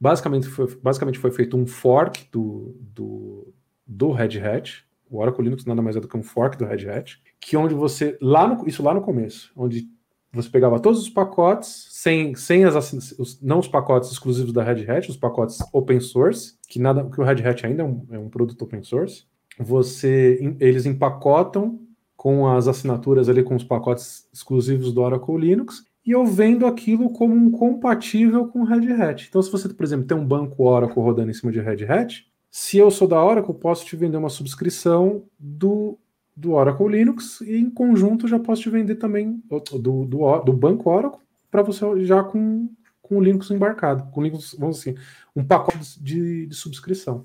basicamente foi, basicamente foi feito um fork do, do, do Red Hat. O Oracle Linux nada mais é do que um fork do Red Hat, que onde você, lá no, isso lá no começo, onde você pegava todos os pacotes, sem, sem as os, não os pacotes exclusivos da Red Hat, os pacotes open source, que nada que o Red Hat ainda é um, é um produto open source. Você, eles empacotam com as assinaturas ali com os pacotes exclusivos do Oracle Linux e eu vendo aquilo como um compatível com o Red Hat. Então, se você, por exemplo, tem um banco Oracle rodando em cima de Red Hat, se eu sou da Oracle, posso te vender uma subscrição do do Oracle Linux e em conjunto já posso te vender também do, do, do banco Oracle para você já com, com o Linux embarcado, com Linux, vamos assim, um pacote de, de subscrição.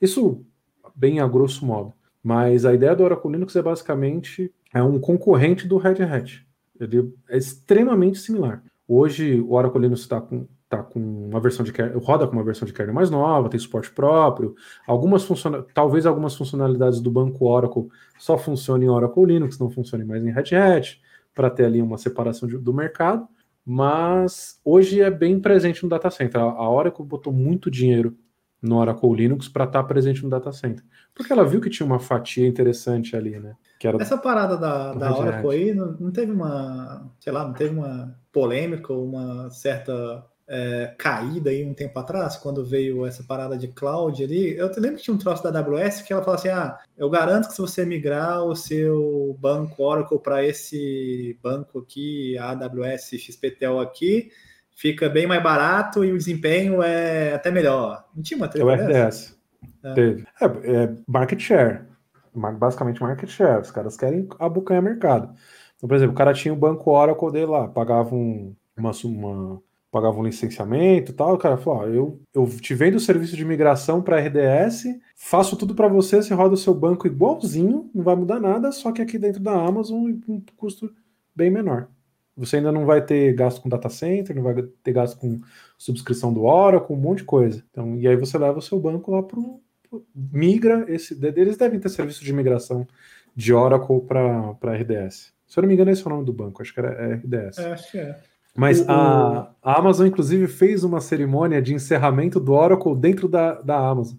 Isso bem a grosso modo. Mas a ideia do Oracle Linux é basicamente é um concorrente do Red Hat. Ele é extremamente similar. Hoje o Oracle Linux está com tá com uma versão de kernel, roda com uma versão de kernel mais nova, tem suporte próprio. Algumas funciona, talvez algumas funcionalidades do banco Oracle só funcionem em Oracle Linux, não funcionem mais em Red Hat, para ter ali uma separação de, do mercado. Mas hoje é bem presente no data center. A Oracle botou muito dinheiro no Oracle Linux para estar tá presente no data center. Porque ela viu que tinha uma fatia interessante ali, né? Essa parada da, da Oracle aí não, não, teve uma, sei lá, não teve uma polêmica, uma certa é, caída aí um tempo atrás, quando veio essa parada de cloud ali. Eu lembro que tinha um troço da AWS que ela falou assim: ah, eu garanto que se você migrar o seu banco Oracle para esse banco aqui, a AWS XPTL aqui, fica bem mais barato e o desempenho é até melhor. Não tinha uma treta O RDS. É. Teve. É, é, market share. Basicamente market share. Os caras querem abocanhar mercado. Então, por exemplo, o cara tinha o banco Oracle dele lá, pagava um, uma, uma pagavam licenciamento e tal. O cara falou: eu, eu te vendo o serviço de migração para RDS, faço tudo para você, você roda o seu banco igualzinho, não vai mudar nada, só que aqui dentro da Amazon um custo bem menor. Você ainda não vai ter gasto com data center, não vai ter gasto com subscrição do Oracle, um monte de coisa. Então, e aí você leva o seu banco lá para migra esse eles devem ter serviço de migração de Oracle para RDS. Se eu não me engano, esse é o nome do banco, acho que era RDS. É, acho que é. Mas o, a, a, Amazon, inclusive, fez uma cerimônia de encerramento do Oracle dentro da, da Amazon.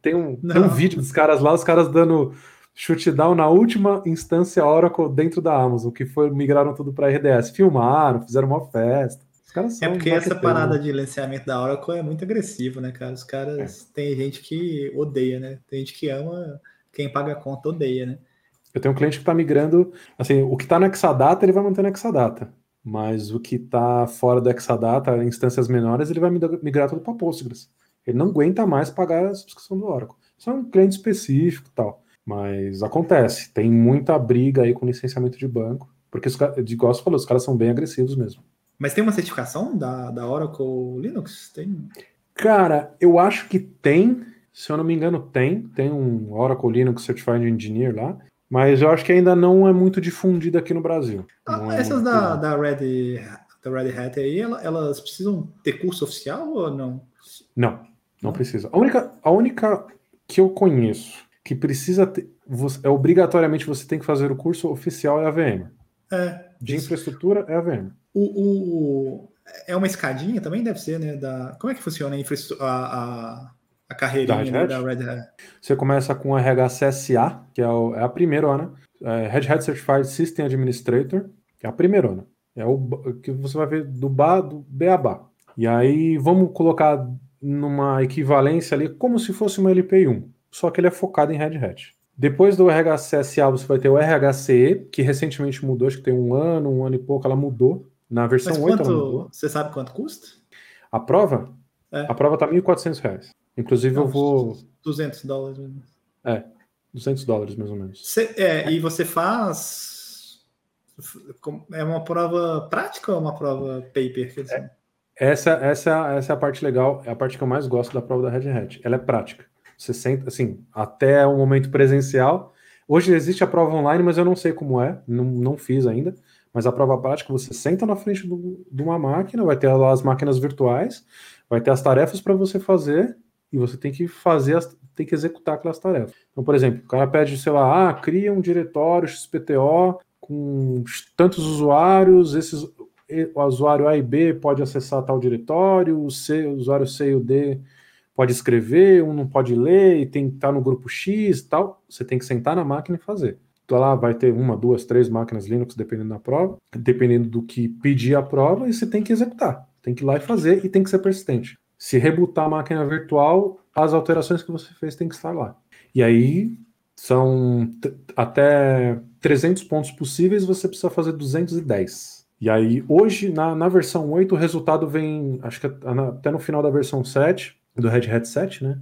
tem, um, tem um vídeo dos caras lá, os caras dando shutdown na última instância Oracle dentro da Amazon, que foi migraram tudo para RDS. Filmaram, fizeram uma festa. Os caras é porque essa parada de licenciamento da Oracle é muito agressivo, né, cara? Os caras. É. Tem gente que odeia, né? Tem gente que ama, quem paga a conta odeia, né? Eu tenho um cliente que está migrando. Assim, o que está no Exadata, ele vai manter no Exadata. Mas o que está fora do Exadata, instâncias menores, ele vai migrar tudo para Postgres. Ele não aguenta mais pagar a subscrição do Oracle. Isso é um cliente específico e tal. Mas acontece, tem muita briga aí com licenciamento de banco, porque os de gosto falou, os caras são bem agressivos mesmo. Mas tem uma certificação da, da Oracle Linux? Tem? Cara, eu acho que tem, se eu não me engano, tem. Tem um Oracle Linux Certified Engineer lá. Mas eu acho que ainda não é muito difundida aqui no Brasil. Ah, essas é da, da, Red, da Red Hat aí, elas precisam ter curso oficial ou não? Não, não precisa. A única, a única que eu conheço que precisa ter, é obrigatoriamente você tem que fazer o curso oficial é a VM. É. De infraestrutura é a VM. O, o, é uma escadinha também deve ser, né? Da, como é que funciona a, a, a carreirinha da Red, da Red Hat. Você começa com a RHCSA, que é, o, é a primeira, né? É Red Hat Certified System Administrator, que é a primeira, né? É o que você vai ver do BA, do BABA. E aí vamos colocar numa equivalência ali como se fosse uma LPI1, só que ele é focado em Red Hat. Depois do RHCSA, você vai ter o RHCE, que recentemente mudou, acho que tem um ano, um ano e pouco, ela mudou. Na versão Mas 8 quanto, ela mudou. Você sabe quanto custa? A prova? É. A prova tá R$ 1.400. Inclusive, Não, eu vou. 200 dólares. É, 200 dólares mais ou menos. Cê, é, e você faz. É uma prova prática ou uma prova paper? É, essa, essa, essa é a parte legal, é a parte que eu mais gosto da prova da Red Hat. Ela é prática. Você senta, assim, até o momento presencial. Hoje existe a prova online, mas eu não sei como é, não, não fiz ainda. Mas a prova prática, você senta na frente do, de uma máquina, vai ter lá as máquinas virtuais, vai ter as tarefas para você fazer, e você tem que fazer, as, tem que executar aquelas tarefas. Então, por exemplo, o cara pede, sei lá, ah, cria um diretório XPTO com tantos usuários, esses, o usuário A e B pode acessar tal diretório, o, C, o usuário C e o D pode escrever, um não pode ler, e tem que estar no grupo X e tal. Você tem que sentar na máquina e fazer. Então lá vai ter uma, duas, três máquinas Linux, dependendo da prova, dependendo do que pedir a prova, e você tem que executar. Tem que ir lá e fazer, e tem que ser persistente. Se rebutar a máquina virtual, as alterações que você fez têm que estar lá. E aí são até 300 pontos possíveis, você precisa fazer 210. E aí, hoje, na, na versão 8, o resultado vem, acho que até no final da versão 7, do Red Hat 7, né?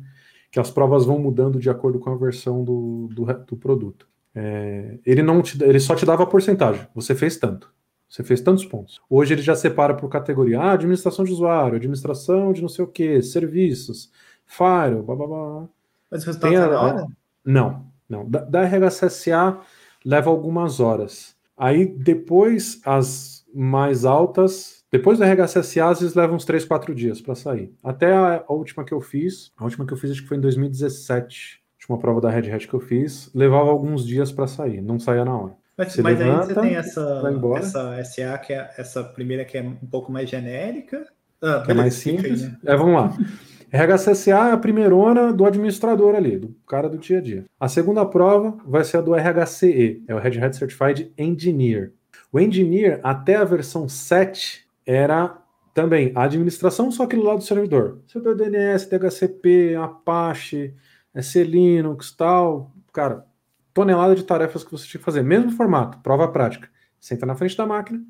Que as provas vão mudando de acordo com a versão do, do, do produto. É, ele, não te, ele só te dava a porcentagem. Você fez tanto. Você fez tantos pontos. Hoje ele já separa por categoria. Ah, administração de usuário, administração de não sei o que, serviços, Fire, blá blá blá. Mas o resultado sai na hora? Não, não. Da, da RHCSA leva algumas horas. Aí depois as mais altas, depois do RHCSA, às vezes leva uns 3, 4 dias para sair. Até a, a, última que eu fiz, a última que eu fiz acho que foi em 2017, a última prova da Red Hat que eu fiz, levava alguns dias para sair, não saía na hora. Mas, mas levanta, aí você tem essa, essa SA, que é essa primeira que é um pouco mais genérica. Ah, que é mais simples. Aí, né? é, vamos lá. (laughs) RHCSA é a primeirona do administrador ali, do cara do dia a dia. A segunda prova vai ser a do RHCE, é o Red Hat Certified Engineer. O Engineer, até a versão 7, era também a administração, só que do lado do servidor. Servidor DNS, DHCP, Apache, SC Linux, tal. Cara, tonelada de tarefas que você tinha que fazer. Mesmo formato, prova prática. Senta na frente da máquina,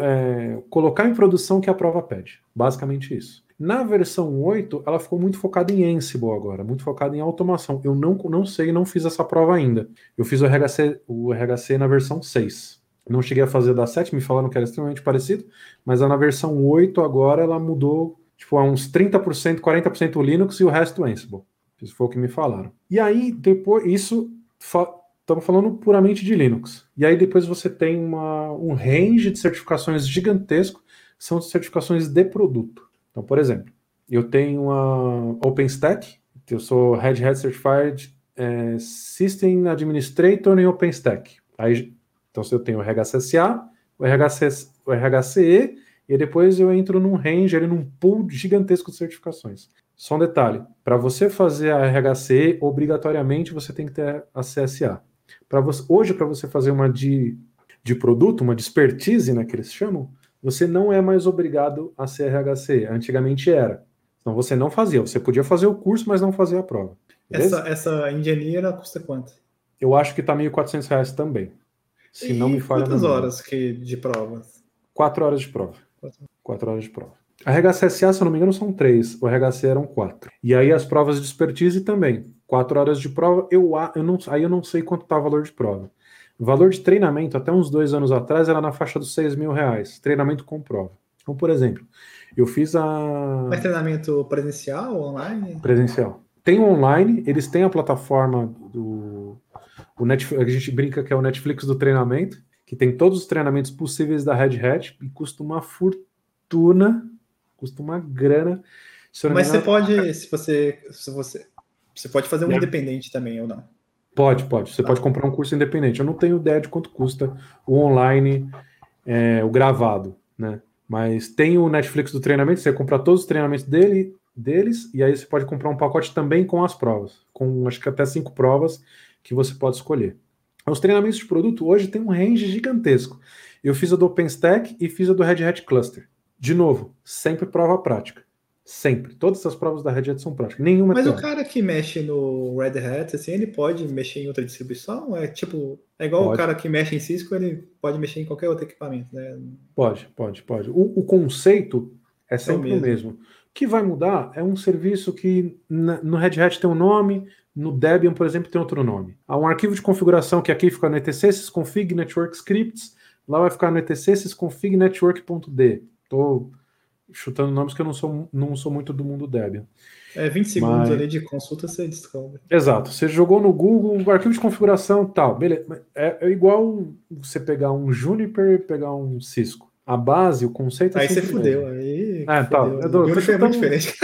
é, colocar em produção o que a prova pede. Basicamente isso. Na versão 8, ela ficou muito focada em Ansible agora, muito focada em automação. Eu não, não sei, não fiz essa prova ainda. Eu fiz o RHC, o RHC na versão 6. Não cheguei a fazer da 7, me falaram que era extremamente parecido, mas na versão 8 agora ela mudou tipo, a uns 30%, 40% o Linux e o resto Ansible. Isso foi o que me falaram. E aí, depois, isso estamos falando puramente de Linux. E aí depois você tem uma, um range de certificações gigantesco, são certificações de produto. Então, por exemplo, eu tenho a OpenStack, eu sou Red Hat Certified é, System Administrator em OpenStack. Aí, então, eu tenho o RHCSA, o, RHC, o RHCE, e depois eu entro num range, ali, num pool gigantesco de certificações. Só um detalhe: para você fazer a RHCE, obrigatoriamente você tem que ter a CSA. Você, hoje, para você fazer uma de, de produto, uma de expertise, né, que eles chamam, você não é mais obrigado a ser RHCE. Antigamente era. Então você não fazia. Você podia fazer o curso, mas não fazia a prova. Essa, essa engenheira custa quanto? Eu acho que está 1.400 reais também. Se e não me falha. Quantas horas que, de prova? Quatro horas de prova. Quatro. quatro horas de prova. A RHCSA, se eu não me engano, são três. O RHC eram quatro. E aí as provas de expertise também. Quatro horas de prova. Eu, eu não, aí eu não sei quanto está o valor de prova. O valor de treinamento, até uns dois anos atrás, era na faixa dos seis mil reais. Treinamento com prova. Então, por exemplo, eu fiz a. Mas treinamento presencial ou online? Presencial. Tem online, eles têm a plataforma do. O Netflix, a gente brinca que é o Netflix do treinamento, que tem todos os treinamentos possíveis da Red Hat e custa uma fortuna custa uma grana. Mas você pode, se você, se você, você pode fazer um é. independente também ou não? Pode, pode. Você tá. pode comprar um curso independente. Eu não tenho ideia de quanto custa o online, é, o gravado, né? Mas tem o Netflix do treinamento, você compra todos os treinamentos dele, deles, e aí você pode comprar um pacote também com as provas, com acho que até cinco provas que você pode escolher. Os treinamentos de produto hoje tem um range gigantesco. Eu fiz a do OpenStack e fiz a do Red Hat Cluster. De novo, sempre prova prática. Sempre. Todas as provas da Red Hat são práticas. Nenhuma Mas é o cara que mexe no Red Hat, assim, ele pode mexer em outra distribuição? É tipo, é igual pode. o cara que mexe em Cisco, ele pode mexer em qualquer outro equipamento, né? Pode, pode, pode. O, o conceito é sempre é o, mesmo. o mesmo. O que vai mudar é um serviço que na, no Red Hat tem um nome, no Debian, por exemplo, tem outro nome. Há um arquivo de configuração que aqui fica no etc sysconfig network scripts, lá vai ficar no etc sysconfig network.d. Estou chutando nomes que eu não sou, não sou muito do mundo Debian. É 20 segundos Mas... ali de consulta, você descobre. Exato. Você jogou no Google, arquivo de configuração tal, beleza. É, é igual você pegar um Juniper e pegar um Cisco. A base, o conceito é Aí você fudeu. Aí, é, tá. Eu Juniper (laughs) é muito diferente.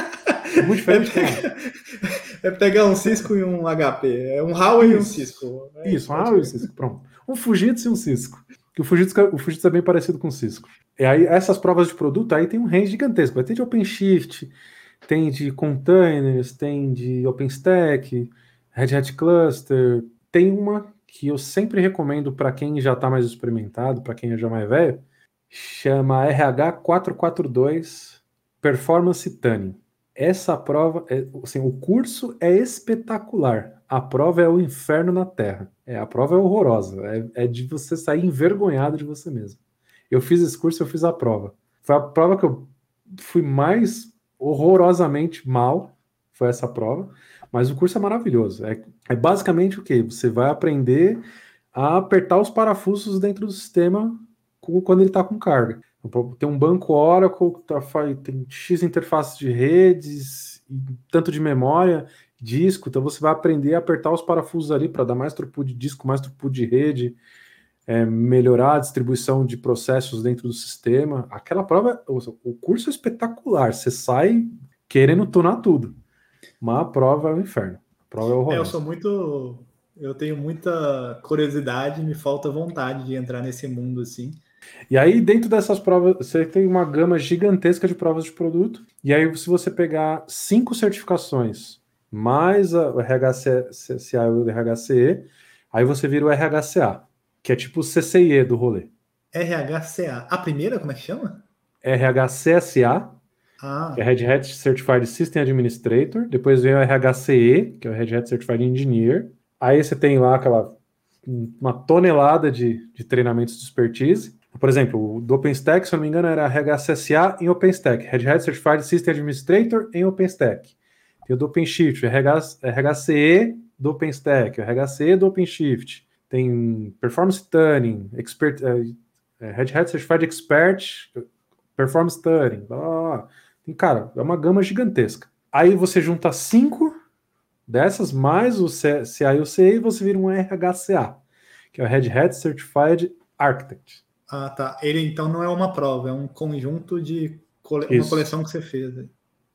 É muito diferente, é, é pegar um Cisco e um HP. É um Huawei e um Cisco. É Isso, um Huawei e um Cisco. Pronto. Um Fujitsu e um Cisco. Que o Fujitsu, o Fujitsu é bem parecido com o Cisco. E aí, essas provas de produto aí tem um range gigantesco. Vai ter de OpenShift, tem de containers, tem de OpenStack, Red Hat Cluster. Tem uma que eu sempre recomendo para quem já está mais experimentado, para quem já é mais velho, chama RH442 Performance Tuning. Essa prova, é, assim, o curso é espetacular. A prova é o inferno na Terra. É, a prova é horrorosa. É, é de você sair envergonhado de você mesmo. Eu fiz esse curso, eu fiz a prova. Foi a prova que eu fui mais horrorosamente mal, foi essa prova, mas o curso é maravilhoso. É, é basicamente o que? Você vai aprender a apertar os parafusos dentro do sistema quando ele está com carga. Tem um banco Oracle, tá, tem X interfaces de redes, tanto de memória, disco, então você vai aprender a apertar os parafusos ali para dar mais throughput de disco, mais throughput de rede, é, melhorar a distribuição de processos dentro do sistema. Aquela prova, o curso é espetacular. Você sai querendo tunar tudo. Mas a prova é um inferno. A prova é horrorosa. É, eu sou muito. Eu tenho muita curiosidade, me falta vontade de entrar nesse mundo assim. E aí, dentro dessas provas, você tem uma gama gigantesca de provas de produto. E aí, se você pegar cinco certificações, mais o RHCA e o RHCE, aí você vira o RHCA que é tipo o CCIE do rolê. RHCA. A primeira, como é que chama? RHCSA, ah. que é Red Hat Certified System Administrator. Depois vem o RHCE, que é o Red Hat Certified Engineer. Aí você tem lá aquela uma tonelada de, de treinamentos de expertise. Por exemplo, do OpenStack, se eu não me engano, era RHCSA em OpenStack, Red Hat Certified System Administrator em OpenStack. Tem o do OpenShift, RH, RHCE do OpenStack, o RHCE do OpenShift. tem Performance Tuning, Expert, é, Red Hat Certified Expert, Performance Tuning, blá, tem, cara, é uma gama gigantesca. Aí você junta cinco dessas, mais o CA e o CE, e você vira um RHCA, que é o Red Hat Certified Architect. Ah, tá. Ele então não é uma prova, é um conjunto de cole... uma coleção que você fez.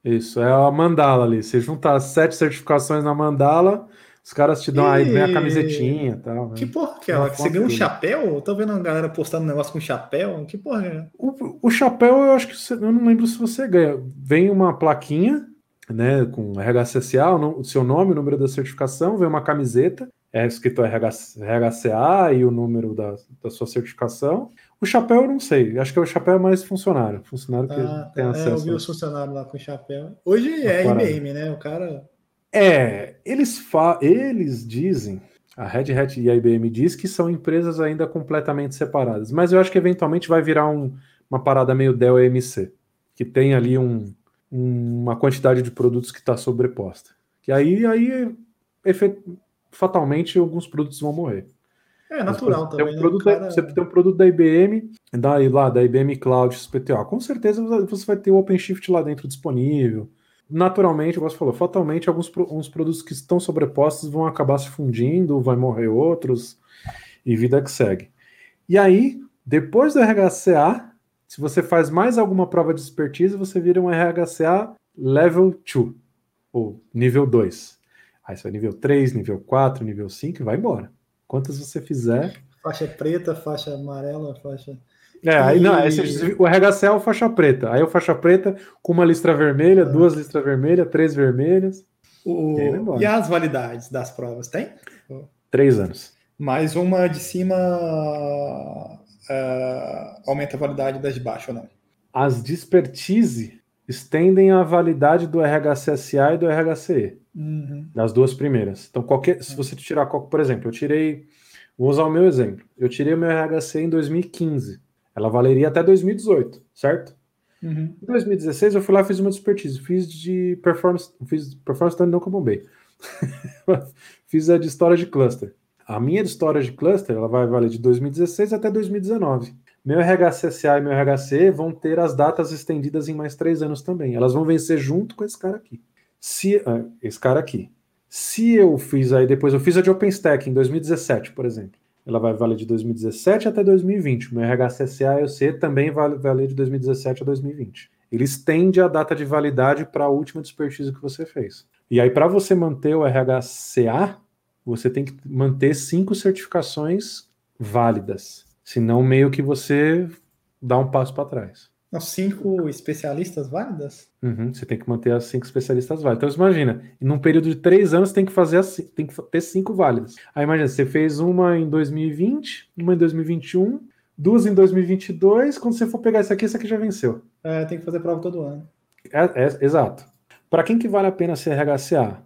Isso, é a mandala ali. Você junta as sete certificações na mandala, os caras te dão e... aí, vem a camisetinha e tal. Que né? porra que é ela? Você ganhou um chapéu? Eu tô vendo a galera postando um negócio com chapéu. Que porra é? O, o chapéu, eu acho que você, eu não lembro se você ganha. Vem uma plaquinha, né, com RHCSA, o seu nome, o número da certificação, vem uma camiseta, é escrito RHCA e o número da, da sua certificação. O chapéu eu não sei, acho que o chapéu é mais funcionário, funcionário que ah, tem tá. acesso. É, eu vi os funcionários lá com chapéu. Hoje é IBM, né? O cara. É, eles, fa eles dizem, a Red Hat e a IBM diz que são empresas ainda completamente separadas, mas eu acho que eventualmente vai virar um, uma parada meio Dell EMC, que tem ali um, uma quantidade de produtos que está sobreposta. Que aí, aí fatalmente alguns produtos vão morrer. É natural também. Tem um né? produto, cara... Você tem um produto da IBM, da, lá, da IBM Cloud SPTO. Com certeza você vai ter o OpenShift lá dentro disponível. Naturalmente, como você falou, fatalmente alguns uns produtos que estão sobrepostos vão acabar se fundindo, vai morrer outros, e vida que segue. E aí, depois do RHCA, se você faz mais alguma prova de expertise, você vira um RHCA Level 2, ou nível 2. Aí você vai nível 3, nível 4, nível 5 e vai embora. Quantas você fizer. Faixa preta, faixa amarela, faixa. É, aí não, aí o RHC é o faixa preta. Aí o faixa preta com uma listra vermelha, ah. duas listras vermelhas, três vermelhas. O... E, e, as validades das provas, tem? Três anos. Mais uma de cima uh, aumenta a validade das de baixo ou não? As de expertise estendem a validade do RHCSA e do RHCE. Uhum. Das duas primeiras. Então, qualquer, se você tirar, por exemplo, eu tirei, vou usar o meu exemplo. Eu tirei o meu RHC em 2015. Ela valeria até 2018, certo? Uhum. Em 2016 eu fui lá e fiz uma expertise. Fiz de performance, fiz performance também não como bem. (laughs) fiz a de história de cluster. A minha de história de cluster, ela vai valer de 2016 até 2019. Meu RHCSA e meu RHC vão ter as datas estendidas em mais três anos também. Elas vão vencer junto com esse cara aqui. Se ah, esse cara aqui, se eu fiz aí depois, eu fiz a de OpenStack em 2017, por exemplo. Ela vai valer de 2017 até 2020. O meu RHCSA C também vai valer de 2017 a 2020. Ele estende a data de validade para a última expertise que você fez. E aí, para você manter o RHCA, você tem que manter cinco certificações válidas. Senão, meio que você dá um passo para trás. As cinco especialistas válidas? Uhum, você tem que manter as cinco especialistas válidas. Então, imagina, num período de três anos, tem que fazer as, tem que ter cinco válidas. Aí, imagina, você fez uma em 2020, uma em 2021, duas em 2022. Quando você for pegar essa aqui, essa aqui já venceu. É, tem que fazer prova todo ano. É, é exato. Para quem que vale a pena ser RHCA?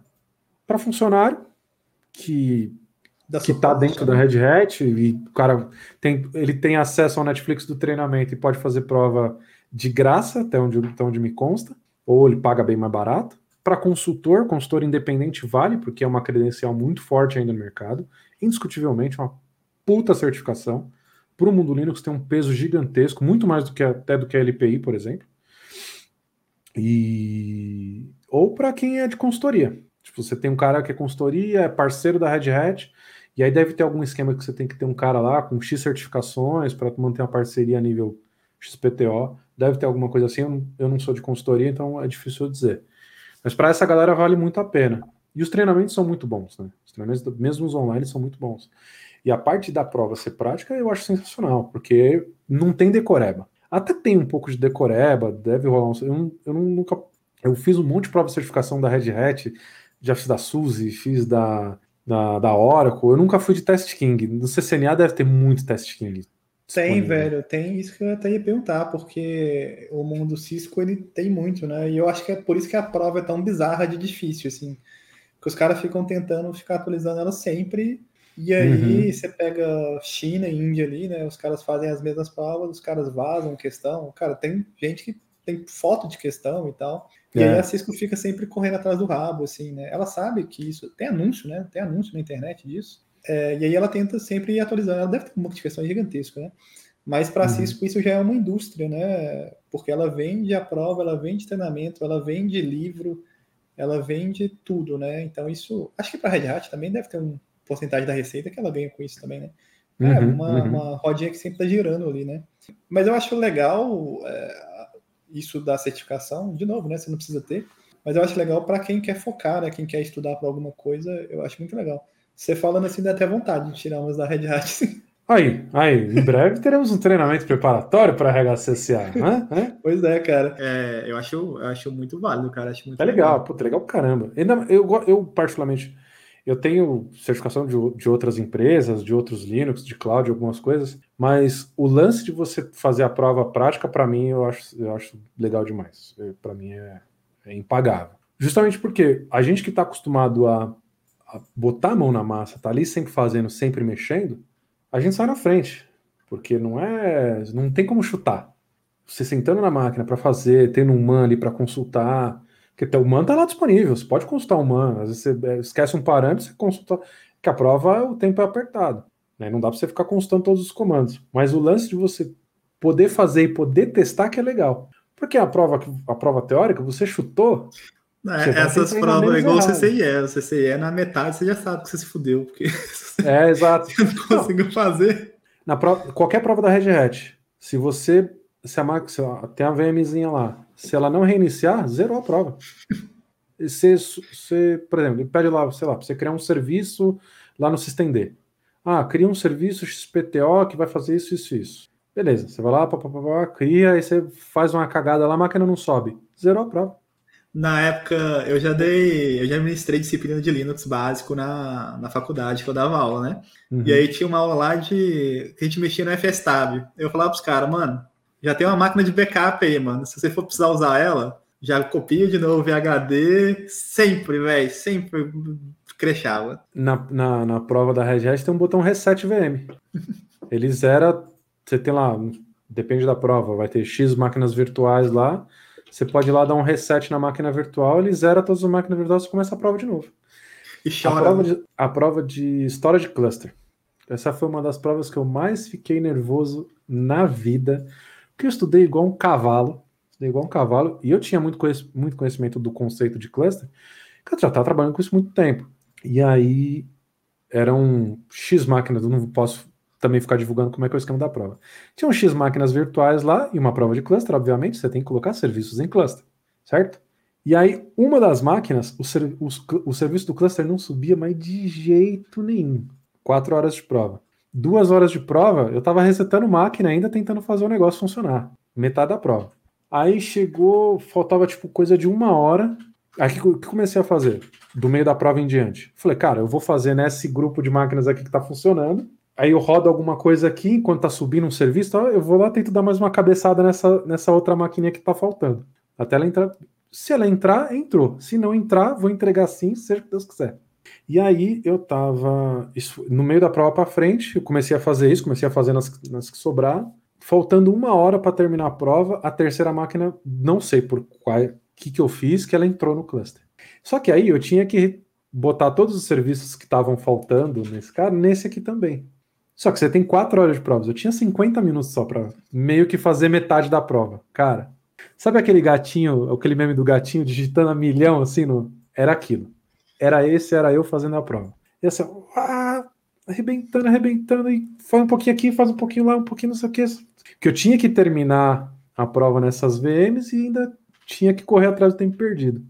Para funcionário que que está dentro da Red Hat e o cara tem, ele tem acesso ao Netflix do treinamento e pode fazer prova de graça, até onde, até onde me consta, ou ele paga bem mais barato. Para consultor, consultor independente vale, porque é uma credencial muito forte ainda no mercado, indiscutivelmente uma puta certificação. Para o mundo Linux tem um peso gigantesco, muito mais do que até do que a LPI, por exemplo. E ou para quem é de consultoria. Tipo, você tem um cara que é consultoria, é parceiro da Red Hat, e aí deve ter algum esquema que você tem que ter um cara lá com X certificações para manter uma parceria a nível XPTO. Deve ter alguma coisa assim. Eu não, eu sou de consultoria, então é difícil dizer. Mas para essa galera vale muito a pena. E os treinamentos são muito bons, né? Os treinamentos, mesmo os online, são muito bons. E a parte da prova ser prática eu acho sensacional, porque não tem decoreba. Até tem um pouco de decoreba, deve rolar um. Eu, eu nunca. Eu fiz um monte de prova de certificação da Red Hat, já fiz da Suzy, fiz da da, da Oracle. Eu nunca fui de Test King. No CCNA deve ter muito Test King. Tem, velho, tem isso que eu até ia perguntar, porque o mundo Cisco ele tem muito, né? E eu acho que é por isso que a prova é tão bizarra de difícil, assim. Que os caras ficam tentando ficar atualizando ela sempre. E aí uhum. você pega China e Índia ali, né? Os caras fazem as mesmas provas, os caras vazam questão. Cara, tem gente que tem foto de questão e tal. E é. aí a Cisco fica sempre correndo atrás do rabo, assim, né? Ela sabe que isso. Tem anúncio, né? Tem anúncio na internet disso. É, e aí ela tenta sempre ir atualizando. Ela deve ter uma questão gigantesca, né? Mas para a uhum. Cisco isso já é uma indústria, né? Porque ela vende a prova, ela vende treinamento, ela vende livro, ela vende tudo, né? Então isso, acho que para a Red Hat também deve ter um porcentagem da receita que ela ganha com isso também, né? É uhum, uma, uhum. uma rodinha que sempre está girando ali, né? Mas eu acho legal é, isso da certificação, de novo, né? Você não precisa ter, mas eu acho legal para quem quer focar, né? Quem quer estudar para alguma coisa, eu acho muito legal. Você falando assim, dá até vontade de tirar umas da Red Hat. Aí, aí, em breve teremos um treinamento preparatório para RHCCA, né? Pois é, cara. É, eu, acho, eu acho muito válido, cara. Acho muito é legal, legal. puta, legal caramba. Ainda, eu, eu, particularmente, eu tenho certificação de, de outras empresas, de outros Linux, de cloud, algumas coisas, mas o lance de você fazer a prova prática, para mim, eu acho, eu acho legal demais. Para mim é, é impagável. Justamente porque a gente que está acostumado a, a botar a mão na massa, tá ali sempre fazendo, sempre mexendo, a gente sai na frente, porque não é, não tem como chutar. Você sentando na máquina para fazer, tendo um man ali para consultar, porque o man tá lá disponível, você pode consultar o man, às vezes você é, esquece um parâmetro, você consulta, que a prova o tempo é apertado, né? Não dá para você ficar consultando todos os comandos, mas o lance de você poder fazer e poder testar que é legal. Porque a prova, a prova teórica, você chutou, é, essas provas é igual o CCIE. O CCIE na metade você já sabe que você se fudeu, porque (laughs) é, exato. você não conseguiu fazer. Na prova, qualquer prova da Red Hat, se você se a máquina tem a VMzinha lá, se ela não reiniciar, zerou a prova. Você, você, por exemplo, ele pede lá, sei lá, você criar um serviço lá no SystemD. Ah, cria um serviço XPTO que vai fazer isso, isso, isso. Beleza, você vai lá, pá, pá, pá, cria, aí você faz uma cagada lá, a máquina não sobe. Zerou a prova. Na época, eu já dei, eu já ministrei disciplina de Linux básico na, na faculdade que eu dava aula, né? Uhum. E aí tinha uma aula lá de que a gente mexia no FSTab. Eu falava pros caras, mano, já tem uma máquina de backup aí, mano. Se você for precisar usar ela, já copia de novo VHD, sempre, velho, sempre crechava. Na, na, na prova da Red Hat tem um botão Reset VM. Ele zera, você tem lá, depende da prova, vai ter X máquinas virtuais lá, você pode ir lá dar um reset na máquina virtual, ele zera todas as máquinas virtuais e começa a prova de novo. E chora. A prova de, a prova de storage cluster. Essa foi uma das provas que eu mais fiquei nervoso na vida, porque eu estudei igual um cavalo, estudei igual um cavalo, e eu tinha muito, muito conhecimento do conceito de cluster, que eu já estava trabalhando com isso muito tempo. E aí eram X máquinas, eu não posso também ficar divulgando como é que é o esquema da prova. Tinha um X máquinas virtuais lá e uma prova de cluster, obviamente, você tem que colocar serviços em cluster, certo? E aí, uma das máquinas, o, ser, o, o serviço do cluster não subia mais de jeito nenhum. Quatro horas de prova. Duas horas de prova, eu tava resetando máquina ainda tentando fazer o negócio funcionar. Metade da prova. Aí chegou, faltava tipo coisa de uma hora. Aí o que comecei a fazer? Do meio da prova em diante. Falei, cara, eu vou fazer nesse grupo de máquinas aqui que tá funcionando aí eu rodo alguma coisa aqui, enquanto tá subindo um serviço, eu vou lá tento dar mais uma cabeçada nessa, nessa outra maquininha que tá faltando. Até ela entrar. Se ela entrar, entrou. Se não entrar, vou entregar sim, seja o que Deus quiser. E aí eu tava no meio da prova para frente, eu comecei a fazer isso, comecei a fazer nas, nas que sobrar. Faltando uma hora para terminar a prova, a terceira máquina, não sei por qual que, que eu fiz, que ela entrou no cluster. Só que aí eu tinha que botar todos os serviços que estavam faltando nesse cara, nesse aqui também. Só que você tem quatro horas de provas. Eu tinha 50 minutos só para meio que fazer metade da prova. Cara, sabe aquele gatinho, aquele meme do gatinho digitando a milhão assim? No... Era aquilo. Era esse, era eu fazendo a prova. E assim, ah, arrebentando, arrebentando, e faz um pouquinho aqui, faz um pouquinho lá, um pouquinho não sei o que. Que eu tinha que terminar a prova nessas VMs e ainda tinha que correr atrás do tempo perdido.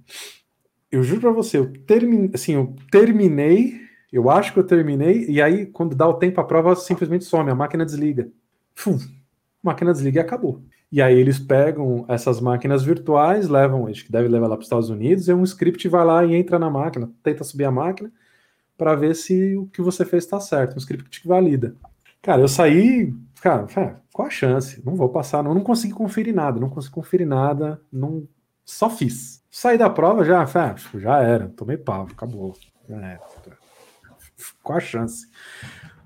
Eu juro para você, eu, termin... assim, eu terminei eu acho que eu terminei, e aí, quando dá o tempo, a prova simplesmente some, a máquina desliga. Fum, máquina desliga e acabou. E aí eles pegam essas máquinas virtuais, levam, acho que deve levar lá para os Estados Unidos, e um script vai lá e entra na máquina, tenta subir a máquina para ver se o que você fez está certo, um script que valida. Cara, eu saí, cara, qual a chance? Não vou passar, não, não consegui conferir nada, não consegui conferir nada, não, só fiz. Saí da prova já, já era, tomei pau, acabou. Já era. Qual a chance?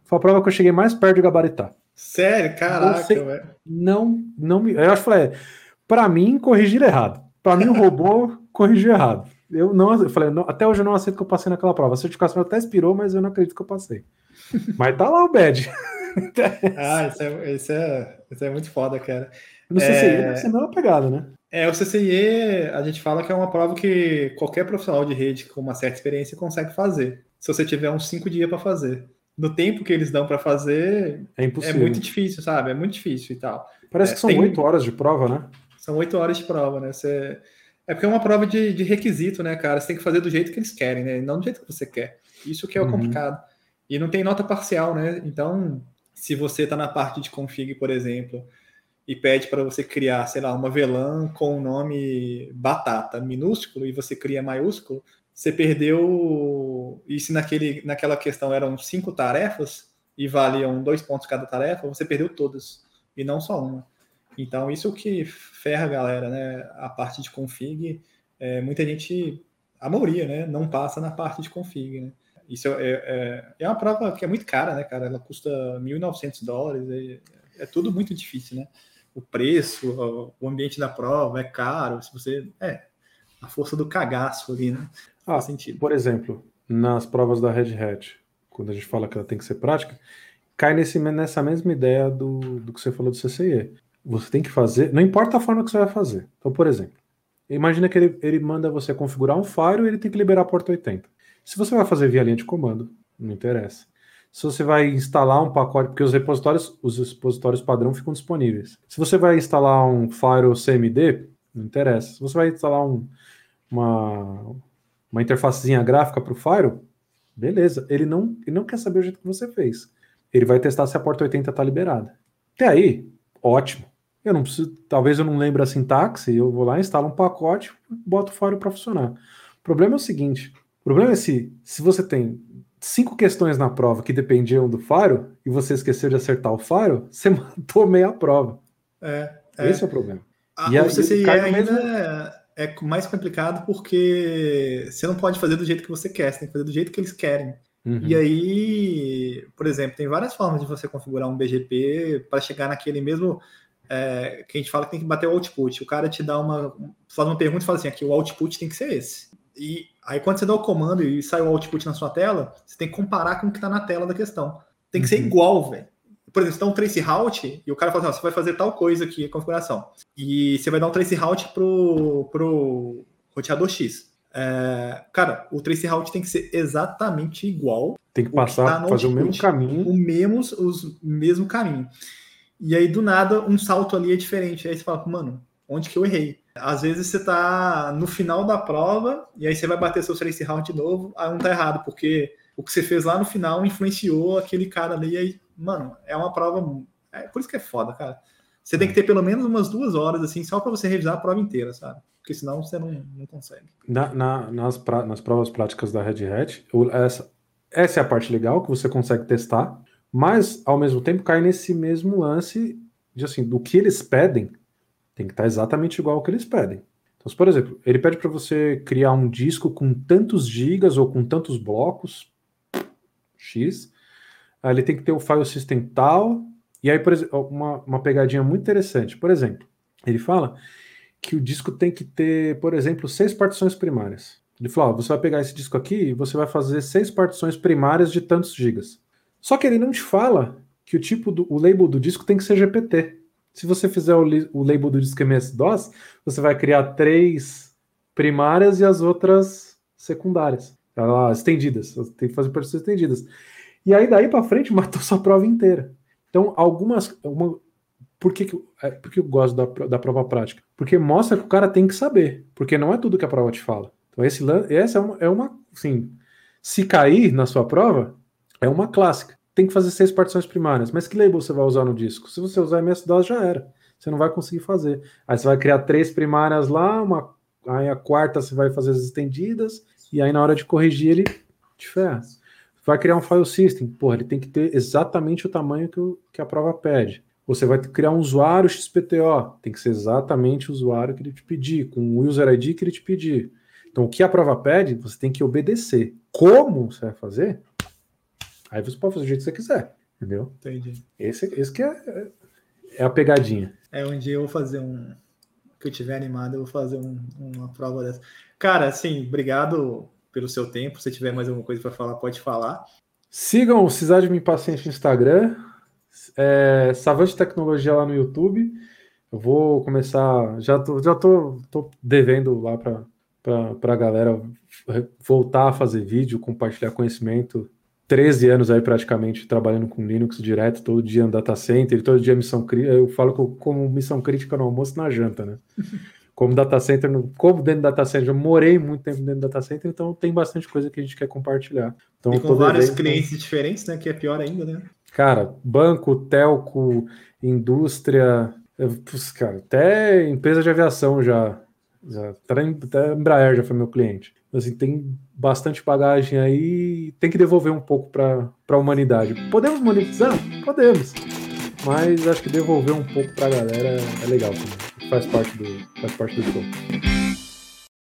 Foi a prova que eu cheguei mais perto de gabaritar. Sério? Caraca, velho. Não, não me. Eu acho que falei, pra mim, corrigir errado. Pra mim, o robô (laughs) corrigiu errado. Eu não, eu falei, não, até hoje eu não aceito que eu passei naquela prova. A certificação até expirou, mas eu não acredito que eu passei. (laughs) Mas tá lá o badge. (laughs) ah, isso é, isso, é, isso é muito foda, cara. No CCI é... deve ser a mesma pegada, né? É, o CCIE, a gente fala que é uma prova que qualquer profissional de rede com uma certa experiência consegue fazer. Se você tiver uns cinco dias para fazer. No tempo que eles dão para fazer, é, é, muito difícil, sabe? É muito difícil e tal. Parece é, que são oito tem... horas de prova, né? São oito horas de prova, né? Você... É porque é uma prova de, de, requisito, né, cara? Você tem que fazer do jeito que eles querem, né? Não do jeito que você quer. Isso que é o uhum. complicado. E não tem nota parcial, né? Então, se você está na parte de config, por exemplo, e pede para você criar, sei lá, uma VLAN com o nome batata minúsculo e você cria maiúsculo, você perdeu. E se naquele, naquela questão eram cinco tarefas e valiam dois pontos cada tarefa, você perdeu todas e não só uma. Então, isso que ferra a galera, né? A parte de config, é, muita gente, a maioria, né, não passa na parte de config, né? Isso é, é, é, uma prova que é muito cara, né, cara? Ela custa 1.900 dólares, é, é, tudo muito difícil, né? O preço, o ambiente da prova é caro. Se você. É, a força do cagaço ali, né? Ah, Faz sentido. Por exemplo, nas provas da Red Hat, quando a gente fala que ela tem que ser prática, cai nesse, nessa mesma ideia do, do que você falou do CCIE. Você tem que fazer, não importa a forma que você vai fazer. Então, por exemplo, imagina que ele, ele manda você configurar um file e ele tem que liberar a porta 80. Se você vai fazer via linha de comando, não interessa. Se você vai instalar um pacote, porque os repositórios, os repositórios padrão ficam disponíveis. Se você vai instalar um firewall CMD, não interessa. Se você vai instalar um, uma, uma interfacezinha gráfica para o firewall, beleza. Ele não, ele não quer saber o jeito que você fez. Ele vai testar se a porta 80 está liberada. Até aí, ótimo. Eu não preciso, talvez eu não lembre a sintaxe, eu vou lá, instalo um pacote, boto o firewall para funcionar. O problema é o seguinte, o problema é se, se você tem cinco questões na prova que dependiam do faro e você esqueceu de acertar o faro, você (laughs) matou meia prova. É, é. Esse é o problema. A, e o CCIE ainda mesmo... é mais complicado porque você não pode fazer do jeito que você quer, você tem que fazer do jeito que eles querem. Uhum. E aí, por exemplo, tem várias formas de você configurar um BGP para chegar naquele mesmo é, que a gente fala que tem que bater o output. O cara te dá uma, faz uma pergunta e fala assim, aqui o output tem que ser esse. E aí, quando você dá o comando e sai o output na sua tela, você tem que comparar com o que está na tela da questão. Tem que uhum. ser igual, velho. Por exemplo, você dá um trace route e o cara fala assim, ó, você vai fazer tal coisa aqui, a configuração. E você vai dar um trace route pro, pro roteador X. É, cara, o trace route tem que ser exatamente igual. Tem que passar, que tá fazer output, o mesmo caminho. O mesmo, os mesmo caminho. E aí, do nada, um salto ali é diferente. Aí você fala, mano, onde que eu errei? Às vezes você tá no final da prova e aí você vai bater seu trace round de novo, aí um tá errado, porque o que você fez lá no final influenciou aquele cara ali. E aí, mano, é uma prova. É por isso que é foda, cara. Você tem que ter pelo menos umas duas horas, assim, só para você revisar a prova inteira, sabe? Porque senão você não, não consegue. Na, na, nas, pra, nas provas práticas da Red Hat, essa, essa é a parte legal que você consegue testar, mas ao mesmo tempo cai nesse mesmo lance de assim, do que eles pedem tem que estar exatamente igual ao que eles pedem. Então, por exemplo, ele pede para você criar um disco com tantos gigas ou com tantos blocos, X, ele tem que ter o file system tal, e aí, por exemplo, uma, uma pegadinha muito interessante. Por exemplo, ele fala que o disco tem que ter, por exemplo, seis partições primárias. Ele falou: você vai pegar esse disco aqui e você vai fazer seis partições primárias de tantos gigas. Só que ele não te fala que o tipo do o label do disco tem que ser GPT. Se você fizer o, o label do disco MS-DOS, você vai criar três primárias e as outras secundárias, ah, estendidas. Tem que fazer partições estendidas. E aí daí para frente (laughs) matou sua prova inteira. Então, algumas. Uma, por que, que, é, por que eu gosto da, da prova prática? Porque mostra que o cara tem que saber. Porque não é tudo que a prova te fala. Então, esse, essa é uma, é uma. Assim, se cair na sua prova, é uma clássica tem que fazer seis partições primárias. Mas que label você vai usar no disco? Se você usar MS-DOS, já era. Você não vai conseguir fazer. Aí você vai criar três primárias lá, uma, aí a quarta você vai fazer as estendidas, e aí na hora de corrigir ele te ferra. Vai criar um file system. Porra, ele tem que ter exatamente o tamanho que, o, que a prova pede. Você vai criar um usuário XPTO. Tem que ser exatamente o usuário que ele te pedir, com o user ID que ele te pedir. Então, o que a prova pede, você tem que obedecer. Como você vai fazer? Aí você pode fazer do jeito que você quiser, entendeu? Entendi. Esse, esse que é, é a pegadinha. É, um dia eu vou fazer um. Que eu tiver animado, eu vou fazer um, uma prova dessa. Cara, assim, obrigado pelo seu tempo. Se tiver mais alguma coisa para falar, pode falar. Sigam o Cisade Me Paciente no Instagram, é, Savante Tecnologia lá no YouTube. Eu vou começar, já tô, já tô, tô devendo lá para a galera voltar a fazer vídeo, compartilhar conhecimento. 13 anos aí praticamente trabalhando com Linux direto, todo dia no data center, todo dia missão crítica. Eu falo como missão crítica no almoço na janta, né? (laughs) Como data center, como dentro do data center, eu morei muito tempo dentro do data center, então tem bastante coisa que a gente quer compartilhar. Então, e com vários clientes diferentes, né? Que é pior ainda, né? Cara, banco, telco, indústria, cara, até empresa de aviação já. já até Embraer já foi meu cliente. Assim, tem bastante bagagem aí tem que devolver um pouco para a humanidade. Podemos monetizar? Podemos. Mas acho que devolver um pouco para a galera é legal também faz parte do, faz parte do jogo.